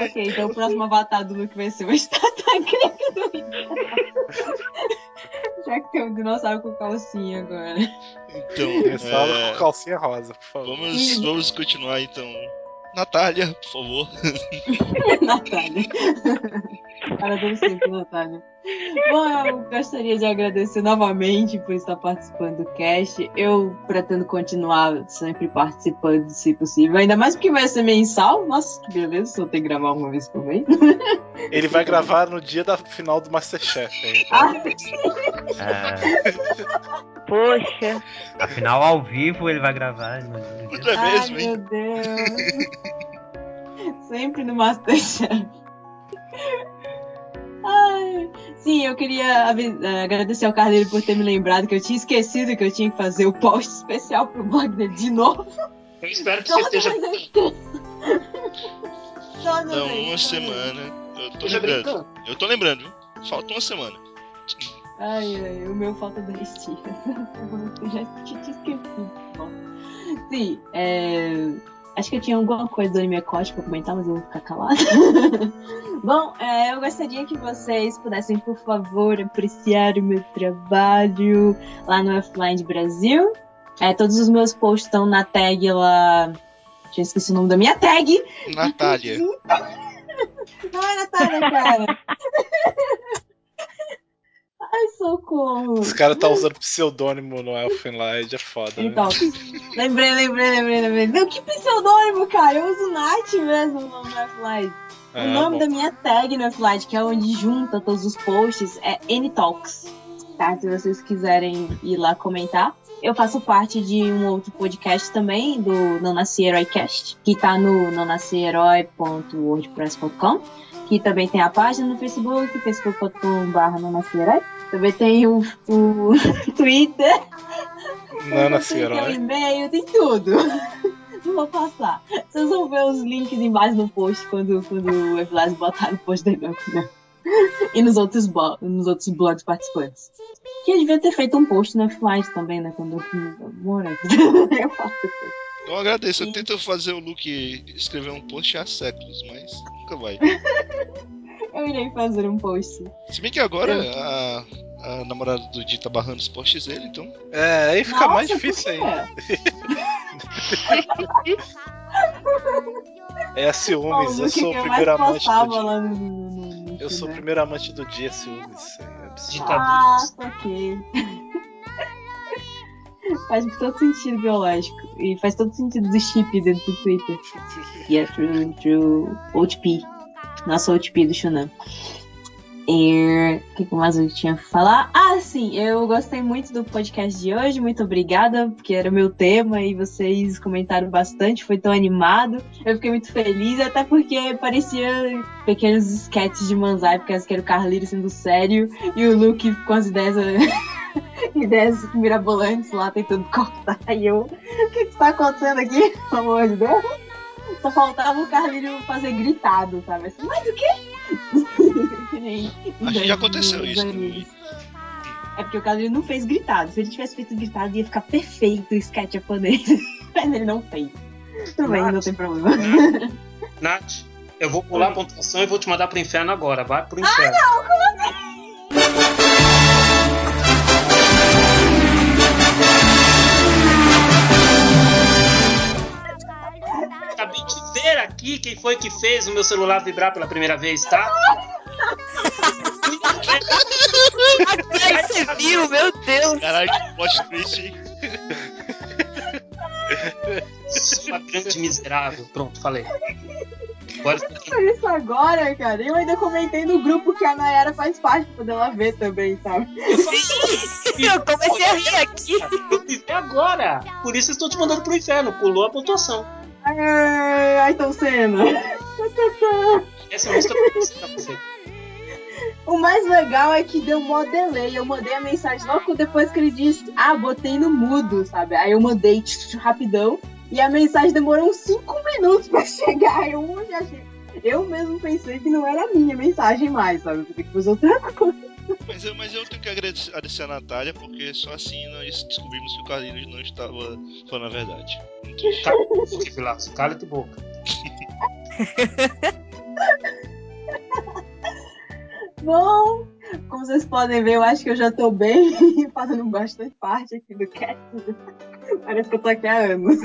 ok, então o próximo avatar do Luke vai ser uma estátua grega do Hideyoshi. Já que tem um dinossauro com calcinha agora. Então, Dinossauro é, com calcinha rosa, por favor. vamos, vamos continuar então. Natália, por favor. Natália. Para todo sempre, Natália. Bom, eu gostaria de agradecer novamente por estar participando do cast. Eu pretendo continuar sempre participando, se possível. Ainda mais porque vai ser mensal. Nossa, que beleza, só ter que gravar uma vez por mês. Ele vai gravar no dia da final do Masterchef. Hein? Ah, É, Poxa. afinal, ao vivo ele vai gravar. no- no dia- é Ai, mesmo, hein? meu Deus. Sempre no Masterchef. Ai, sim, eu queria eh, agradecer ao Carneiro por ter me lembrado que eu tinha esquecido que eu tinha que fazer o post especial pro blog dele de novo. Eu espero que você esteja. Toda Não, vez, uma semana. Eu tô lembrando. brincando. Eu tô lembrando, viu? Falta uma semana. Ai, ai, o meu falta 10 dias. Eu já tinha esquecido. Bom. Sim, é... acho que eu tinha alguma coisa do Anime Coach pra comentar, mas eu vou ficar calada. Bom, é, eu gostaria que vocês pudessem, por favor, apreciar o meu trabalho lá no Offline de Brasil. É, todos os meus posts estão na tag lá. Já esqueci o nome da minha tag. Natália. Não é Natália, cara. Ai, socorro. Esse cara tá usando pseudônimo no Elfenlight, é foda. né? Então, lembrei, lembrei, lembrei, lembrei. Meu, que pseudônimo, cara? Eu uso Nath mesmo no F-Light. Ah, o nome bom. da minha tag no F-Light, que é onde junta todos os posts, é N-Talks. Tá? Se vocês quiserem ir lá comentar. Eu faço parte de um outro podcast também, do Não Nasci Heróicast, que tá no nonasciherói.wordpress.com, que também tem a página no Facebook, facebook.com.br não herói. Também tem o, o Twitter, Nana tem, tem um Herói. e-mail, tem tudo. Não vou passar. Vocês vão ver os links embaixo no post quando, quando o Evlas botar no post dele. Né? E nos outros, nos outros blogs participantes. Que eu devia ter feito um post no F-Light também, né? Quando eu moro Eu faço isso. Eu agradeço. Eu tento fazer o Luke escrever um post há séculos, mas nunca vai. Eu irei fazer um post. Se bem que agora a, a namorada do Di tá barrando os posts dele, então. É, aí fica Nossa, mais difícil ainda. É ciúmes, eu Luke sou o eu primeiro amante do postava dia. lá no, no, no, no Eu sou o Instagram. primeiro amante do dia, ciúmes. É absurdo. Ditadura. Ah, ok. faz todo sentido biológico. E faz todo sentido do chip dentro do Twitter. E é true, true OTP. Nossa OTP do Shunan. E o que que mais eu tinha pra falar? Ah, sim, eu gostei muito do podcast de hoje, muito obrigada, porque era o meu tema e vocês comentaram bastante, foi tão animado. Eu fiquei muito feliz, até porque parecia pequenos sketches de Manzai, porque que era o Carlito sendo sério e o Luke com as ideias, ideias mirabolantes lá tentando cortar. E eu, o que que tá acontecendo aqui? Pelo amor de Deus. Só faltava o Carlinho fazer gritado, sabe? Assim, mas o quê? Acho que já aconteceu isso. É porque o Carlinho não fez gritado. Se ele tivesse feito gritado, ia ficar perfeito o sketch japonês. Mas ele não fez. Tudo bem, não tem problema. Nath, eu vou pular a pontuação e vou te mandar pro inferno agora. Vai pro inferno. Acabei aqui quem foi que fez o meu celular vibrar pela primeira vez, tá? Ai, você viu? Meu Deus. Caralho, que plot twist, hein? Sua grande miserável. Pronto, falei. Agora isso agora, cara. Eu ainda comentei no grupo que a Nayara faz parte pra poder ela ver também, sabe? Sim, eu comecei a rir aqui. eu me agora. Por isso eu estou te mandando pro inferno. Pulou a pontuação. Ai, Ayrton Senna. Essa música pra você. O mais legal é que deu mó delay. Eu mandei a mensagem logo depois que ele disse, ah, botei no mudo, sabe? Aí eu mandei tch, tch, rapidão e a mensagem demorou uns 5 minutos pra chegar. Eu já achei. Eu mesmo pensei que não era a minha mensagem mais, sabe? Eu pensei que fosse outra coisa. Mas eu, mas eu tenho que agradecer agradecer a Natália, porque só assim nós descobrimos que o Carlinhos não estava falando a verdade. Cala. Cala tua boca. Bom, como vocês podem ver, eu acho que eu já tô bem fazendo bastante parte aqui do cast. Parece que eu tô aqui há anos.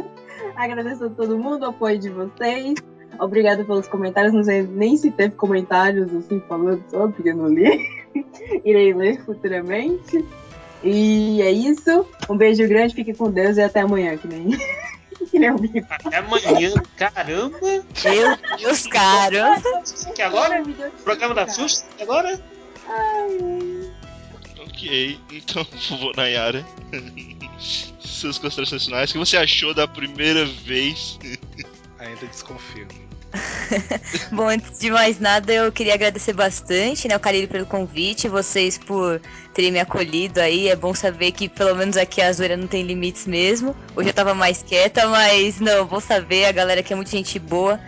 Agradeço a todo mundo, o apoio de vocês. Obrigada pelos comentários. Não sei nem se teve comentários assim falando sobre, porque eu não li. Irei ler futuramente. E é isso. Um beijo grande, fique com Deus e até amanhã, que nem, que nem. Até amanhã. Caramba. Meu Deus, cara. Que agora? Programa da. Xuxa? Agora? Ok, então, favor, Nayara. Suas considerações finais. O que você achou da primeira vez? Ainda desconfio. Bom, antes de mais nada, eu queria agradecer bastante, né, o Carille pelo convite, vocês por terem me acolhido aí. É bom saber que pelo menos aqui a zoeira não tem limites mesmo. Hoje eu tava mais quieta, mas não, bom saber, a galera aqui é muito gente boa.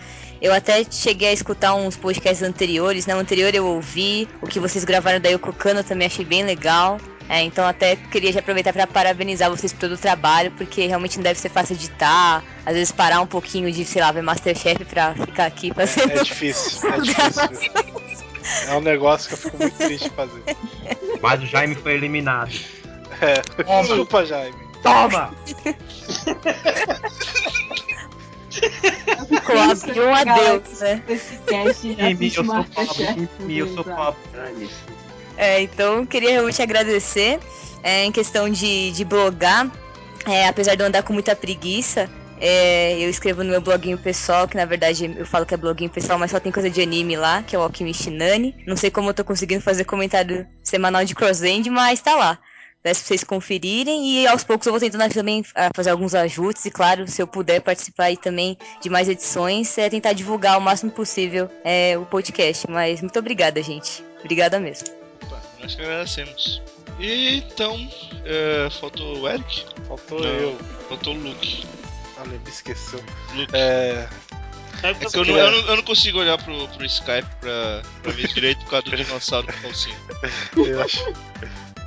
Eu até cheguei a escutar uns podcasts anteriores, né? O anterior eu ouvi, o que vocês gravaram daí o Cocano eu também achei bem legal. É, então até queria já aproveitar para parabenizar vocês por todo o trabalho, porque realmente não deve ser fácil editar, às vezes parar um pouquinho de, sei lá, ver Masterchef pra ficar aqui fazendo. É difícil, é difícil. É um negócio que eu fico muito triste de fazer. Mas o Jaime foi eliminado. É. Toma. Desculpa, Jaime. Toma! Ficou Abriu um adeus, né? Esse cast já eu sou pobre. Eu sou pobre. É, então queria realmente agradecer. É, em questão de, de blogar, é, apesar de eu andar com muita preguiça, é, eu escrevo no meu bloguinho pessoal, que na verdade eu falo que é bloguinho pessoal, mas só tem coisa de anime lá, que é o Alchemist Nani. Não sei como eu tô conseguindo fazer comentário semanal de Crossend, mas tá lá. Peço pra vocês conferirem e aos poucos eu vou tentando também fazer alguns ajustes e claro, se eu puder participar aí também de mais edições, é tentar divulgar o máximo possível é, o podcast. Mas muito obrigada, gente. Obrigada mesmo. Opa, nós que agradecemos. E então, é, faltou o Eric? Faltou Não. eu. Faltou o Luke. Olha, me esqueceu. Luke. É. É que eu não, eu, não, eu não consigo olhar pro, pro Skype pra, pra ver direito por causa do dinossauro do calcinho. Eu acho.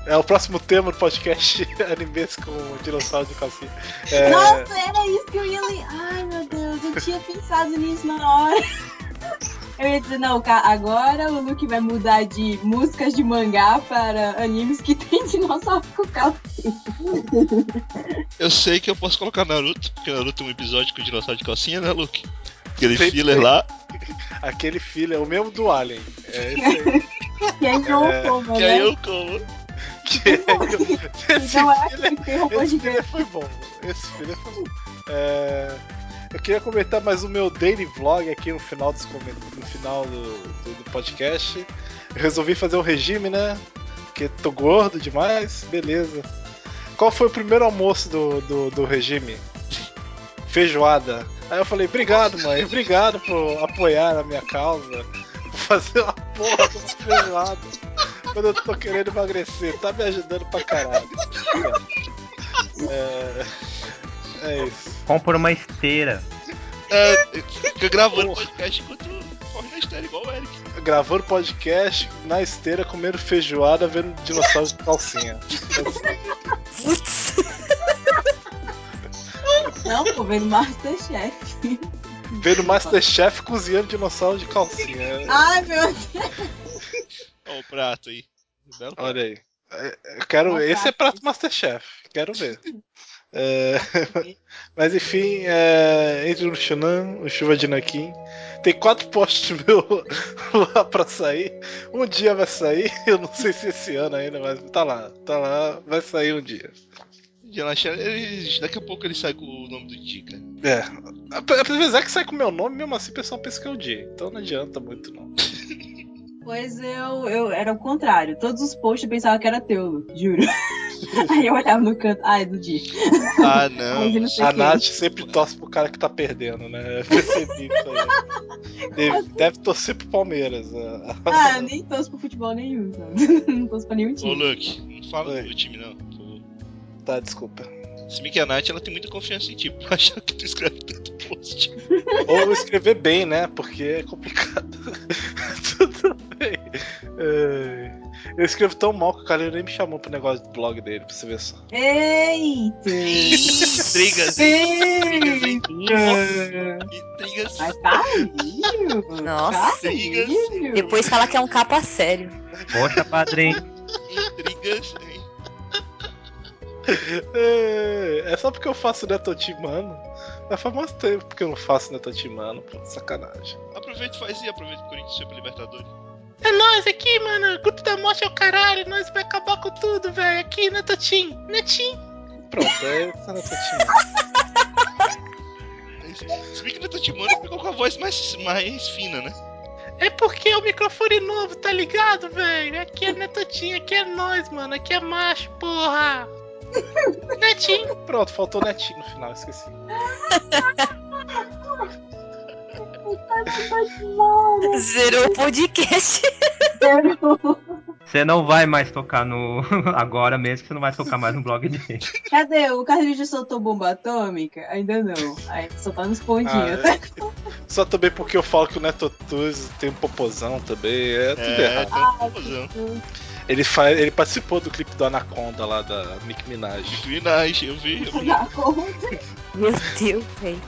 É o próximo tema do podcast animes com o dinossauro de calcinha. É, Nossa, era isso que eu ia ler. Ai, meu Deus, eu tinha pensado nisso na hora. Eu ia dizer, não, agora o Luke vai mudar de músicas de mangá para animes que tem dinossauro com calcinha. Eu sei que eu posso colocar Naruto, porque Naruto tem um episódio com o dinossauro de calcinha, né, Luke? Aquele Tem- filler lá, aquele filho é o mesmo do Alien. É esse aí. Que é João É, que né? aí eu como. Que é- esse Então é filho, que tem roupa esse filho foi bom. Esse filho foi bom. É, eu queria comentar mais o meu daily vlog aqui no final, dos, no final do, do- do podcast. Eu resolvi fazer o regime, né? Porque tô gordo demais, beleza. Qual foi o primeiro almoço do, do, do regime? Feijoada. Aí eu falei, obrigado, mãe, obrigado por apoiar a minha causa. Por fazer uma porra de feijoada. Quando eu tô querendo emagrecer, tá me ajudando pra caralho. É, é isso. Compra uma esteira. É, fica gravando podcast enquanto corre na esteira, igual o Eric. Gravando podcast na esteira, comendo feijoada, vendo dinossauros de calcinha. Putz. Não, pô, vendo Masterchef. Vendo Masterchef cozinhando dinossauro de calcinha. Ai, meu Deus. Ó, o prato aí. Belo prato. Olha aí. É, Eu quero Esse é prato. prato Masterchef. Quero ver. É, Mas enfim, é... entre no Shunan, o Chuva de Nakin. Tem quatro posts meu lá pra sair. Um dia vai sair, eu não sei se esse ano ainda, mas tá lá. Tá lá, vai sair um dia. Daqui a pouco ele sai com o nome do Dica. É. Apesar que sai com o meu nome, mesmo assim o pessoal pensa que é o dia. Então não adianta muito, não. Pois eu, eu era o contrário. Todos os posts eu pensava que era teu, juro. Aí eu olhava no canto, ah, é do Di. Ah, não. Não A quem. Nath sempre torce pro cara que tá perdendo, né? Eu percebi isso aí. Deve, deve torcer pro Palmeiras. né? Ah, eu nem torço pro futebol nenhum, sabe? Não torço pra nenhum Ô, time. Luke, não fala Oi. do time, não. por favor. Tá, desculpa. Se bem que a Nath ela tem muita confiança em ti, pra achar que tu escreve tanto post. Ou escrever bem, né? Porque é complicado. É, Eu escrevo tão mal que o cara nem me chamou pro negócio do blog dele, pra você ver só. Eita! Intrigas! Intrigas. Mas tá horrível! Nossa. Tá Intrigas. Depois fala que é um capa sério. Poxa, padrinho. Intrigas. hein? É, é só porque eu faço Netotimano. Já faz mais tempo que eu não faço Netotimano, pô, sacanagem. Aproveita e faz aí, aproveita que o Corinthians pra Libertadores. É nós aqui, mano. Culto da morte é o caralho. Nós vai acabar com tudo, velho. Aqui, Netotim. Netim. Pronto, é essa Netotimano. Se bem que o Netotimano ficou com a voz mais, mais fina, né? É porque é o microfone novo, tá ligado, velho? Aqui é Netotinho, aqui é nós, mano. Aqui é macho, porra. Netinho. Pronto, faltou Netinho no final, esqueci. Zerou o podcast. Você não vai mais tocar no. Agora mesmo, você não vai tocar mais no blog dele. Cadê? O Carlinhos já soltou bomba atômica? Ainda não. Aí só tá nos pontinhos. Ah, é. Só também porque eu falo que o Netotuz tem um popozão também. É tudo É, errado. tá confusão. Ele, faz, ele participou do clipe do Anaconda lá da Nick Minaj. Minaj, eu vi, eu vi. Dá conta. Meu Deus, velho.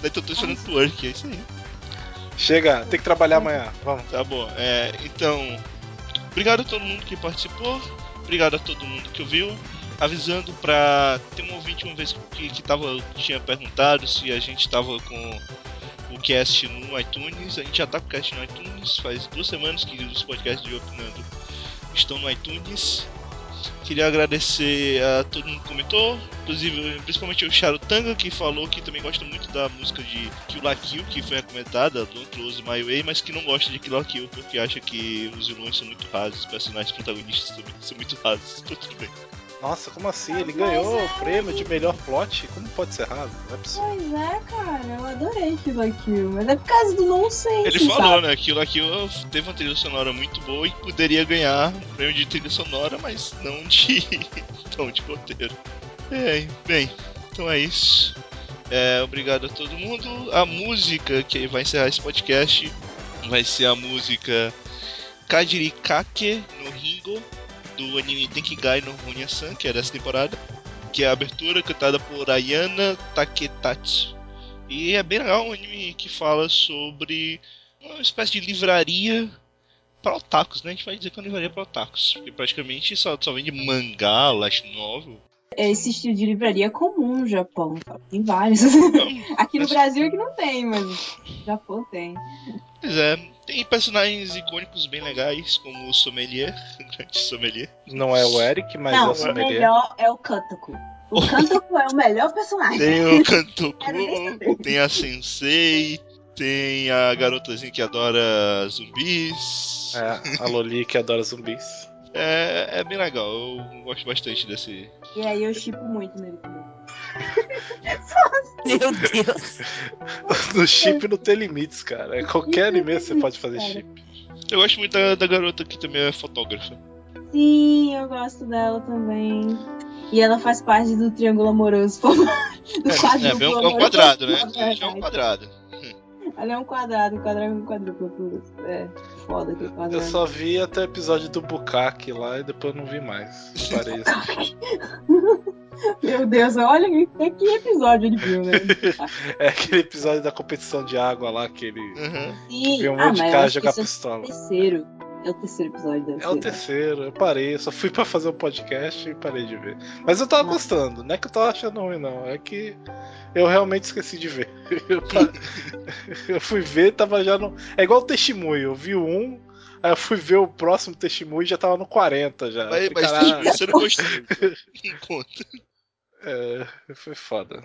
Daí tô fazendo twerk, é isso aí. Chega, tem que trabalhar amanhã. Vamos. Tá bom, é, então. Obrigado a todo mundo que participou. Obrigado a todo mundo que ouviu. Avisando pra. Tem um ouvinte uma vez que, que tava, tinha perguntado se a gente tava com o cast no iTunes. A gente já tá com o cast no iTunes. Faz duas semanas que os podcasts de Opinando estão no iTunes. Queria agradecer a todo mundo que comentou, inclusive principalmente o Charutanga que falou que também gosta muito da música de Kill La Kill, que foi recomendada, Don't Close My Way, mas que não gosta de Kill La Kill porque acha que os vilões são muito rasos, os personagens protagonistas também são muito rasos. Então, tudo bem. Nossa, como assim? Ele ganhou o prêmio de melhor plot? Como pode ser errado? Não é possível. Pois é, cara, eu adorei la Kill, mas é por causa do nonsense, Ele falou, sabe? né? Kill La Kill teve uma trilha sonora muito boa e poderia ganhar um prêmio de trilha sonora, mas não de. não de roteiro. É, bem, então é isso. É, obrigado a todo mundo. A música que vai encerrar esse podcast vai ser a música Kajirikake no Ringo do anime Tenkigai no Hunya-san, que é dessa temporada, que é a abertura cantada por Ayana Taketatsu. E é bem legal, um anime que fala sobre uma espécie de livraria para otakus, né? A gente vai dizer que é uma livraria para otakus, porque praticamente só, só vende mangá, light novel. Esse estilo de livraria é comum no Japão, sabe? tem vários. Aqui no Mas- Brasil é que não tem, mas no Japão tem. Pois é, tem personagens icônicos bem legais, como o Sommelier, o grande Sommelier. Não é o Eric, mas é não, o o sommelier. melhor é o Kantoku. O Kantoku é o melhor personagem. Tem o Kantoku, tem a Sensei, tem a garotazinha que adora zumbis. É, a Loli que adora zumbis. É, é bem legal, eu gosto bastante desse. E aí eu chipo muito nele também. Meu Deus. No chip não tem limites, cara. É qualquer anime você pode fazer Cara. chip. Eu gosto muito da, da garota que também é fotógrafa. Sim, eu gosto dela também. E ela faz parte do triângulo amoroso. Do É, um, é um quadrado, né? É, é um quadrado. Ela é um quadrado, um quadrado um quadrúplo. É, foda aquele Eu quadrado. só vi até o episódio do Bukaki lá e depois eu não vi mais. Parei de assistir. Meu Deus, olha que, que episódio ele viu, né? É aquele episódio da competição de água lá que ele Uhum. Sim, vê um ah, monte de mas eu cara jogar é o pistola. terceiro. É o terceiro episódio deve É o terceiro, eu parei, eu só fui pra fazer um podcast e parei de ver. Mas eu tava Nossa. gostando, não é que eu tava achando ruim, não, é que eu realmente esqueci de ver. Eu, pa- eu fui ver, tava já no. É igual o testemunho, eu vi o um, aí eu fui ver o próximo testemunho e já tava no 40 já. Mas, você não gostou. Não conta. É, foi foda.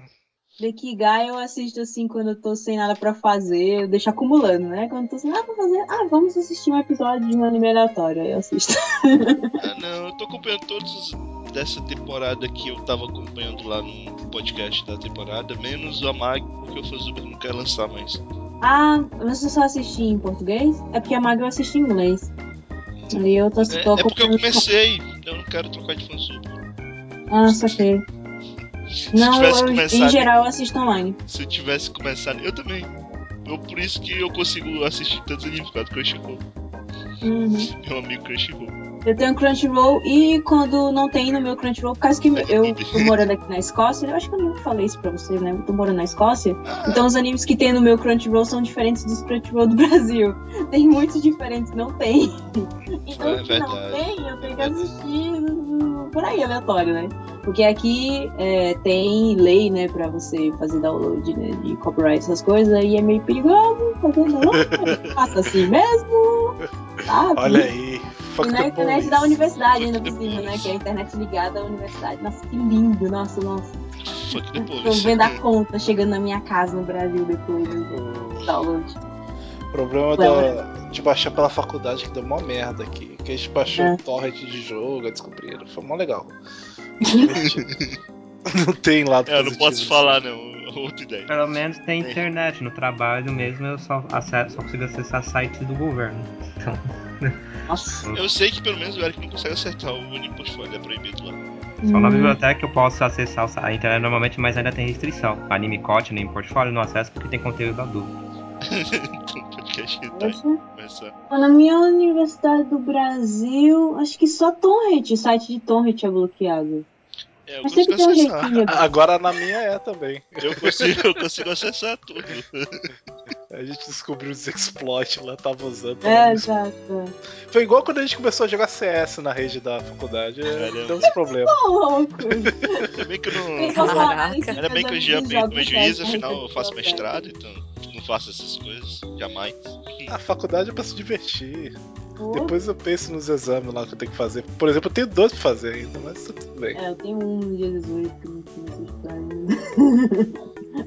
Dekigai eu assisto assim quando eu tô sem nada pra fazer, eu deixo acumulando, né? Quando eu tô sem nada pra fazer, ah, vamos assistir um episódio de um anime aleatório, aí eu assisto. Ah, não, eu tô acompanhando todos dessa temporada que eu tava acompanhando lá no podcast da temporada, menos o Amag, porque o Fazuba não quer lançar mais. Ah, você só assistir em português? É porque a Maga eu assisti em inglês. Aí eu tô, É, tô é porque eu comecei, eu não quero trocar de fansub. Ah, saquei. Se Não, tivesse eu, em começado- geral eu assisto online. Se eu tivesse começado, eu também. Eu, por isso que eu consigo assistir tantos animes por causa do Crunchyroll. Uhum. Meu amigo Crunchyroll. Eu tenho Crunchyroll e quando não tem no meu Crunchyroll, por causa que eu tô morando aqui na Escócia, eu acho que eu nem falei isso pra você, né? Eu tô morando na Escócia, então os animes que tem no meu Crunchyroll são diferentes dos Crunchyroll do Brasil. Tem muitos diferentes não tem. Então É que não tem, eu tenho que assistir uh, por aí, aleatório, né? Porque aqui é, tem lei, né, pra você fazer download né, de copyright, essas coisas, e é meio perigoso fazer download. Faça assim mesmo, sabe? Olha aí, E fuck na the internet boys. da universidade ainda por the cima, né? Que é a internet ligada à universidade. Nossa, que lindo, nossa, nossa. Fuck Tô depois. vendo a conta chegando na minha casa no Brasil depois do O download. problema Ué. da- de baixar pela faculdade que deu mó merda aqui. Que a gente baixou É. o torrent de jogo, aí descobriram. Foi mó legal. Não tem lado É, eu não positivo posso falar, não. Outra ideia. Pelo menos tem internet. No trabalho mesmo eu só, acesso, só consigo acessar sites do governo. Então, Nossa. Eu sei que pelo menos o Eric não consegue acertar o anime portfóliio, é proibido lá. só na Hum, biblioteca eu posso acessar a internet normalmente, mas ainda tem restrição. Anime Cote, nem portfólio, não acesso porque tem conteúdo adulto. então tá. Na minha universidade do Brasil, acho que só Torrent, o site de Torrent é bloqueado. É, eu Mas consigo sempre tem um acessar. jeitinho. Agora na minha é também. Eu consigo, eu consigo acessar tudo. A gente descobriu os exploits lá, tava usando. É, exato. Foi igual quando a gente começou a jogar CS na rede da faculdade. é, Caramba. Deu uns problemas. Ô, louco. Ainda bem que eu não. Eles vão falar, Caraca. "Esse Ainda bem que eu já meu juízo, da afinal eu faço mestrado, então não faço essas coisas, jamais. A faculdade é pra se divertir. Depois eu penso nos exames lá que eu tenho que fazer. Por exemplo, eu tenho dois pra fazer ainda, mas tá tudo bem. É, eu tenho um no dia 18 que eu não fiz estudar ainda.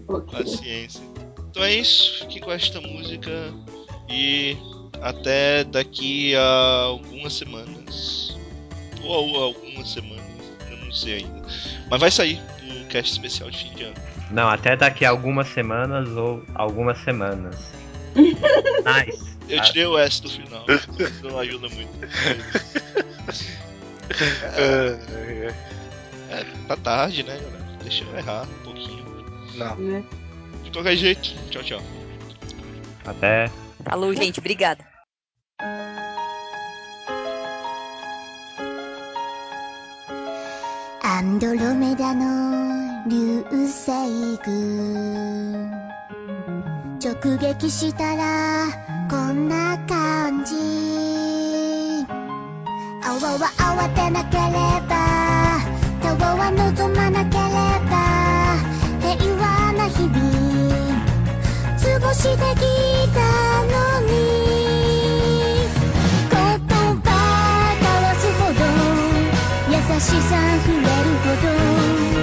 ok. Paciência. Então é isso, fiquem com esta música e até daqui a algumas semanas. Ou a- algumas semanas, eu não sei ainda. Mas vai sair o cast especial de fim de ano. Não, até daqui a algumas semanas ou algumas semanas. nice. Eu Ah, tirei o S do final, isso não ajuda muito. É, é, É, tá tarde, né, galera? Deixa eu errar um pouquinho. não. Né? De qualquer jeito, tchau, tchau. Até Falou, gente. Obrigada. アンドロメダの流星群 直撃したらこんな感じ。泡は慌てなければタワは望まなければ平和な日々過ごしてきたのに。言葉交わすほど優しさ触